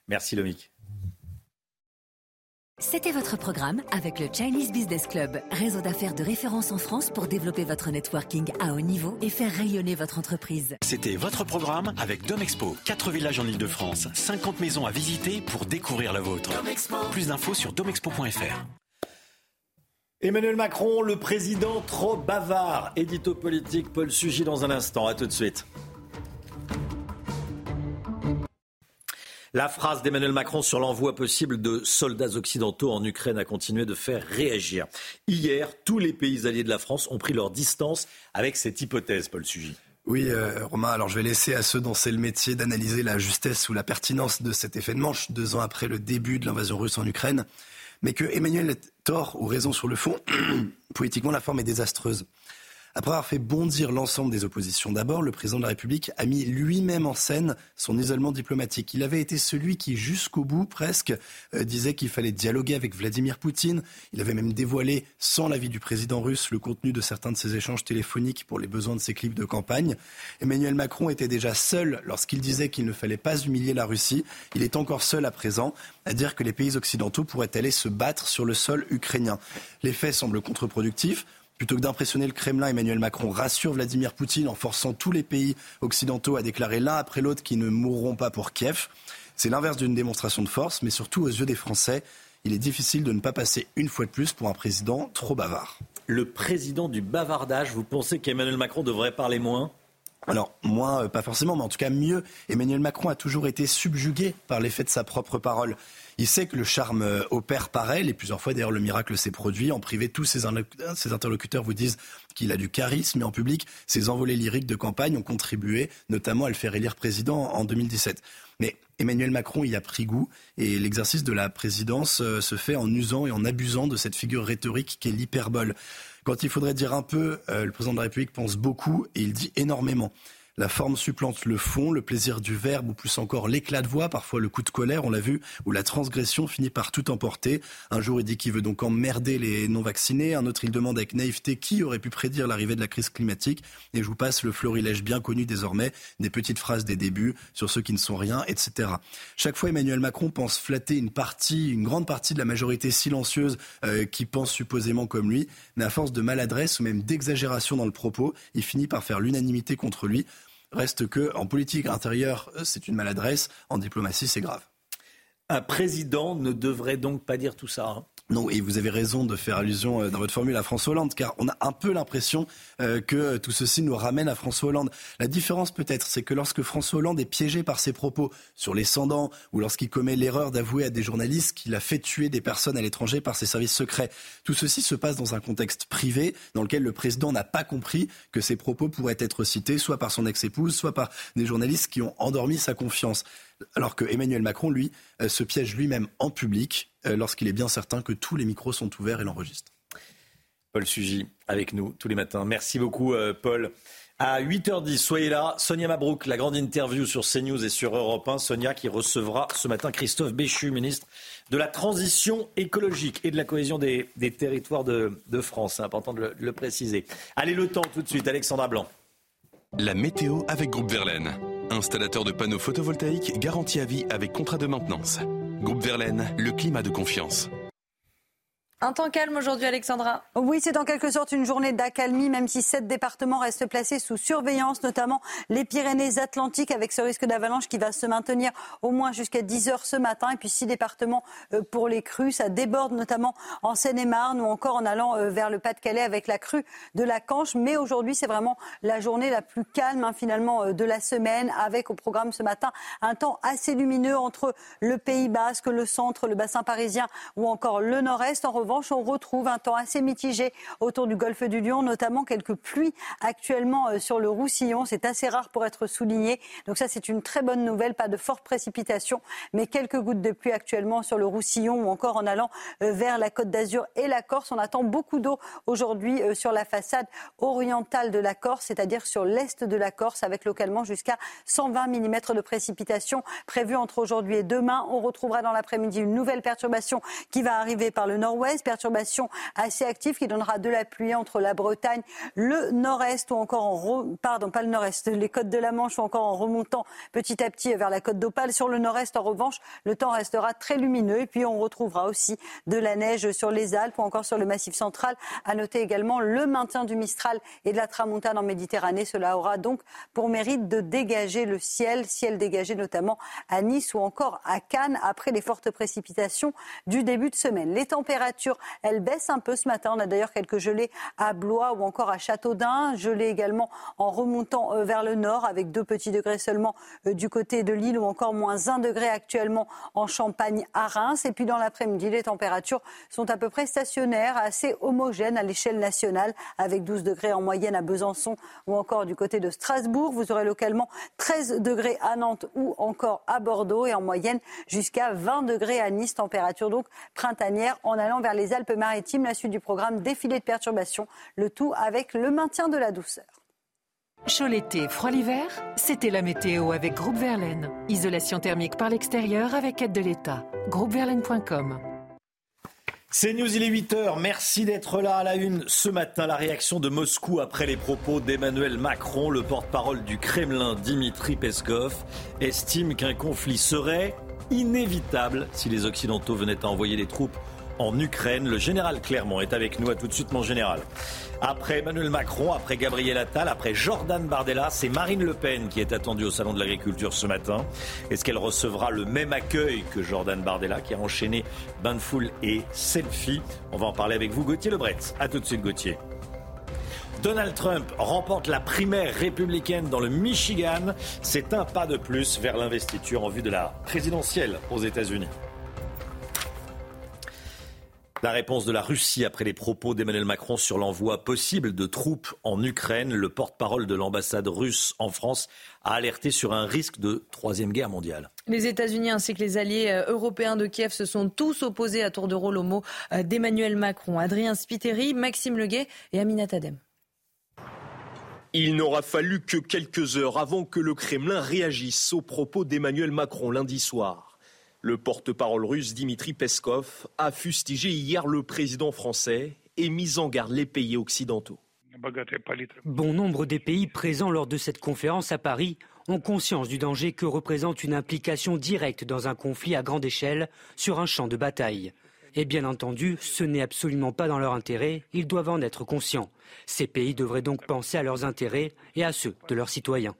Merci Lomic. C'était votre programme avec le Chinese Business Club, réseau d'affaires de référence en France pour développer votre networking à haut niveau et faire rayonner votre entreprise. C'était votre programme avec Domexpo. 4 villages en Ile-de-France, 50 maisons à visiter pour découvrir la vôtre. Plus d'infos sur domexpo.fr. Emmanuel Macron, le président trop bavard. Édito politique, Paul Sugy dans un instant. À tout de suite. La phrase d'Emmanuel Macron sur l'envoi possible de soldats occidentaux en Ukraine a continué de faire réagir. Hier, tous les pays alliés de la France ont pris leur distance avec cette hypothèse, Paul Sugy. Oui, euh, Romain, alors je vais laisser à ceux dont c'est le métier d'analyser la justesse ou la pertinence de cet effet de manche, deux ans après le début de l'invasion russe en Ukraine. Mais que Emmanuel ait tort ou raison sur le fond, politiquement, la forme est désastreuse. Après avoir fait bondir l'ensemble des oppositions, d'abord, le président de la République a mis lui-même en scène son isolement diplomatique. Il avait été celui qui, jusqu'au bout presque, euh, disait qu'il fallait dialoguer avec Vladimir Poutine. Il avait même dévoilé, sans l'avis du président russe, le contenu de certains de ses échanges téléphoniques pour les besoins de ses clips de campagne. Emmanuel Macron était déjà seul lorsqu'il disait qu'il ne fallait pas humilier la Russie. Il est encore seul à présent à dire que les pays occidentaux pourraient aller se battre sur le sol ukrainien. Les faits semblent contre-productifs. Plutôt que d'impressionner le Kremlin, Emmanuel Macron rassure Vladimir Poutine en forçant tous les pays occidentaux à déclarer l'un après l'autre qu'ils ne mourront pas pour Kiev. C'est l'inverse d'une démonstration de force, mais surtout aux yeux des Français, il est difficile de ne pas passer une fois de plus pour un président trop bavard. Le président du bavardage, vous pensez qu'Emmanuel Macron devrait parler moins? Alors, moins, euh, pas forcément, mais en tout cas mieux. Emmanuel Macron a toujours été subjugué par l'effet de sa propre parole. Il sait que le charme euh, opère par elle, et plusieurs fois d'ailleurs le miracle s'est produit. En privé, tous ses, interlocuteurs vous disent qu'il a du charisme, et en public, ses envolées lyriques de campagne ont contribué notamment à le faire élire président en 2017. Mais Emmanuel Macron y a pris goût, et l'exercice de la présidence euh, se fait en usant et en abusant de cette figure rhétorique qu'est l'hyperbole. Quand il faudrait dire un peu, euh, le président de la République pense beaucoup et il dit énormément. La forme supplante le fond, le plaisir du verbe ou plus encore l'éclat de voix, parfois le coup de colère, on l'a vu, ou la transgression finit par tout emporter. Un jour, il dit qu'il veut donc emmerder les non-vaccinés. Un autre, il demande avec naïveté qui aurait pu prédire l'arrivée de la crise climatique. Et je vous passe le florilège bien connu désormais, des petites phrases des débuts sur ceux qui ne sont rien, etc. Chaque fois, Emmanuel Macron pense flatter une partie, une grande partie de la majorité silencieuse euh, qui pense supposément comme lui. Mais à force de maladresse ou même d'exagération dans le propos, il finit par faire l'unanimité contre lui. Reste que en politique intérieure, c'est une maladresse. En diplomatie, c'est grave. Un président ne devrait donc pas dire tout ça. Hein. Non, et vous avez raison de faire allusion euh, dans votre formule à François Hollande, car on a un peu l'impression euh, que tout ceci nous ramène à François Hollande. La différence peut-être, c'est que lorsque François Hollande est piégé par ses propos sur les sans ou lorsqu'il commet l'erreur d'avouer à des journalistes qu'il a fait tuer des personnes à l'étranger par ses services secrets, tout ceci se passe dans un contexte privé dans lequel le président n'a pas compris que ses propos pourraient être cités soit par son ex-épouse, soit par des journalistes qui ont endormi sa confiance. Alors que Emmanuel Macron, lui, euh, se piège lui-même en public euh, lorsqu'il est bien certain que tous les micros sont ouverts et l'enregistre. Paul Sugy avec nous tous les matins. Merci beaucoup, euh, Paul. À 8h10, soyez là. Sonia Mabrouk, la grande interview sur CNews et sur Europe 1. Sonia qui recevra ce matin Christophe Béchu, ministre de la Transition écologique et de la cohésion des, territoires de, France. C'est important de le, de le préciser. Allez, le temps tout de suite. Alexandra Blanc. La météo avec Groupe Verlaine. Installateur de panneaux photovoltaïques garantie à vie avec contrat de maintenance. Groupe Verlaine, le climat de confiance. Un temps calme aujourd'hui, Alexandra. Oui, c'est en quelque sorte une journée d'accalmie, même si sept départements restent placés sous surveillance, notamment les Pyrénées-Atlantiques, avec ce risque d'avalanche qui va se maintenir au moins jusqu'à 10 heures ce matin. Et puis six départements euh, pour les crues. Ça déborde notamment en Seine-et-Marne ou encore en allant euh, vers le Pas-de-Calais avec la crue de la Canche. Mais aujourd'hui, c'est vraiment la journée la plus calme, hein, finalement, euh, de la semaine, avec au programme ce matin un temps assez lumineux entre le Pays Basque, le centre, le bassin parisien ou encore le nord-est. Revanche, on retrouve un temps assez mitigé autour du golfe du Lion, notamment quelques pluies actuellement euh, sur le Roussillon. C'est assez rare pour être souligné. Donc ça, c'est une très bonne nouvelle. Pas de fortes précipitations, mais quelques gouttes de pluie actuellement sur le Roussillon ou encore en allant euh, vers la Côte d'Azur et la Corse. On attend beaucoup d'eau aujourd'hui euh, sur la façade orientale de la Corse, c'est-à-dire sur l'est de la Corse, avec localement jusqu'à 120 mm de précipitations prévues entre aujourd'hui et demain. On retrouvera dans l'après-midi une nouvelle perturbation qui va arriver par le nord-ouest, perturbation assez active qui donnera de la pluie entre la Bretagne, le nord-est ou encore en pardon pas le nord-est, les côtes de la Manche ou encore en remontant petit à petit vers la côte d'Opale. Sur le nord-est, en revanche, le temps restera très lumineux et puis on retrouvera aussi de la neige sur les Alpes ou encore sur le Massif central. À noter également le maintien du Mistral et de la Tramontane en Méditerranée. Cela aura donc pour mérite de dégager le ciel, ciel dégagé notamment à Nice ou encore à Cannes après les fortes précipitations du début de semaine. Les températures, elles baissent un peu ce matin. On a d'ailleurs quelques gelées à Blois ou encore à Châteaudun. Gelées également en remontant euh, vers le nord avec 2 petits degrés seulement euh, du côté de Lille ou encore moins 1 degré actuellement en Champagne à Reims. Et puis dans l'après-midi, les températures sont à peu près stationnaires, assez homogènes à l'échelle nationale avec 12 degrés en moyenne à Besançon ou encore du côté de Strasbourg. Vous aurez localement 13 degrés à Nantes ou encore à Bordeaux et en moyenne jusqu'à 20 degrés à Nice. Température donc printanière en allant vers les Alpes-Maritimes. La suite du programme défilé de perturbations, le tout avec le maintien de la douceur. Chaud l'été, froid l'hiver, c'était la météo avec Groupe Verlaine. Isolation thermique par l'extérieur avec aide de l'État. Groupeverlaine.com c'est News, il est 8h. Merci d'être là à la une ce matin. La réaction de Moscou après les propos d'Emmanuel Macron, le porte-parole du Kremlin, Dimitri Peskov, estime qu'un conflit serait inévitable si les Occidentaux venaient à envoyer des troupes en Ukraine. Le général Clermont est avec nous. À tout de suite, mon général. Après Emmanuel Macron, après Gabriel Attal, après Jordan Bardella, c'est Marine Le Pen qui est attendue au Salon de l'Agriculture ce matin. Est-ce qu'elle recevra le même accueil que Jordan Bardella qui a enchaîné bain de et selfie? On va en parler avec vous, Gauthier Lebret. À tout de suite, Gauthier. Donald Trump remporte la primaire républicaine dans le Michigan. C'est un pas de plus vers l'investiture en vue de la présidentielle aux États-Unis. La réponse de la Russie après les propos d'Emmanuel Macron sur l'envoi possible de troupes en Ukraine. Le porte-parole de l'ambassade russe en France a alerté sur un risque de troisième guerre mondiale. Les États-Unis ainsi que les alliés euh, européens de Kiev se sont tous opposés à tour de rôle au mot euh, d'Emmanuel Macron. Adrien Spiteri, Maxime Leguet et Aminat Adem. Il n'aura fallu que quelques heures avant que le Kremlin réagisse aux propos d'Emmanuel Macron lundi soir. Le porte-parole russe Dimitri Peskov a fustigé hier le président français et mis en garde les pays occidentaux. Bon nombre des pays présents lors de cette conférence à Paris ont conscience du danger que représente une implication directe dans un conflit à grande échelle sur un champ de bataille. Et bien entendu, ce n'est absolument pas dans leur intérêt, ils doivent en être conscients. Ces pays devraient donc penser à leurs intérêts et à ceux de leurs citoyens.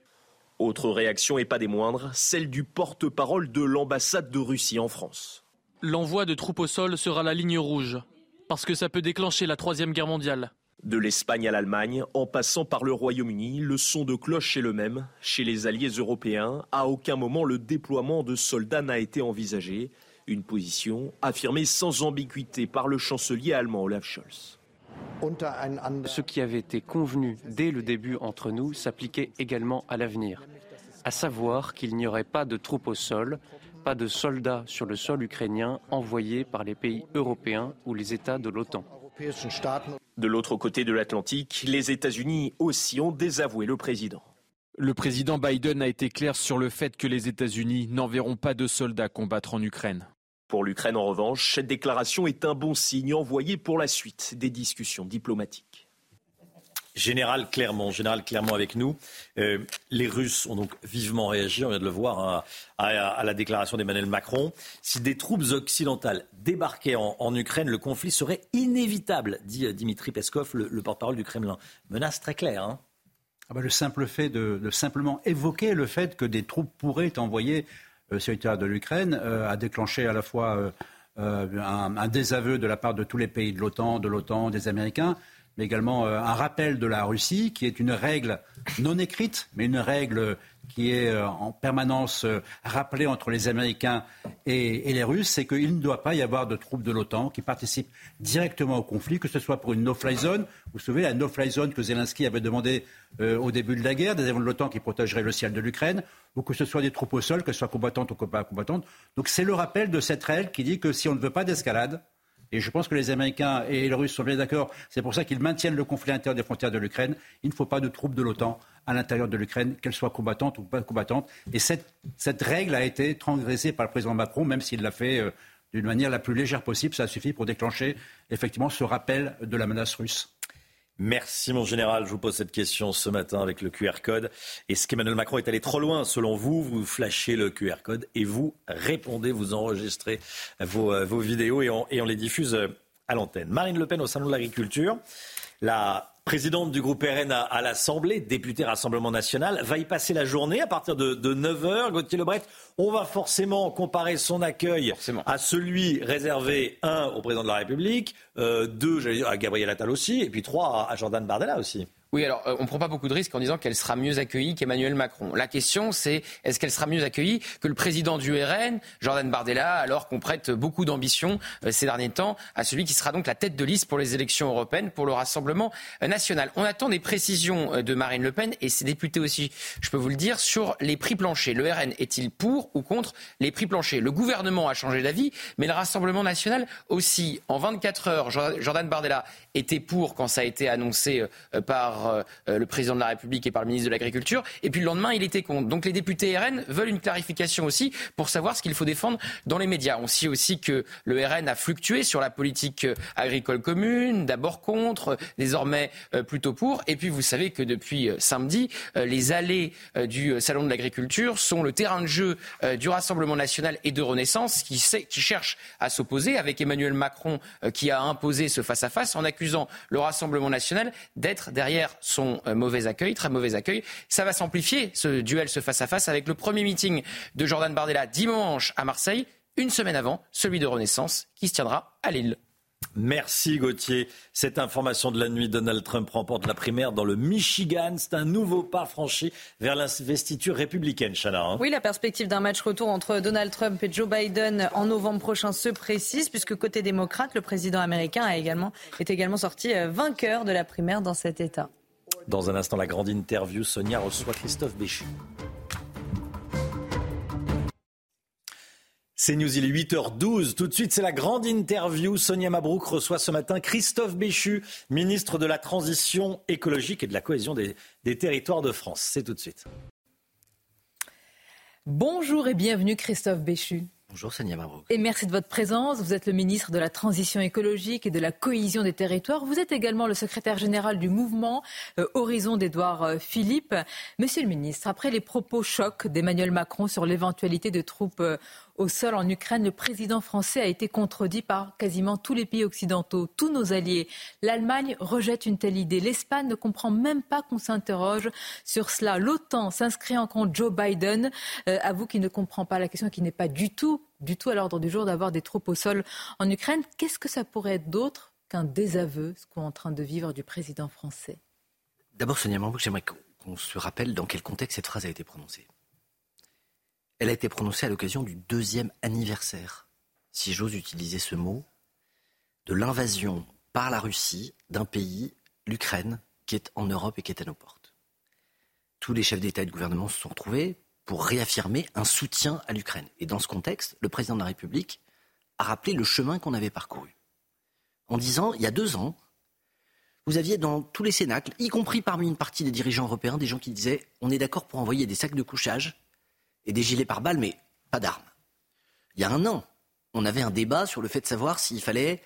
Autre réaction et pas des moindres, celle du porte-parole de l'ambassade de Russie en France. L'envoi de troupes au sol sera la ligne rouge, parce que ça peut déclencher la Troisième Guerre mondiale. De l'Espagne à l'Allemagne, en passant par le Royaume-Uni, le son de cloche est le même. Chez les alliés européens, à aucun moment le déploiement de soldats n'a été envisagé. Une position affirmée sans ambiguïté par le chancelier allemand Olaf Scholz. Ce qui avait été convenu dès le début entre nous s'appliquait également à l'avenir, à savoir qu'il n'y aurait pas de troupes au sol, pas de soldats sur le sol ukrainien envoyés par les pays européens ou les États de l'OTAN. De l'autre côté de l'Atlantique, les États-Unis aussi ont désavoué le président. Le président Biden a été clair sur le fait que les États-Unis n'enverront pas de soldats combattre en Ukraine. Pour l'Ukraine, en revanche, cette déclaration est un bon signe envoyé pour la suite des discussions diplomatiques. Général Clermont, général Clermont avec nous. Euh, les Russes ont donc vivement réagi, on vient de le voir, hein, à, la déclaration d'Emmanuel Macron. Si des troupes occidentales débarquaient en, Ukraine, le conflit serait inévitable, dit euh, Dimitri Peskov, le, porte-parole du Kremlin. Menace très claire. Hein. Ah bah, le simple fait de, de, simplement évoquer le fait que des troupes pourraient être envoyées euh, le de l'Ukraine euh, a déclenché à la fois euh, un, désaveu de la part de tous les pays de l'OTAN, de l'OTAN, des Américains, mais également un rappel de la Russie, qui est une règle non écrite, mais une règle qui est en permanence rappelée entre les Américains et, les Russes, c'est qu'il ne doit pas y avoir de troupes de l'OTAN qui participent directement au conflit, que ce soit pour une no-fly zone. Vous vous la no-fly zone que Zelensky avait demandé euh, au début de la guerre, des avions de l'OTAN qui protégeraient le ciel de l'Ukraine, ou que ce soit des troupes au sol, que ce soit combattantes ou pas combattantes. Donc c'est le rappel de cette règle qui dit que si on ne veut pas d'escalade, et je pense que les Américains et les Russes sont bien d'accord. C'est pour ça qu'ils maintiennent le conflit intérieur des frontières de l'Ukraine. Il ne faut pas de troupes de l'OTAN à l'intérieur de l'Ukraine, qu'elles soient combattantes ou pas combattantes. Et cette, cette, règle a été transgressée par le président Macron, même s'il l'a fait euh, d'une manière la plus légère possible. Ça suffit pour déclencher effectivement ce rappel de la menace russe. Merci mon général. Je vous pose cette question ce matin avec le QR code. Est-ce qu'Emmanuel Macron est allé trop loin selon vous? Vous flashez le QR code et vous répondez, vous enregistrez vos, euh, vidéos et on, et on les diffuse euh, à l'antenne. Marine Le Pen au Salon de l'Agriculture. La présidente du groupe RN à, l'Assemblée, députée Rassemblement National, va y passer la journée à partir de, 9h. Gauthier Lebret, on va forcément comparer son accueil à celui réservé, un, au président de la République, euh, deux, à Gabriel Attal aussi, et puis trois, à Jordan Bardella aussi. Oui, alors euh, on ne prend pas beaucoup de risques en disant qu'elle sera mieux accueillie qu'Emmanuel Macron. La question, c'est est-ce qu'elle sera mieux accueillie que le président du RN, Jordan Bardella, alors qu'on prête beaucoup d'ambition euh, ces derniers temps à celui qui sera donc la tête de liste pour les élections européennes pour le Rassemblement euh, national? On attend des précisions de Marine Le Pen et ses députés aussi, je peux vous le dire, sur les prix planchers. Le RN est-il pour ou contre les prix planchers? Le gouvernement a changé d'avis, mais le Rassemblement national aussi. En 24 heures, Jordan Bardella était pour quand ça a été annoncé par euh, le président de la République et par le ministre de l'Agriculture. Et puis le lendemain, il était contre. Donc les députés RN veulent une clarification aussi pour savoir ce qu'il faut défendre dans les médias. On sait aussi que le RN a fluctué sur la politique euh, agricole commune, d'abord contre, désormais euh, plutôt pour. Et puis vous savez que depuis samedi, les allées du Salon de l'Agriculture sont le terrain de jeu du Rassemblement national et de Renaissance qui, sait, cherche à s'opposer avec Emmanuel Macron qui a imposé ce face-à-face accusant le Rassemblement national d'être derrière son euh, mauvais accueil, très mauvais accueil. Ça va s'amplifier, ce duel, ce face-à-face, avec le premier meeting de Jordan Bardella dimanche à Marseille, une semaine avant celui de Renaissance qui se tiendra à Lille. Merci Gauthier. Cette information de la nuit, Donald Trump remporte la primaire dans le Michigan. C'est un nouveau pas franchi vers l'investiture républicaine, Chana. Hein. oui, la perspective d'un match retour entre Donald Trump et Joe Biden en novembre prochain se précise, puisque côté démocrate, le président américain a également, est également sorti euh, vainqueur de la primaire dans cet État. Dans un instant, la grande interview, Sonia reçoit Christophe Béchu. C'est News, il est 8h12. Tout de suite, c'est la grande interview. Sonia Mabrouk reçoit ce matin Christophe Béchu, ministre de la Transition écologique et de la cohésion des, des territoires de France. C'est tout de suite. Bonjour et bienvenue Christophe Béchu. Bonjour Sonia Mabrouk. Et merci de votre présence. Vous êtes le ministre de la Transition écologique et de la cohésion des territoires. Vous êtes également le secrétaire général du mouvement euh, Horizon d'Edouard euh, Philippe. Monsieur le ministre, après les propos chocs d'Emmanuel Macron sur l'éventualité de troupes euh, au sol en Ukraine, le président français a été contredit par quasiment tous les pays occidentaux, tous nos alliés. L'Allemagne rejette une telle idée. L'Espagne ne comprend même pas qu'on s'interroge sur cela. L'OTAN s'inscrit en compte Joe Biden. Euh, à vous qui ne comprend pas la question, qui n'est pas du tout, du tout à l'ordre du jour d'avoir des troupes au sol en Ukraine. Qu'est-ce que ça pourrait être d'autre qu'un désaveu, ce qu'on est en train de vivre du président français? D'abord, Sonia Mabrouk, j'aimerais qu'on se rappelle dans quel contexte cette phrase a été prononcée. Elle a été prononcée à l'occasion du deuxième anniversaire, si j'ose utiliser ce mot, de l'invasion par la Russie d'un pays, l'Ukraine, qui est en Europe et qui est à nos portes. Tous les chefs d'État et de gouvernement se sont retrouvés pour réaffirmer un soutien à l'Ukraine. Et dans ce contexte, le président de la République a rappelé le chemin qu'on avait parcouru. En disant, il y a deux ans, vous aviez dans tous les cénacles, y compris parmi une partie des dirigeants européens, des gens qui disaient on est d'accord pour envoyer des sacs de couchage des gilets pare-balles, mais pas d'armes. Il y a un an, on avait un débat sur le fait de savoir s'il fallait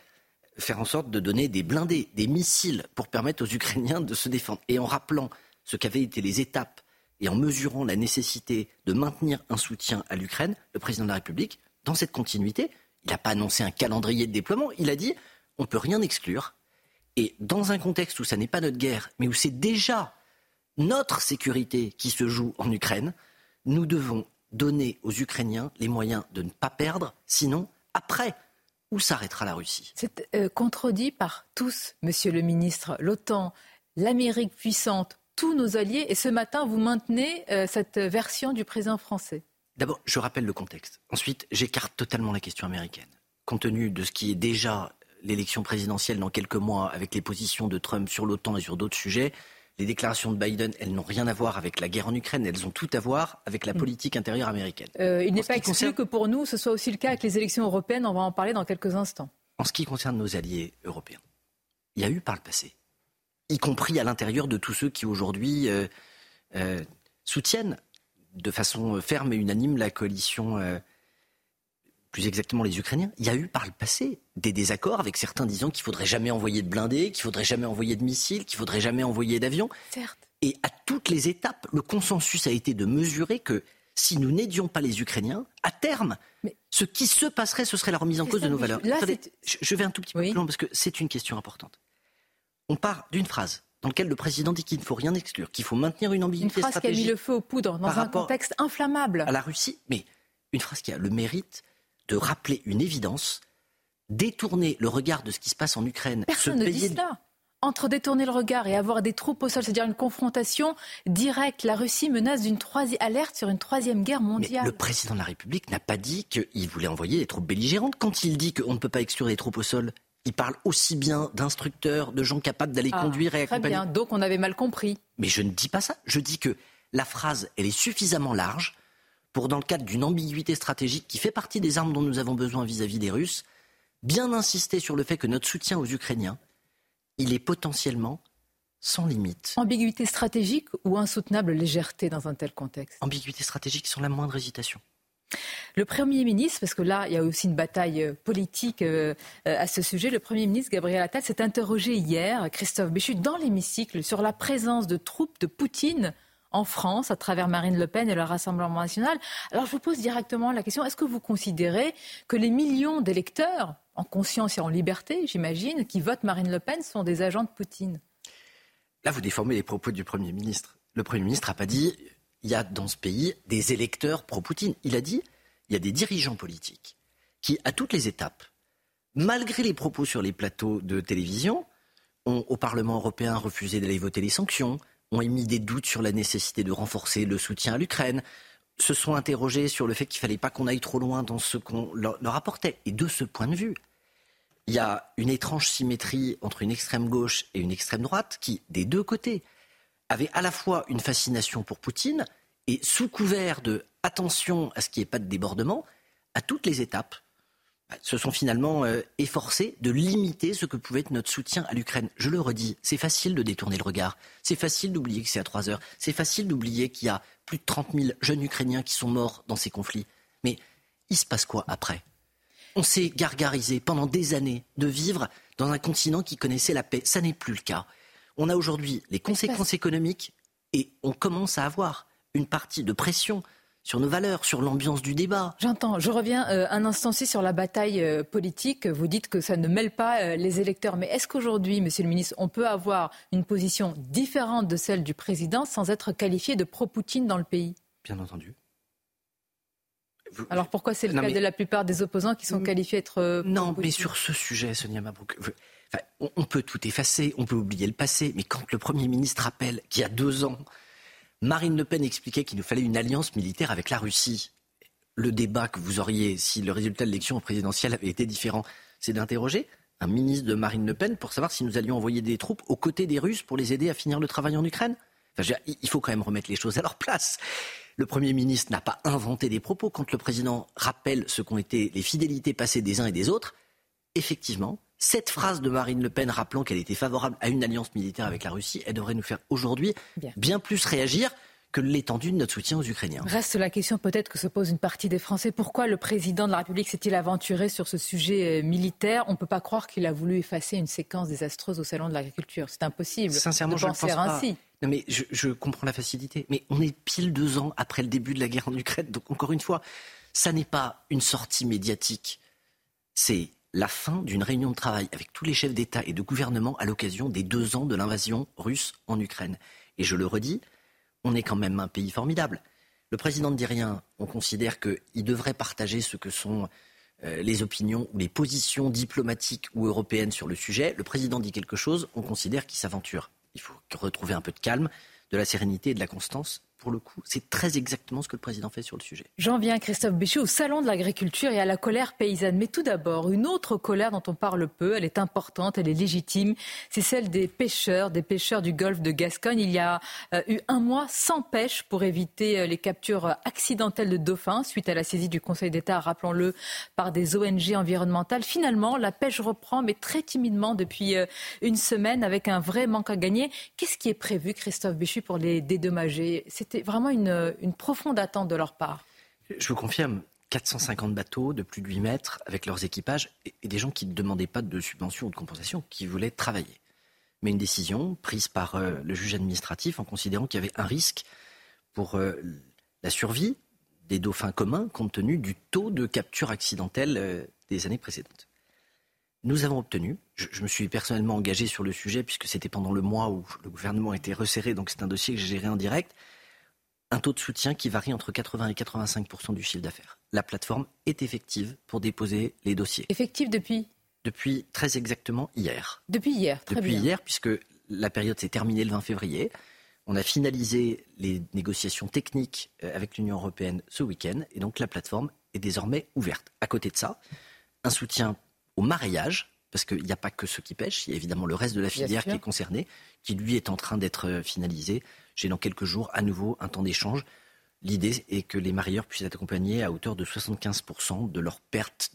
faire en sorte de donner des blindés, des missiles pour permettre aux Ukrainiens de se défendre. Et en rappelant ce qu'avaient été les étapes et en mesurant la nécessité de maintenir un soutien à l'Ukraine, le président de la République, dans cette continuité, il n'a pas annoncé un calendrier de déploiement, il a dit on ne peut rien exclure. Et dans un contexte où ça n'est pas notre guerre, mais où c'est déjà notre sécurité qui se joue en Ukraine, nous devons donner aux Ukrainiens les moyens de ne pas perdre, sinon, après, où s'arrêtera la Russie? C'est euh, contredit par tous, monsieur le ministre, l'OTAN, l'Amérique puissante, tous nos alliés, et ce matin, vous maintenez euh, cette version du président français. D'abord, je rappelle le contexte. Ensuite, j'écarte totalement la question américaine. Compte tenu de ce qui est déjà l'élection présidentielle dans quelques mois, avec les positions de Trump sur l'OTAN et sur d'autres sujets, les déclarations de Biden, elles n'ont rien à voir avec la guerre en Ukraine, elles ont tout à voir avec la mm. politique intérieure américaine. Euh, il n'est pas exclu que pour nous, ce soit aussi le cas avec les élections européennes. On va en parler dans quelques instants. En ce qui concerne nos alliés européens, il y a eu par le passé, y compris à l'intérieur de tous ceux qui aujourd'hui euh, euh, soutiennent de façon ferme et unanime la coalition plus exactement les Ukrainiens, il y a eu par le passé des désaccords avec certains disant qu'il faudrait jamais envoyer de blindés, qu'il faudrait jamais envoyer de missiles, qu'il faudrait jamais envoyer d'avions. Et à toutes les étapes, le consensus a été de mesurer que si nous n'aidions pas les Ukrainiens, à terme, ce qui se passerait, ce serait la remise en cause de nos valeurs. je, vais un tout petit peu plus loin parce que c'est une question importante. On part d'une phrase dans laquelle le président dit qu'il ne faut rien exclure, qu'il faut maintenir une ambiguïté stratégique. Une phrase qui a mis le feu aux poudres dans un contexte inflammable. À la Russie, mais une phrase qui a le mérite de rappeler une évidence, détourner le regard de ce qui se passe en Ukraine. Personne ne dit cela. Entre détourner le regard et avoir des troupes au sol, c'est-à-dire une confrontation directe, la Russie menace d'une troisième alerte sur une troisième guerre mondiale. le président de la République n'a pas dit qu'il voulait envoyer des troupes belligérantes. Quand il dit qu'on ne peut pas exclure les troupes au sol, il parle aussi bien d'instructeurs, de gens capables d'aller ah, conduire et accompagner. Très bien, donc on avait mal compris. Mais je ne dis pas ça. Je dis que la phrase, elle est suffisamment large pour, dans le cadre d'une ambiguïté stratégique qui fait partie des armes dont nous avons besoin vis-à-vis des Russes, bien insister sur le fait que notre soutien aux Ukrainiens, il est potentiellement sans limite. Ambiguïté stratégique ou insoutenable légèreté dans un tel contexte? Ambiguïté stratégique sans la moindre hésitation. Le Premier ministre, parce que là, il y a aussi une bataille euh, politique euh, euh, à ce sujet, le Premier ministre Gabriel Attal s'est interrogé hier, Christophe Béchu, dans l'hémicycle, sur la présence de troupes de Poutine en France à travers Marine Le Pen et le Rassemblement national. Alors je vous pose directement la question, est-ce que vous considérez que les millions d'électeurs, en conscience et en liberté, j'imagine, qui votent Marine Le Pen sont des agents de Poutine? Là, vous déformez les propos du Premier ministre. Le Premier ministre n'a pas dit il y a dans ce pays des électeurs pro-Poutine. Il a dit il y a des dirigeants politiques qui, à toutes les étapes, malgré les propos sur les plateaux de télévision, ont au Parlement européen refusé d'aller voter les sanctions, ont émis des doutes sur la nécessité de renforcer le soutien à l'Ukraine, se sont interrogés sur le fait qu'il ne fallait pas qu'on aille trop loin dans ce qu'on leur, apportait. Et de ce point de vue, il y a une étrange symétrie entre une extrême gauche et une extrême droite qui, des deux côtés, avait à la fois une fascination pour Poutine et sous couvert de attention à ce qu'il n'y ait pas de débordement, à toutes les étapes, se sont finalement euh, efforcés de limiter ce que pouvait être notre soutien à l'Ukraine. Je le redis, c'est facile de détourner le regard, c'est facile d'oublier que c'est à 3 heures, c'est facile d'oublier qu'il y a plus de 30 000 jeunes Ukrainiens qui sont morts dans ces conflits. Mais il se passe quoi après? On s'est gargarisé pendant des années de vivre dans un continent qui connaissait la paix. Ça n'est plus le cas. On a aujourd'hui les conséquences économiques et on commence à avoir une partie de pression sur nos valeurs, sur l'ambiance du débat. J'entends. Je reviens euh, un instant ci sur la bataille euh, politique. Vous dites que ça ne mêle pas euh, les électeurs. Mais est-ce qu'aujourd'hui, Monsieur le ministre, on peut avoir une position différente de celle du président sans être qualifié de pro-Poutine dans le pays? Bien entendu. Alors pourquoi c'est le cas de la plupart des opposants qui sont qualifiés d'être... non, mais sur ce sujet, Sonia Mabrouk, on peut tout effacer, on peut oublier le passé, mais quand le Premier ministre rappelle qu'il y a deux ans, Marine Le Pen expliquait qu'il nous fallait une alliance militaire avec la Russie. Le débat que vous auriez, si le résultat de l'élection présidentielle avait été différent, c'est d'interroger un ministre de Marine Le Pen pour savoir si nous allions envoyer des troupes aux côtés des Russes pour les aider à finir le travail en Ukraine. il faut quand même remettre les choses à leur place. Le Premier ministre n'a pas inventé des propos. Quand le président rappelle ce qu'ont été les fidélités passées des uns et des autres, effectivement, cette phrase de Marine Le Pen rappelant qu'elle était favorable à une alliance militaire avec la Russie, elle devrait nous faire aujourd'hui bien. plus réagir que l'étendue de notre soutien aux Ukrainiens. Reste la question peut-être que se pose une partie des Français. Pourquoi le président de la République s'est-il aventuré sur ce sujet euh, militaire? On ne peut pas croire qu'il a voulu effacer une séquence désastreuse au Salon de l'Agriculture. C'est impossible Sincèrement, de je penser pense ainsi. Non mais je, je comprends la facilité. Mais on est pile deux ans après le début de la guerre en Ukraine. Donc encore une fois, ça n'est pas une sortie médiatique. C'est la fin d'une réunion de travail avec tous les chefs d'État et de gouvernement à l'occasion des deux ans de l'invasion russe en Ukraine. Et je le redis, on est quand même un pays formidable. Le président ne dit rien, on considère qu'il devrait partager ce que sont euh, les opinions ou les positions diplomatiques ou européennes sur le sujet. Le président dit quelque chose, on considère qu'il s'aventure. Il faut retrouver un peu de calme, de la sérénité et de la constance pour le coup, c'est très exactement ce que le président fait sur le sujet. J'en viens, Christophe Béchu, au salon de l'agriculture et à la colère paysanne. Mais tout d'abord, une autre colère dont on parle peu, elle est importante, elle est légitime, c'est celle des pêcheurs, des pêcheurs du golfe de Gascogne. Il y a euh, eu un mois sans pêche pour éviter euh, les captures accidentelles de dauphins suite à la saisie du Conseil d'État, rappelons-le, par des ONG environnementales. Finalement, la pêche reprend, mais très timidement depuis euh, une semaine, avec un vrai manque à gagner. Qu'est-ce qui est prévu, Christophe Béchu, pour les dédommager vraiment une, une profonde attente de leur part. Je vous confirme, 450 bateaux de plus de 8 mètres avec leurs équipages et des gens qui ne demandaient pas de subvention ou de compensation, qui voulaient travailler. Mais une décision prise par euh, le juge administratif en considérant qu'il y avait un risque pour euh, la survie des dauphins communs compte tenu du taux de capture accidentelle euh, des années précédentes. Nous avons obtenu, je, je, me suis personnellement engagé sur le sujet puisque c'était pendant le mois où le gouvernement était resserré, donc c'est un dossier que j'ai géré en direct un taux de soutien qui varie entre 80 et 85% du chiffre d'affaires. La plateforme est effective pour déposer les dossiers. Effective depuis? Depuis très exactement hier. Depuis hier, très Depuis bien. hier, puisque la période s'est terminée le 20 février. On a finalisé les négociations techniques euh, avec l'Union européenne ce week-end et donc la plateforme est désormais ouverte. À côté de ça, un soutien au mariage, parce qu'il n'y a pas que ceux qui pêchent, il y a évidemment le reste de la filière qui est concerné, qui lui est en train d'être euh, finalisé. J'ai dans quelques jours à nouveau un temps d'échange. L'idée est que les marieurs puissent être accompagnés à hauteur de 75% de leur perte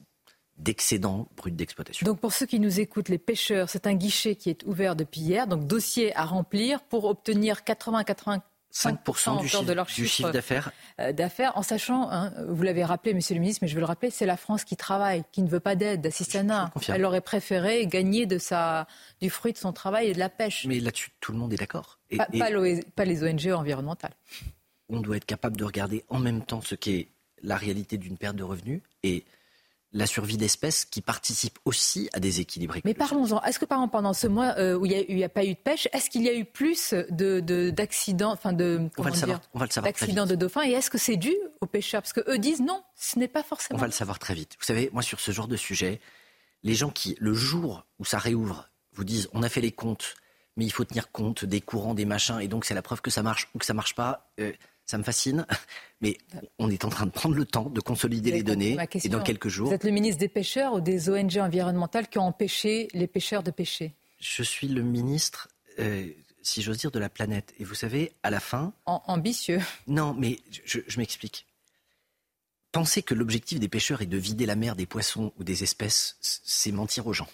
d'excédent brut d'exploitation. Donc pour ceux qui nous écoutent, les pêcheurs, c'est un guichet qui est ouvert depuis hier, donc dossier à remplir pour obtenir 80-80 5% du chiffre, de leur du chiffre d'affaires. Euh, d'affaires, en sachant, hein, vous l'avez rappelé, Monsieur le Ministre, mais je veux le rappeler, c'est la France qui travaille, qui ne veut pas d'aide, d'assistanat. Elle aurait préféré gagner de sa, du fruit de son travail et de la pêche. Mais là-dessus, tout le monde est d'accord. Pas, pas les ONG environnementales. On doit être capable de regarder en même temps ce qu'est la réalité d'une perte de revenus et la survie d'espèces qui participent aussi à des équilibres Mais parlons-en. Est-ce que par exemple pendant ce mois euh, où il n'y a, a, pas eu de pêche, est-ce qu'il y a eu plus de, de, d'accidents, enfin de on va, le savoir, on va le savoir d'accidents de dauphins? Et est-ce que c'est dû aux pêcheurs? Parce que eux disent non, ce n'est pas forcément. On va le savoir très vite. Vous savez, moi sur ce genre de sujet, les gens qui le jour où ça réouvre vous disent on a fait les comptes, mais il faut tenir compte des courants, des machins, et donc c'est la preuve que ça marche ou que ça marche pas. Euh, ça me fascine, mais on est en train de prendre le temps de consolider les données et dans quelques jours. Vous êtes le ministre des pêcheurs ou des ONG environnementales qui ont empêché les pêcheurs de pêcher? Je suis le ministre, euh, si j'ose dire, de la planète. Et vous savez, à la fin. En, ambitieux. Non, mais je, je m'explique. Penser que l'objectif des pêcheurs est de vider la mer des poissons ou des espèces, c'est mentir aux gens.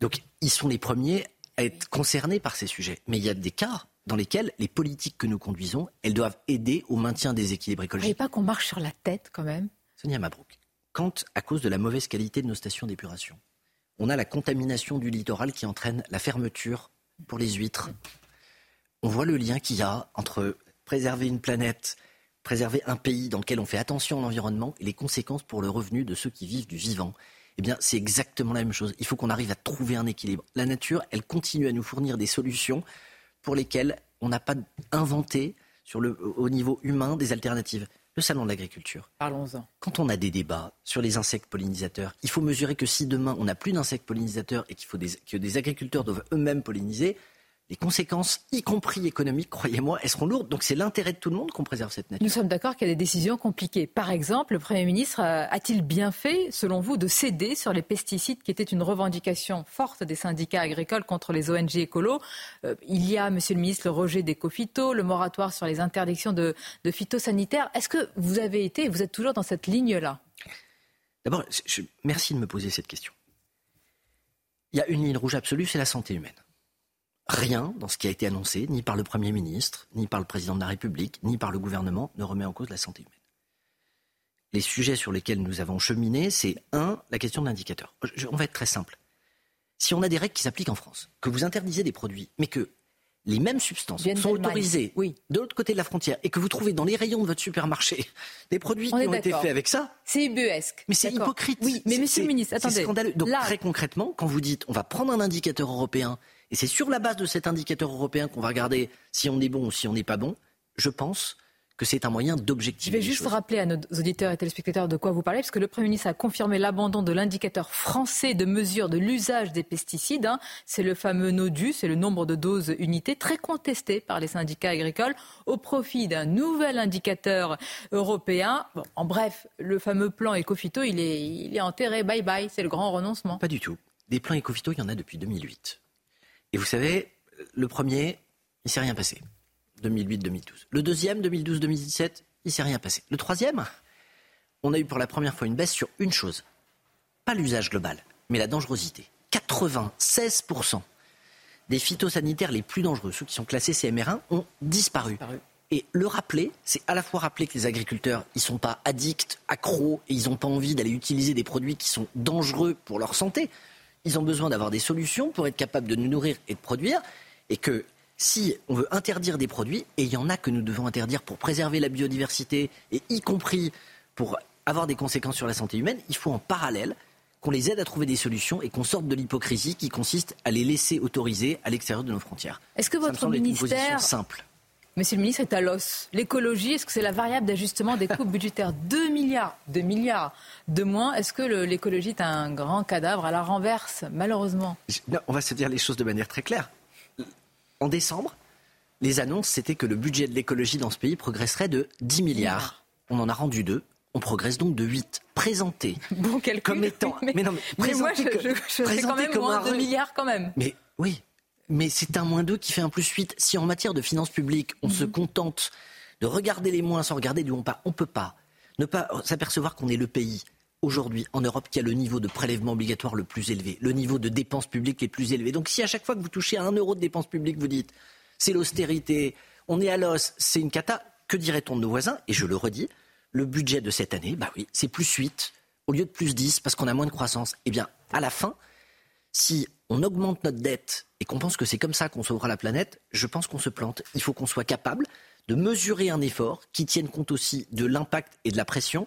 Donc, ils sont les premiers à être concernés par ces sujets. Mais il y a des cas dans lesquels les politiques que nous conduisons, elles doivent aider au maintien des équilibres écologiques. Et pas qu'on marche sur la tête quand même? Sonia Mabrouk, quand, à cause de la mauvaise qualité de nos stations d'épuration, on a la contamination du littoral qui entraîne la fermeture pour les huîtres, on voit le lien qu'il y a entre préserver une planète, préserver un pays dans lequel on fait attention à l'environnement et les conséquences pour le revenu de ceux qui vivent du vivant. Eh bien, c'est exactement la même chose. Il faut qu'on arrive à trouver un équilibre. La nature, elle continue à nous fournir des solutions pour lesquels on n'a pas inventé sur le, au niveau humain des alternatives. Le salon de l'agriculture. Parlons-en. Quand on a des débats sur les insectes pollinisateurs, il faut mesurer que si demain on n'a plus d'insectes pollinisateurs et qu'il faut des, que des agriculteurs doivent eux-mêmes polliniser, les conséquences, y compris économiques, croyez-moi, elles seront lourdes. Donc c'est l'intérêt de tout le monde qu'on préserve cette nature. Nous sommes d'accord qu'il y a des décisions compliquées. Par exemple, le Premier ministre a-t-il bien fait, selon vous, de céder sur les pesticides qui étaient une revendication forte des syndicats agricoles contre les ONG écolos? Euh, Il y a, Monsieur le ministre, le rejet des cophytos, le moratoire sur les interdictions de, de phytosanitaires. Est-ce que vous avez été, vous êtes toujours dans cette ligne-là? D'abord, merci de me poser cette question. Il y a une ligne rouge absolue, c'est la santé humaine rien dans ce qui a été annoncé, ni par le Premier ministre, ni par le Président de la République, ni par le gouvernement, ne remet en cause la santé humaine. Les sujets sur lesquels nous avons cheminé, c'est un, la question de l'indicateur. On va être très simple. Si on a des règles qui s'appliquent en France, que vous interdisez des produits, mais que les mêmes substances sont autorisées oui. de l'autre côté de la frontière et que vous trouvez dans les rayons de votre supermarché des produits On qui ont été faits avec ça. C'est ubuesque. Mais c'est hypocrite. Oui, mais monsieur le ministre, attendez. C'est scandaleux. Donc Là... très concrètement, quand vous dites on va prendre un indicateur européen et c'est sur la base de cet indicateur européen qu'on va regarder si on est bon ou si on n'est pas bon, je pense que c'est un moyen d'objectiver. Je vais juste rappeler à nos auditeurs et téléspectateurs de quoi vous parlez, parce que le Premier ministre a confirmé l'abandon de l'indicateur français de mesure de l'usage des pesticides. Hein. C'est le fameux NODU, c'est le nombre de doses unités, très contesté par les syndicats agricoles, au profit d'un nouvel indicateur européen. en bref, le fameux plan Ecofito, il est, il est enterré, bye bye, c'est le grand renoncement. Pas du tout. Des plans Ecofito, il y en a depuis 2008. Et vous savez, le premier, il ne s'est rien passé. 2008-2012. Le deuxième, 2012-2017, il ne s'est rien passé. Le troisième, on a eu pour la première fois une baisse sur une chose. Pas l'usage global, mais la dangerosité. 96% des phytosanitaires les plus dangereux, ceux qui sont classés CMR1, ont disparu. Et le rappeler, c'est à la fois rappeler que les agriculteurs, ils sont pas addicts, accros, et ils n'ont pas envie d'aller utiliser des produits qui sont dangereux pour leur santé. Ils ont besoin d'avoir des solutions pour être capables de nous nourrir et de produire, et que si on veut interdire des produits, et il y en a que nous devons interdire pour préserver la biodiversité, et y compris pour avoir des conséquences sur la santé humaine, il faut en parallèle qu'on les aide à trouver des solutions et qu'on sorte de l'hypocrisie qui consiste à les laisser autoriser à l'extérieur de nos frontières. Est-ce que votre ministère... simple. Monsieur le ministre est à l'os. L'écologie, est-ce que c'est la variable d'ajustement des coupes budgétaires? 2 milliards, 2 milliards de moins. Est-ce que l'écologie est un grand cadavre à la renverse, malheureusement? On va se dire les choses de manière très claire en décembre, les annonces, c'était que le budget de l'écologie dans ce pays progresserait de 10 milliards. On en a rendu deux. On progresse donc de 8. Présenté bon comme étant. Mais, non, mais, moi, je, je, quand même moins 2 milliards quand même. Mais oui, mais c'est un moins 2 qui fait un plus 8. Si en matière de finances publiques, on se mhm. contente de regarder les moins sans regarder du on pas, on peut pas ne pas s'apercevoir qu'on est le pays aujourd'hui en Europe qui a le niveau de prélèvement obligatoire le plus élevé, le niveau de dépenses publiques les plus élevés. Donc si à chaque fois que vous touchez à un euro de dépenses publiques, vous dites c'est l'austérité, on est à l'os, c'est une cata, que dirait-on de nos voisins? Et je le redis, le budget de cette année, bah oui, c'est plus 8 au lieu de plus 10 parce qu'on a moins de croissance. Eh bien, à la fin, si on augmente notre dette et qu'on pense que c'est comme ça qu'on sauvera la planète, je pense qu'on se plante. Il faut qu'on soit capable de mesurer un effort qui tienne compte aussi de l'impact et de la pression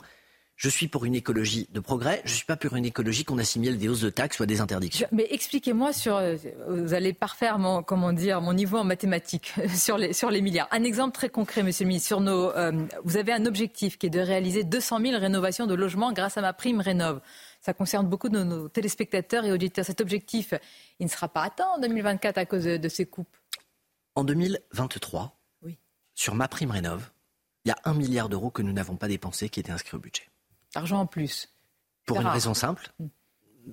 je suis pour une écologie de progrès, je ne suis pas pour une écologie qu'on assimile des hausses de taxes ou à des interdictions. Mais expliquez-moi sur, euh, vous allez parfaire mon, comment dire, mon niveau en mathématiques sur les, sur les milliards. Un exemple très concret, monsieur le ministre, sur nos, euh, vous avez un objectif qui est de réaliser 200 000 rénovations de logements grâce à ma prime Rénov. Ça concerne beaucoup de nos, téléspectateurs et auditeurs. Cet objectif, il ne sera pas atteint en 2024 à cause de, ces coupes. En 2023, oui. sur ma prime Rénov, il y a un milliard d'euros que nous n'avons pas dépensé qui était inscrit au budget. Argent en plus. Pour une raison simple. Mm.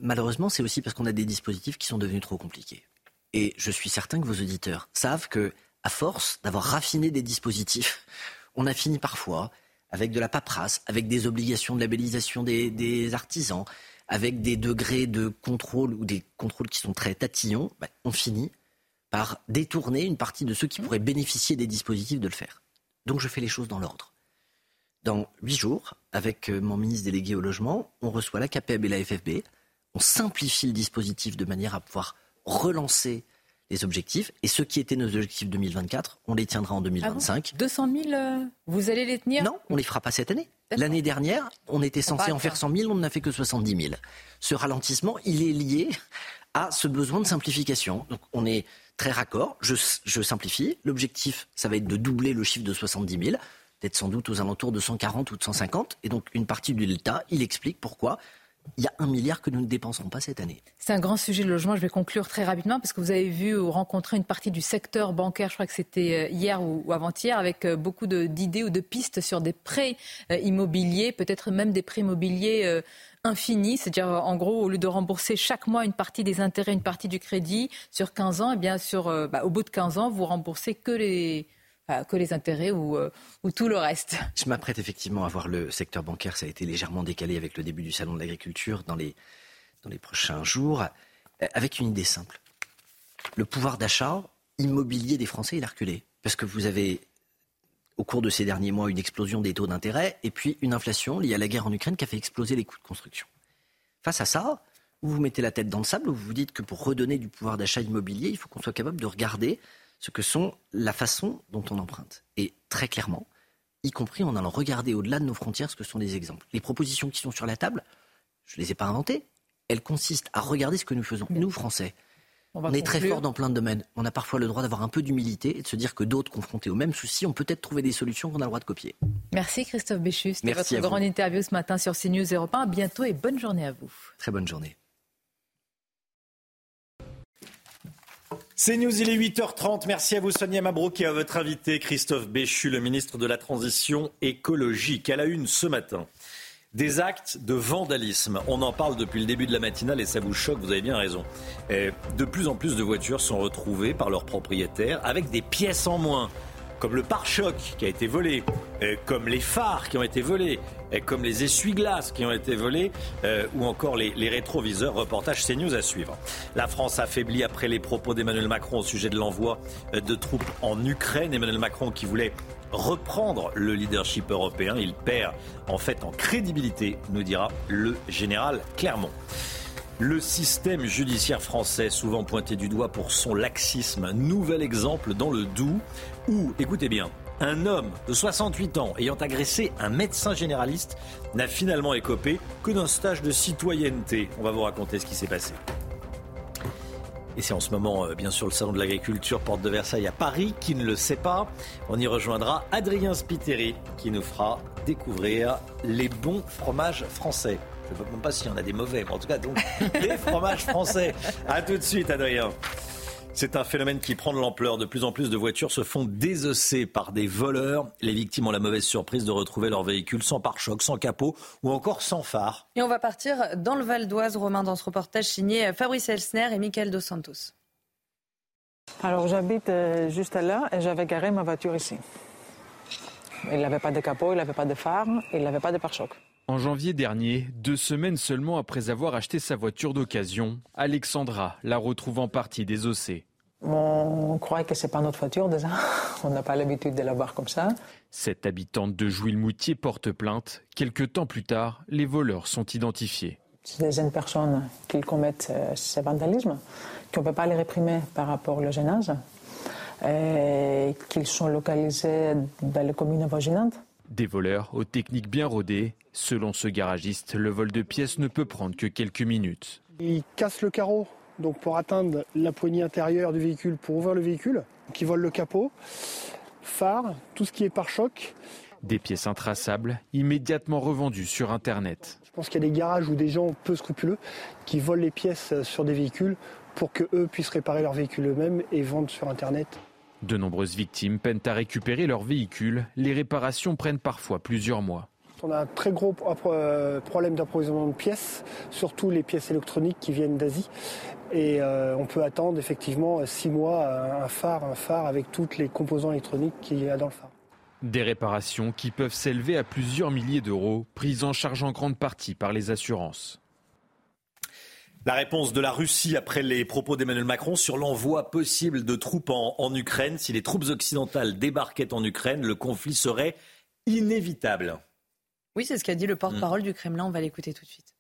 Malheureusement, c'est aussi parce qu'on a des dispositifs qui sont devenus trop compliqués. Et je suis certain que vos auditeurs savent que, à force d'avoir raffiné des dispositifs, on a fini parfois avec de la paperasse, avec des obligations de labellisation des, artisans, avec des degrés de contrôle ou des contrôles qui sont très tatillons, bah, on finit par détourner une partie de ceux qui pourraient bénéficier des dispositifs de le faire. Donc je fais les choses dans l'ordre. Dans huit jours, avec euh, mon ministre délégué au logement, on reçoit la CAPEB et la FFB. On simplifie le dispositif de manière à pouvoir relancer les objectifs. Et ceux qui étaient nos objectifs 2024, on les tiendra en 2025. 200 000, vous allez les tenir Non, on les fera pas cette année. L'année dernière, on était censé en faire 100 000, on n'en a fait que 70 000. Ce ralentissement, il est lié à ce besoin de simplification. Donc on est très raccord, je, je simplifie. L'objectif, ça va être de doubler le chiffre de 70 000 peut-être sans doute aux alentours de 140 ou de 150. Et donc une partie du delta, il explique pourquoi il y a un milliard que nous ne dépenserons pas cette année. C'est un grand sujet le logement. Je vais conclure très rapidement parce que vous avez vu ou rencontré une partie du secteur bancaire, je crois que c'était euh, hier ou avant-hier, avec euh, beaucoup d'idées ou de pistes sur des prêts euh, immobiliers, peut-être même des prêts immobiliers infinis. C'est-à-dire, en gros, au lieu de rembourser chaque mois une partie des intérêts, une partie du crédit sur 15 ans, eh bien, sur, bah, au bout de 15 ans, vous remboursez que les que les intérêts euh, ou, tout le reste. Je m'apprête effectivement à voir le secteur bancaire. Ça a été légèrement décalé avec le début du salon de l'agriculture dans les, dans les prochains jours, euh, avec une idée simple. Le pouvoir d'achat immobilier des Français, il a reculé. Parce que vous avez, au cours de ces derniers mois, une explosion des taux d'intérêt et puis une inflation liée à la guerre en Ukraine qui a fait exploser les coûts de construction. Face à ça, vous vous mettez la tête dans le sable, vous vous dites que pour redonner du pouvoir d'achat immobilier, il faut qu'on soit capable de regarder ce que sont la façon dont on emprunte. Et très clairement, y compris en allant regarder au-delà de nos frontières ce que sont des exemples. Les propositions qui sont sur la table, je ne les ai pas inventées. Elles consistent à regarder ce que nous faisons, nous Français. On, est très fort dans plein de domaines. On a parfois le droit d'avoir un peu d'humilité et de se dire que d'autres confrontés aux mêmes soucis ont peut-être trouvé des solutions qu'on a le droit de copier. Merci Christophe Béchus. C'était votre grande interview ce matin sur CNews Europe 1. À bientôt et bonne journée à vous. Très bonne journée. C'est News, il est 8h30. Merci à vous Sonia Mabrouk et à votre invité Christophe Béchu, le ministre de la Transition écologique. À la une ce matin. Des actes de vandalisme. On en parle depuis le début de la matinale et ça vous choque, vous avez bien raison. de plus en plus de voitures sont retrouvées par leurs propriétaires avec des pièces en moins comme le pare-choc qui a été volé, euh, comme les phares qui ont été volés, euh, comme les essuie-glaces qui ont été volés, euh, ou encore les, rétroviseurs. Reportage CNews à suivre. La France affaiblie après les propos d'Emmanuel Macron au sujet de l'envoi de troupes en Ukraine. Emmanuel Macron qui voulait reprendre le leadership européen. Il perd en fait en crédibilité, nous dira le général Clermont. Le système judiciaire français, souvent pointé du doigt pour son laxisme, nouvel exemple dans le Doubs, où, écoutez bien, un homme de 68 ans ayant agressé un médecin généraliste n'a finalement écopé que d'un stage de citoyenneté. On va vous raconter ce qui s'est passé. Et c'est en ce moment, euh, bien sûr, le Salon de l'Agriculture, porte de Versailles à Paris, qui ne le sait pas. On y rejoindra Adrien Spiteri, qui nous fera découvrir les bons fromages français. Je ne sais même pas s'il y en a des mauvais, mais en tout cas, donc, des fromages français. A tout de suite, Adrien. C'est un phénomène qui prend de l'ampleur. De plus en plus de voitures se font désosser par des voleurs. Les victimes ont la mauvaise surprise de retrouver leur véhicule sans pare-choc, sans capot ou encore sans phare. Et on va partir dans le Val d'Oise, Romain, dans ce reportage signé Fabrice Elsner et Michael Dos Santos. Alors j'habite euh, juste là et j'avais garé ma voiture ici. Il n'avait pas de capot, il n'avait pas de phare, il n'avait pas de pare-choc. En janvier dernier, deux semaines seulement après avoir acheté sa voiture d'occasion, Alexandra la retrouve en partie désossée. On croit que c'est pas notre voiture déjà. On n'a pas l'habitude de la voir comme ça. Cette habitante de Jouy-le-Moutier porte plainte. Quelques temps plus tard, les voleurs sont identifiés. C'est des jeunes personnes qui commettent euh, ces vandalismes, qu'on ne peut pas les réprimer par rapport au gênage, et qu'ils sont localisés dans les communes avoisinantes. Des voleurs aux techniques bien rodées. Selon ce garagiste, le vol de pièces ne peut prendre que quelques minutes. Ils cassent le carreau donc pour atteindre la poignée intérieure du véhicule pour ouvrir le véhicule, qui vole le capot, phare, tout ce qui est pare-choc. Des pièces intraçables, immédiatement revendues sur Internet. Je pense qu'il y a des garages ou des gens peu scrupuleux qui volent les pièces sur des véhicules pour qu'eux puissent réparer leur véhicule eux-mêmes et vendre sur Internet. De nombreuses victimes peinent à récupérer leur véhicule. Les réparations prennent parfois plusieurs mois. On a un très gros euh, problème d'approvisionnement de pièces, surtout les pièces électroniques qui viennent d'Asie. Et euh, on peut attendre effectivement six mois un phare, un phare avec toutes les composants électroniques qu'il y a dans le phare. Des réparations qui peuvent s'élever à plusieurs milliers d'euros, prises en charge en grande partie par les assurances. La réponse de la Russie après les propos d'Emmanuel Macron sur l'envoi possible de troupes en, Ukraine. Si les troupes occidentales débarquaient en Ukraine, le conflit serait inévitable. Oui, c'est ce qu'a dit le porte-parole du Kremlin. On va l'écouter tout de suite.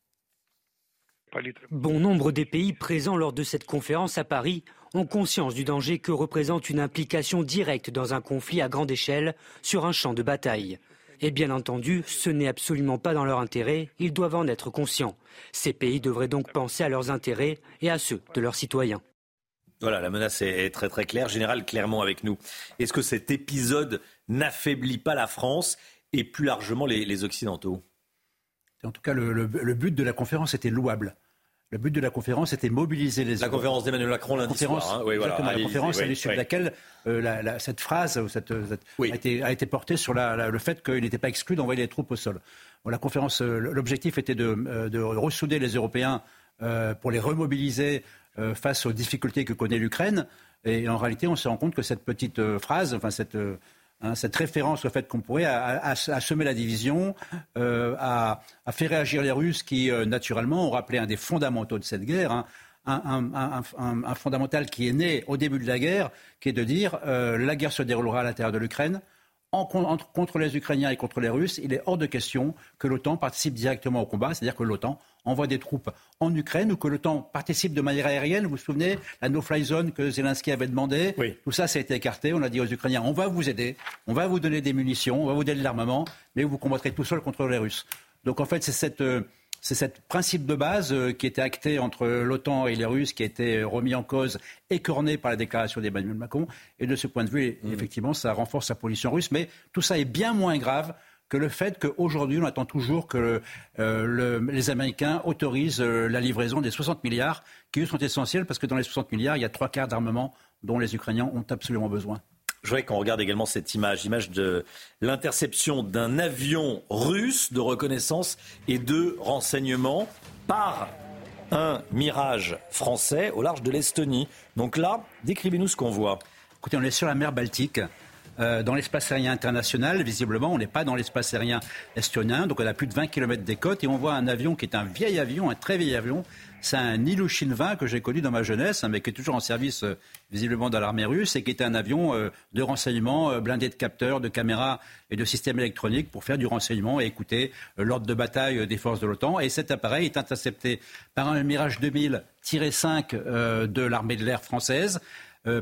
Bon nombre des pays présents lors de cette conférence à Paris ont conscience du danger que représente une implication directe dans un conflit à grande échelle sur un champ de bataille. Et bien entendu, ce n'est absolument pas dans leur intérêt, ils doivent en être conscients. Ces pays devraient donc penser à leurs intérêts et à ceux de leurs citoyens. Voilà, la menace est très très claire. Général clairement avec nous. Est-ce que cet épisode n'affaiblit pas la France et plus largement les, Occidentaux En tout cas, le, but de la conférence était louable. Le but de la conférence était mobiliser les. La conférence d'Emmanuel Macron lundi soir. Hein. Oui, voilà. la conférence à l'issue de laquelle euh, cette phrase cette, a, été, portée sur le fait qu'il n'était pas exclu d'envoyer les troupes au sol. la conférence, euh, l'objectif était de, euh, de, ressouder les Européens pour les remobiliser face aux difficultés que connaît l'Ukraine. Et en réalité, on se rend compte que cette petite phrase, enfin cette Hein, cette référence au fait qu'on pourrait a, semer la division, euh, a, fait réagir les Russes qui, euh, naturellement, ont rappelé un des fondamentaux de cette guerre, hein, un, fondamental qui est né au début de la guerre, qui est de dire euh, la guerre se déroulera à l'intérieur de l'Ukraine, contre les Ukrainiens et contre les Russes, il est hors de question que l'OTAN participe directement au combat, c'est-à-dire que l'OTAN envoie des troupes en Ukraine ou que l'OTAN participe de manière aérienne. Vous vous souvenez, la no-fly zone que Zelensky avait demandé, tout ça, ça a été écarté. On a dit aux Ukrainiens, on va vous aider, on va vous donner des munitions, on va vous donner de l'armement, mais vous combattrez tout seul contre les Russes. Donc en fait, c'est cette... Euh, c'est ce principe de base euh, qui était acté entre l'OTAN et les Russes, qui a été remis en cause, écorné par la déclaration d'Emmanuel Macron. Et de ce point de vue, mmh. effectivement, ça renforce la position russe. Mais tout ça est bien moins grave que le fait qu'aujourd'hui, on attend toujours que euh, les Américains autorisent euh, la livraison des 60 milliards, qui eux sont essentiels parce que dans les 60 milliards, il y a trois quarts d'armement dont les Ukrainiens ont absolument besoin. Je voudrais qu'on regarde également cette image, image de l'interception d'un avion russe de reconnaissance et de renseignement par un mirage français au large de l'Estonie. Donc là, décrivez-nous ce qu'on voit. Écoutez, on est sur la mer Baltique. Euh, dans l'espace aérien international, visiblement, on n'est pas dans l'espace aérien estonien, donc on a plus de 20 km des côtes et on voit un avion qui est un vieil avion, un très vieil avion. C'est un Ilushin 20 que j'ai connu dans ma jeunesse, mais qui est toujours en service euh, visiblement dans l'armée russe et qui était un avion euh, de renseignement blindé de capteurs, de caméras et de systèmes électroniques pour faire du renseignement et écouter l'ordre de bataille des forces de l'OTAN. Et cet appareil est intercepté par un Mirage 2000-5 de l'armée de l'air française.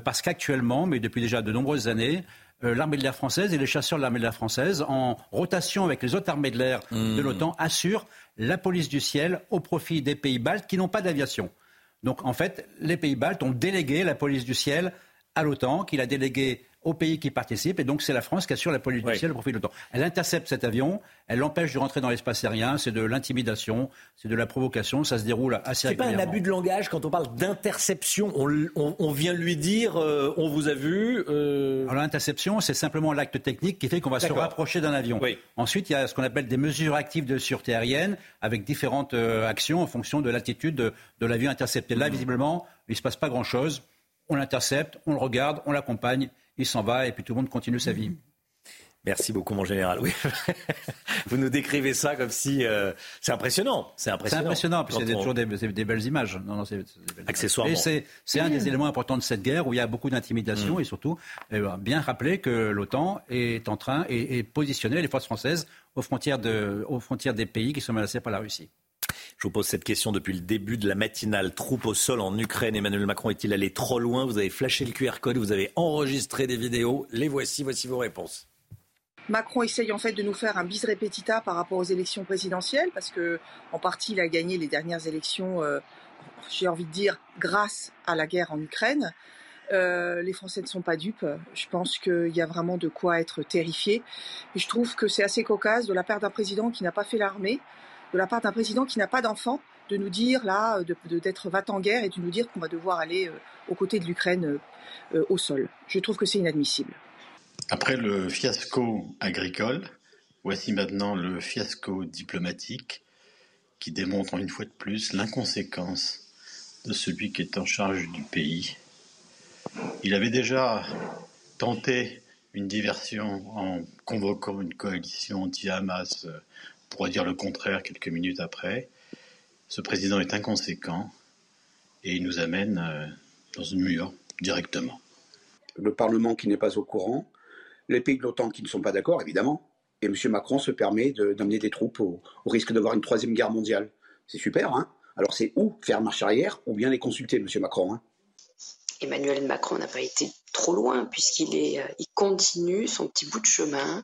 parce qu'actuellement, mais depuis déjà de nombreuses années, euh, l'armée de l'air française et les chasseurs de l'armée de l'air française, en rotation avec les autres armées de l'air de mmh. l'OTAN, assurent la police du ciel au profit des pays baltes qui n'ont pas d'aviation. Donc en fait, les pays baltes ont délégué la police du ciel à l'OTAN, qui l'a délégué aux pays qui participent. Et donc, c'est la France qui assure la police du ciel au profit de l'OTAN. Elle intercepte cet avion, elle l'empêche de rentrer dans l'espace aérien. C'est de l'intimidation, c'est de la provocation. Ça se déroule assez régulièrement. C'est pas un abus de langage quand on parle d'interception. On, vient lui dire euh, on vous a vu. Euh... Alors, l'interception, c'est simplement l'acte technique qui fait qu'on va se rapprocher d'un avion. Ensuite, il y a ce qu'on appelle des mesures actives de sûreté aérienne avec différentes euh, actions en fonction de l'attitude de, de l'avion intercepté. Là, mmh. visiblement, il ne se passe pas grand-chose. On l'intercepte, on le regarde, on l'accompagne il s'en va et puis tout le monde continue sa vie. Merci beaucoup, mon général. Oui. Vous nous décrivez ça comme si euh, c'est impressionnant. C'est impressionnant. C'est impressionnant, puis c'est toujours des, belles images. Non, non, Accessoirement. Et c'est un des éléments importants de cette guerre où il y a beaucoup d'intimidation mm. et surtout eh ben, bien rappeler que l'OTAN est en train et, positionner les forces françaises aux frontières, de, aux frontières des pays qui sont menacés par la Russie. Je vous pose cette question depuis le début de la matinale. Troupe au sol en Ukraine. Emmanuel Macron est-il allé trop loin? Vous avez flashé le QR code, vous avez enregistré des vidéos. Les voici, voici vos réponses. Macron essaye en fait de nous faire un bis repetita par rapport aux élections présidentielles, parce que en partie il a gagné les dernières élections, euh, j'ai envie de dire, grâce à la guerre en Ukraine. Euh, les Français ne sont pas dupes. Je pense qu'il y a vraiment de quoi être terrifié. Et je trouve que c'est assez cocasse de la part d'un président qui n'a pas fait l'armée, de la part d'un président qui n'a pas d'enfant, de nous dire là, d'être va en guerre et de nous dire qu'on va devoir aller euh, aux côtés de l'Ukraine euh, au sol. Je trouve que c'est inadmissible. Après le fiasco agricole, voici maintenant le fiasco diplomatique qui démontre une fois de plus l'inconséquence de celui qui est en charge du pays. Il avait déjà tenté une diversion en convoquant une coalition anti-Hamas pourrait dire le contraire quelques minutes après. Ce président est inconséquent et il nous amène euh, dans une mur directement. Le Parlement qui n'est pas au courant, les pays de l'OTAN qui ne sont pas d'accord, évidemment, et M. Macron se permet d'amener des troupes au, au risque d'avoir une troisième guerre mondiale. C'est super, hein? Alors c'est ou faire marche arrière, ou bien les consulter, M. Macron. Hein? Emmanuel Macron n'a pas été trop loin puisqu'il est, euh, il continue son petit bout de chemin.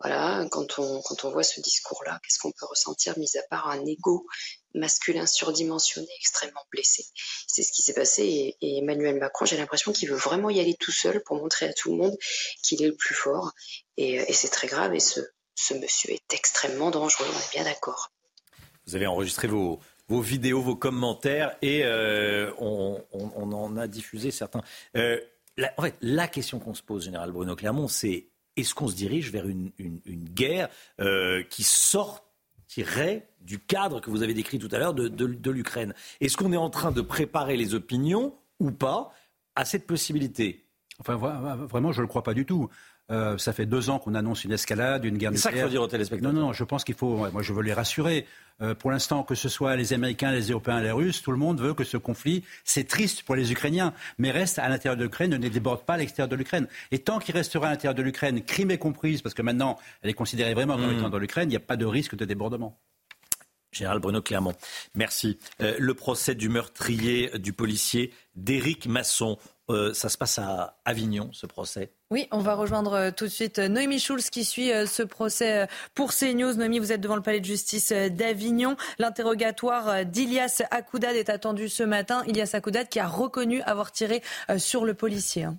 Voilà, quand on, quand on voit ce discours-là, qu'est-ce qu'on peut ressentir, mis à part un ego masculin surdimensionné, extrêmement blessé? C'est ce qui s'est passé et, Emmanuel Macron, j'ai l'impression qu'il veut vraiment y aller tout seul pour montrer à tout le monde qu'il est le plus fort. Et, euh, et c'est très grave et ce, ce monsieur est extrêmement dangereux, on est bien d'accord. Vous avez enregistré vos, vos vidéos, vos commentaires et euh, on, en a diffusé certains. En fait, la question qu'on se pose, Général Bruno Clermont, c'est est-ce qu'on se dirige vers une, guerre euh, qui sortirait du cadre que vous avez décrit tout à l'heure de, de l'Ukraine? Est-ce qu'on est en train de préparer les opinions ou pas à cette possibilité? Enfin, vraiment, je ne le crois pas du tout. Euh, ça fait deux ans qu'on annonce une escalade, une guerre nucléaire. C'est ça qu'il faut dire aux téléspectateurs. Non, non, je pense qu'il faut. Moi, je veux les rassurer. Euh, pour l'instant, que ce soit les Américains, les Européens, les Russes, tout le monde veut que ce conflit, c'est triste pour les Ukrainiens, mais reste à l'intérieur de l'Ukraine, ne déborde pas à l'extérieur de l'Ukraine. Et tant qu'il restera à l'intérieur de l'Ukraine, Crimée comprise, parce que maintenant, elle est considérée vraiment comme étant mmh. dans l'Ukraine, il n'y a pas de risque de débordement. Général Bruno Clermont, merci. Euh, le procès du meurtrier du policier d'Éric Masson. Euh, ça se passe à Avignon, ce procès. Oui, on va rejoindre euh, tout de suite euh, Noémie Schulz qui suit ce procès pour CNews. Noémie, vous êtes devant le palais de justice d'Avignon. L'interrogatoire d'Ilias Akoudad est attendu ce matin. Ilias Akoudad qui a reconnu avoir tiré sur le policier. Hein.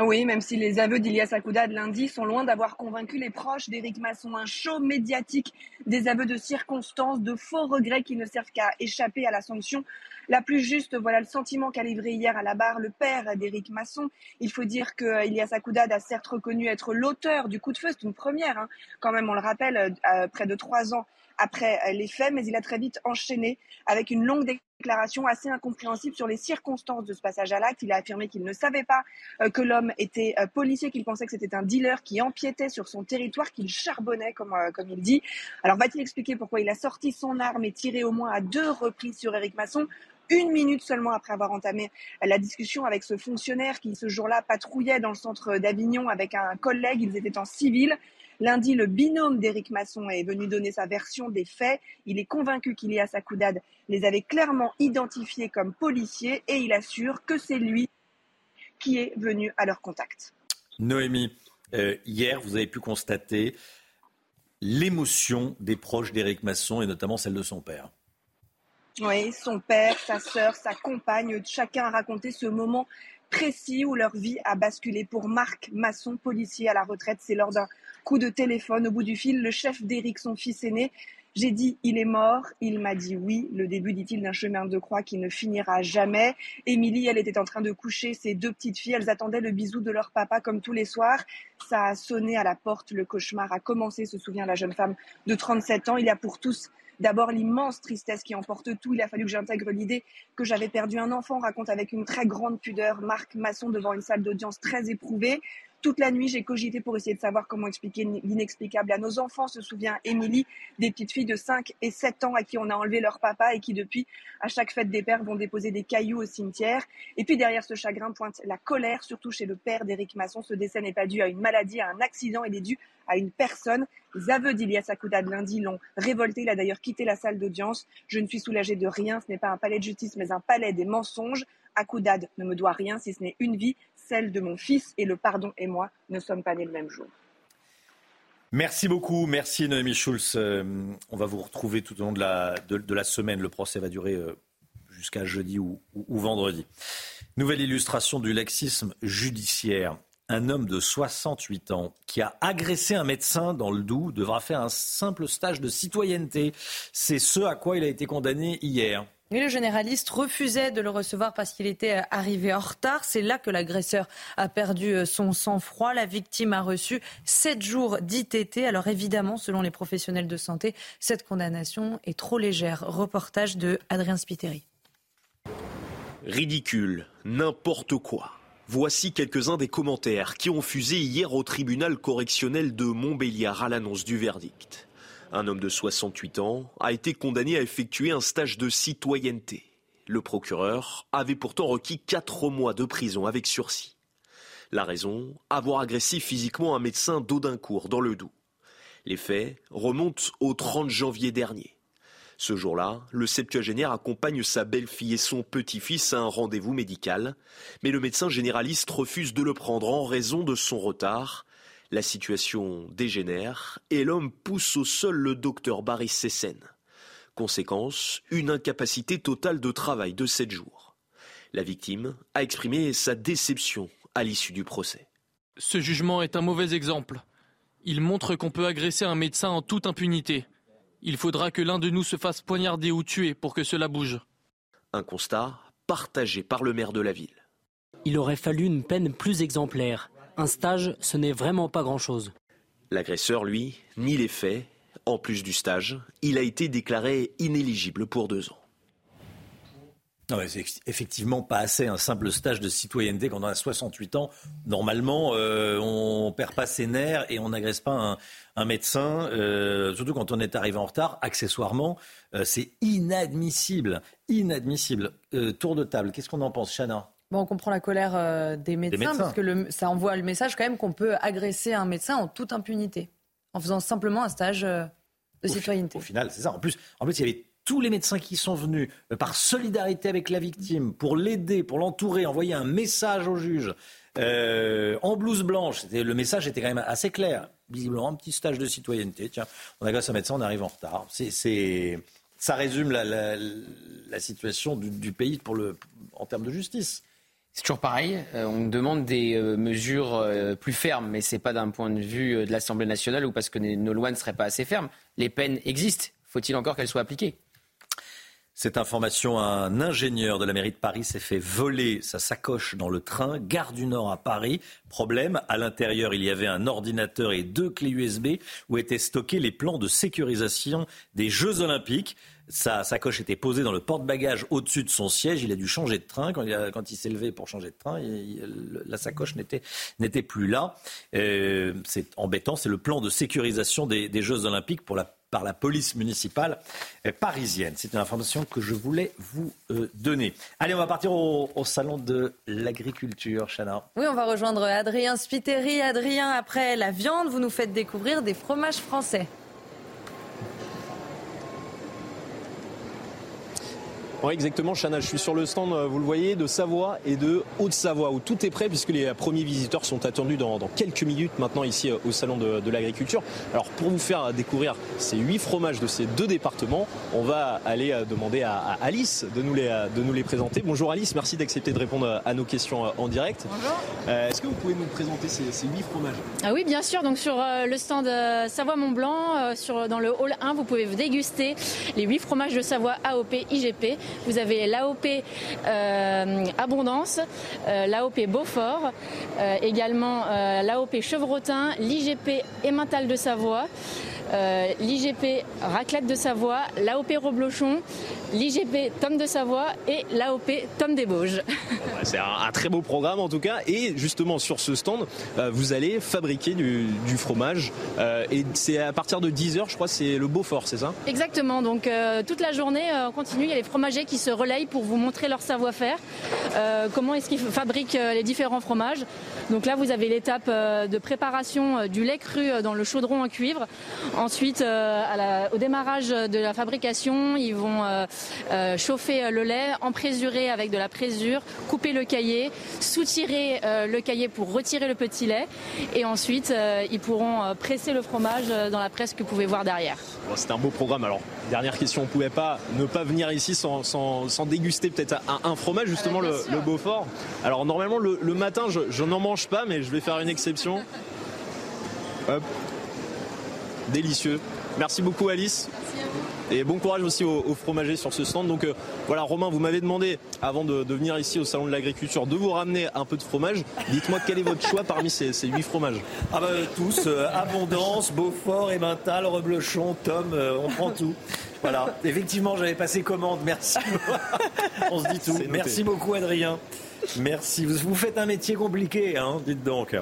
Oui, même si les aveux d'Ilias Akoudad lundi sont loin d'avoir convaincu les proches d'Éric Masson, un show médiatique, des aveux de circonstances, de faux regrets qui ne servent qu'à échapper à la sanction la plus juste. Voilà le sentiment qu'a livré hier à la barre le père d'Éric Masson. Il faut dire que euh, Ilias Akoudad a certes reconnu être l'auteur du coup de feu, c'est une première, hein. quand même, on le rappelle, euh, près de trois ans après euh, les faits, mais il a très vite enchaîné avec une longue déclaration assez incompréhensible sur les circonstances de ce passage à l'acte. Il a affirmé qu'il ne savait pas que l'homme était policier, qu'il pensait que c'était un dealer qui empiétait sur son territoire, qu'il charbonnait, comme, comme il dit. Alors va-t-il expliquer pourquoi il a sorti son arme et tiré au moins à deux reprises sur Éric Masson? Une minute seulement après avoir entamé la discussion avec ce fonctionnaire qui ce jour-là patrouillait dans le centre d'Avignon avec un collègue, ils étaient en civil. Lundi, le binôme d'Éric Masson est venu donner sa version des faits. Il est convaincu qu'Ilias Akoudad les avait clairement identifiés comme policiers et il assure que c'est lui qui est venu à leur contact. Noémie, euh, hier, vous avez pu constater l'émotion des proches d'Éric Masson et notamment celle de son père. Oui, son père, sa sœur, sa compagne, chacun a raconté ce moment précis où leur vie a basculé. Pour Marc Masson, policier à la retraite, c'est lors d'un coup de téléphone au bout du fil, le chef d'Éric, son fils aîné. J'ai dit il est mort, il m'a dit oui, le début, dit-il, d'un chemin de croix qui ne finira jamais. Émilie, elle était en train de coucher ses deux petites filles, elles attendaient le bisou de leur papa comme tous les soirs. Ça a sonné à la porte, le cauchemar a commencé, se souvient la jeune femme de 37 ans. Il y a pour tous D'abord, l'immense tristesse qui emporte tout. Il a fallu que j'intègre l'idée que j'avais perdu un enfant, raconte avec une très grande pudeur Marc Masson devant une salle d'audience très éprouvée. Toute la nuit, j'ai cogité pour essayer de savoir comment expliquer l'inexplicable à nos enfants, se souvient Émilie, des petites filles de 5 et 7 ans à qui on a enlevé leur papa et qui depuis, à chaque fête des pères, vont déposer des cailloux au cimetière. Et puis derrière ce chagrin pointe la colère, surtout chez le père d'Éric Masson. Ce décès n'est pas dû à une maladie, à un accident, il est dû à une personne. Les aveux d'Ilias Akouda de lundi l'ont révolté. Il a d'ailleurs quitté la salle d'audience. Je ne suis soulagée de rien. Ce n'est pas un palais de justice, mais un palais des mensonges. Akoudad ne me doit rien si ce n'est une vie celle de mon fils et le pardon et moi ne sommes pas nés le même jour. Merci beaucoup, merci Noémie Schulz. Euh, on va vous retrouver tout au long de la, de, la semaine. Le procès va durer euh, jusqu'à jeudi ou, vendredi. Nouvelle illustration du laxisme judiciaire. Un homme de 68 ans qui a agressé un médecin dans le Doubs devra faire un simple stage de citoyenneté. C'est ce à quoi il a été condamné hier. Mais le généraliste refusait de le recevoir parce qu'il était euh, arrivé en retard. C'est là que l'agresseur a perdu euh, son sang-froid. La victime a reçu sept jours d'ITT. Alors évidemment, selon les professionnels de santé, cette condamnation est trop légère. Reportage de Adrien Spiteri. Ridicule, n'importe quoi. Voici quelques-uns des commentaires qui ont fusé hier au tribunal correctionnel de Montbéliard à l'annonce du verdict. Un homme de 68 ans a été condamné à effectuer un stage de citoyenneté. Le procureur avait pourtant requis 4 mois de prison avec sursis. La raison Avoir agressé physiquement un médecin d'Audincourt dans le Doubs. Les faits remontent au 30 janvier dernier. Ce jour-là, le septuagénaire accompagne sa belle-fille et son petit-fils à un rendez-vous médical, mais le médecin généraliste refuse de le prendre en raison de son retard la situation dégénère et l'homme pousse au sol le docteur Barry Sessen. Conséquence, une incapacité totale de travail de sept jours. La victime a exprimé sa déception à l'issue du procès. Ce jugement est un mauvais exemple. Il montre qu'on peut agresser un médecin en toute impunité. Il faudra que l'un de nous se fasse poignarder ou tuer pour que cela bouge. Un constat partagé par le maire de la ville. Il aurait fallu une peine plus exemplaire. Un stage, ce n'est vraiment pas grand-chose. L'agresseur, lui, nie les faits. En plus du stage, il a été déclaré inéligible pour deux ans. Non, c'est effectivement pas assez un simple stage de citoyenneté quand on a 68 ans. Normalement, euh, on perd pas ses nerfs et on n'agresse pas un, médecin, euh, surtout quand on est arrivé en retard. Accessoirement, euh, c'est inadmissible, inadmissible. tour de table, qu'est-ce qu'on en pense, Chana? On comprend la colère euh, des médecins, parce que ça envoie le message quand même qu'on peut agresser un médecin en toute impunité, en faisant simplement un stage euh, de citoyenneté. Au final, c'est ça. En plus, en plus, il y avait tous les médecins qui sont venus euh, par solidarité avec la victime, pour l'aider, pour l'entourer, envoyer un message au juge euh, en blouse blanche. Le message était quand même assez clair. Visiblement, un petit stage de citoyenneté. Tiens, on agace un médecin, on arrive en retard. C'est, ça résume la, situation du, pays pour le, en termes de justice. C'est toujours pareil. Euh, on demande des mesures plus fermes, mais c'est pas d'un point de vue de l'Assemblée nationale ou parce que nos lois ne seraient pas assez fermes. Les peines existent. Faut-il encore qu'elles soient appliquées? Cette information, un ingénieur de la mairie de Paris s'est fait voler sa sacoche dans le train, gare du Nord à Paris. Problème, à l'intérieur, il y avait un ordinateur et deux clés USB où étaient stockés les plans de sécurisation des Jeux Olympiques. Sa sacoche était posée dans le porte-bagages au-dessus de son siège. Il a dû changer de train. Quand il, s'est levé pour changer de train, la sacoche n'était plus là. Euh, c'est embêtant. C'est le plan de sécurisation des, des Jeux Olympiques par la police municipale parisienne. C'est une information que je voulais vous euh, donner. Allez, on va partir au, salon de l'agriculture, Chana. Oui, on va rejoindre Adrien Spiteri. Adrien, après la viande, vous nous faites découvrir des fromages français. Oui, exactement, Chana. Je suis sur le stand, euh, vous le voyez, de Savoie et de Haute-Savoie, où tout est prêt, puisque les premiers visiteurs sont attendus dans, quelques minutes maintenant ici euh, au Salon de, l'Agriculture. Alors, pour vous faire découvrir ces huit fromages de ces deux départements, on va aller euh, demander à, Alice de nous, les, de nous les présenter. Bonjour Alice, merci d'accepter de répondre à nos questions en direct. Bonjour. Est-ce que vous pouvez nous présenter ces, huit fromages? Ah oui, bien sûr. Donc, sur le stand Savoie-Mont-Blanc, dans le hall 1, vous pouvez déguster les huit fromages de Savoie AOP IGP. Vous avez l'AOP euh, Abondance, euh, l'AOP Beaufort, euh, également l'AOP Chevrotin, l'IGP Emmental de Savoie. l'IGP Raclette de Savoie, l'AOP Roblochon, l'IGP Tom de Savoie et l'AOP Tom des Bauges. C'est un, très beau programme en tout cas. Et justement sur ce stand, vous allez fabriquer du, fromage. et c'est à partir de 10h, je crois, c'est le Beaufort, c'est ça? Exactement. Donc toute la journée, on continue. Il y a les fromagers qui se relayent pour vous montrer leur savoir-faire, euh, comment est-ce qu'ils fabriquent euh, les différents fromages. Donc là, vous avez l'étape euh, de préparation du lait cru dans le chaudron en cuivre. Ensuite, au démarrage de la fabrication, ils vont chauffer le lait, emprésurer avec de la présure, couper le cahier, soutirer le cahier pour retirer le petit lait. Et ensuite, ils pourront presser le fromage dans la presse que vous pouvez voir derrière. C'est un beau programme. Alors, dernière question, on ne pouvait pas ne pas venir ici sans sans, déguster peut-être un, fromage, justement le, Beaufort. Alors normalement le, matin je, n'en mange pas, mais je vais faire une exception. Hop. Délicieux. Merci beaucoup Alice. Et bon courage aussi aux, fromagers sur ce stand. Donc euh, voilà, Romain, vous m'avez demandé, avant de, venir ici au Salon de l'Agriculture, de vous ramener un peu de fromage. Dites-moi quel est votre choix parmi ces, huit fromages? Ah bah tous, euh, Abondance, Beaufort, Emmental, Reblochon, Tom, euh, on prend tout. Voilà, effectivement, j'avais passé commande, merci. on se dit tout. Merci beaucoup Adrien. Merci. Vous, vous faites un métier compliqué, hein, dites donc.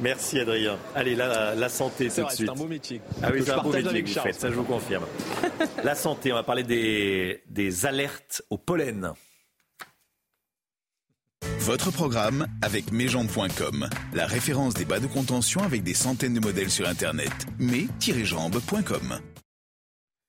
Merci Adrien. Allez, la, la santé tout de suite. C'est un beau métier. Ah oui, c'est un beau métier que vous faites, ça je vous confirme. la santé, on va parler des, des alertes au pollen. Votre programme avec mesjambes.com, la référence des bas de contention avec des centaines de modèles sur Internet. mes-jambes.com.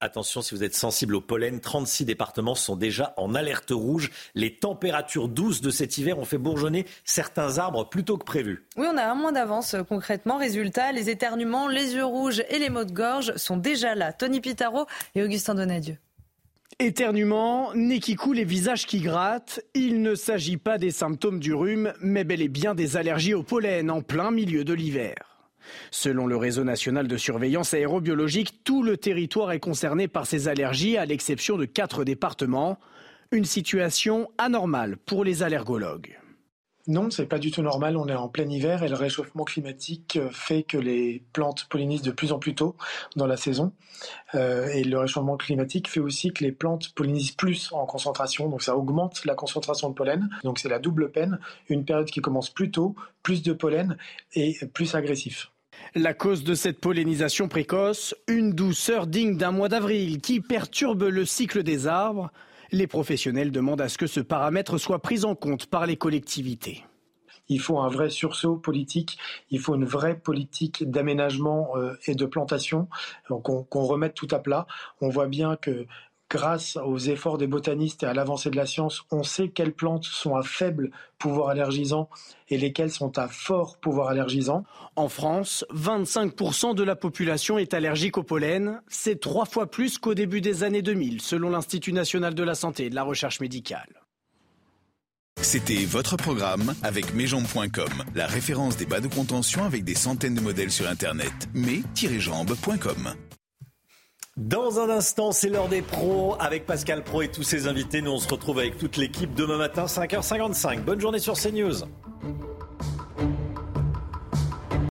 Attention, si vous êtes sensible au pollen, 36 départements sont déjà en alerte rouge. Les températures douces de cet hiver ont fait bourgeonner certains arbres plus tôt que prévu. Oui, on a un mois d'avance euh, concrètement. Résultat, les éternuements, les yeux rouges et les maux de gorge sont déjà là. Tony Pitaro et Augustin Donadieu. Éternuement, nez qui coule et visage qui gratte, il ne s'agit pas des symptômes du rhume, mais bel et bien des allergies au pollen en plein milieu de l'hiver. Selon le réseau national de surveillance aérobiologique, tout le territoire est concerné par ces allergies, à l'exception de quatre départements. Une situation anormale pour les allergologues. Non, c'est pas du tout normal. On est en plein hiver et le réchauffement climatique euh, fait que les plantes pollinisent de plus en plus tôt dans la saison. Euh, et le réchauffement climatique fait aussi que les plantes pollinisent plus en concentration. Donc ça augmente la concentration de pollen. Donc c'est la double peine. Une période qui commence plus tôt, plus de pollen et plus agressif. La cause de cette pollinisation précoce, une douceur digne d'un mois d'avril qui perturbe le cycle des arbres. Les professionnels demandent à ce que ce paramètre soit pris en compte par les collectivités. il faut un vrai sursaut politique, il faut une vraie politique d'aménagement et de plantation, qu'on remette tout à plat. On voit bien que grâce aux efforts des botanistes et à l'avancée de la science, on sait quelles plantes sont à faible pouvoir allergisant et lesquelles sont à fort pouvoir allergisant. En France, 25% de la population est allergique au pollen. C'est trois fois plus qu'au début des années 2000, selon l'Institut national de la santé et de la recherche médicale. C'était votre programme avec mesjambes.com, la référence des bas de contention avec des centaines de modèles sur Internet. mais-jambes.com. Dans un instant, c'est l'heure des pros avec Pascal Pro et tous ses invités. Nous, on se retrouve avec toute l'équipe demain matin, 5h55. Bonne journée sur CNews.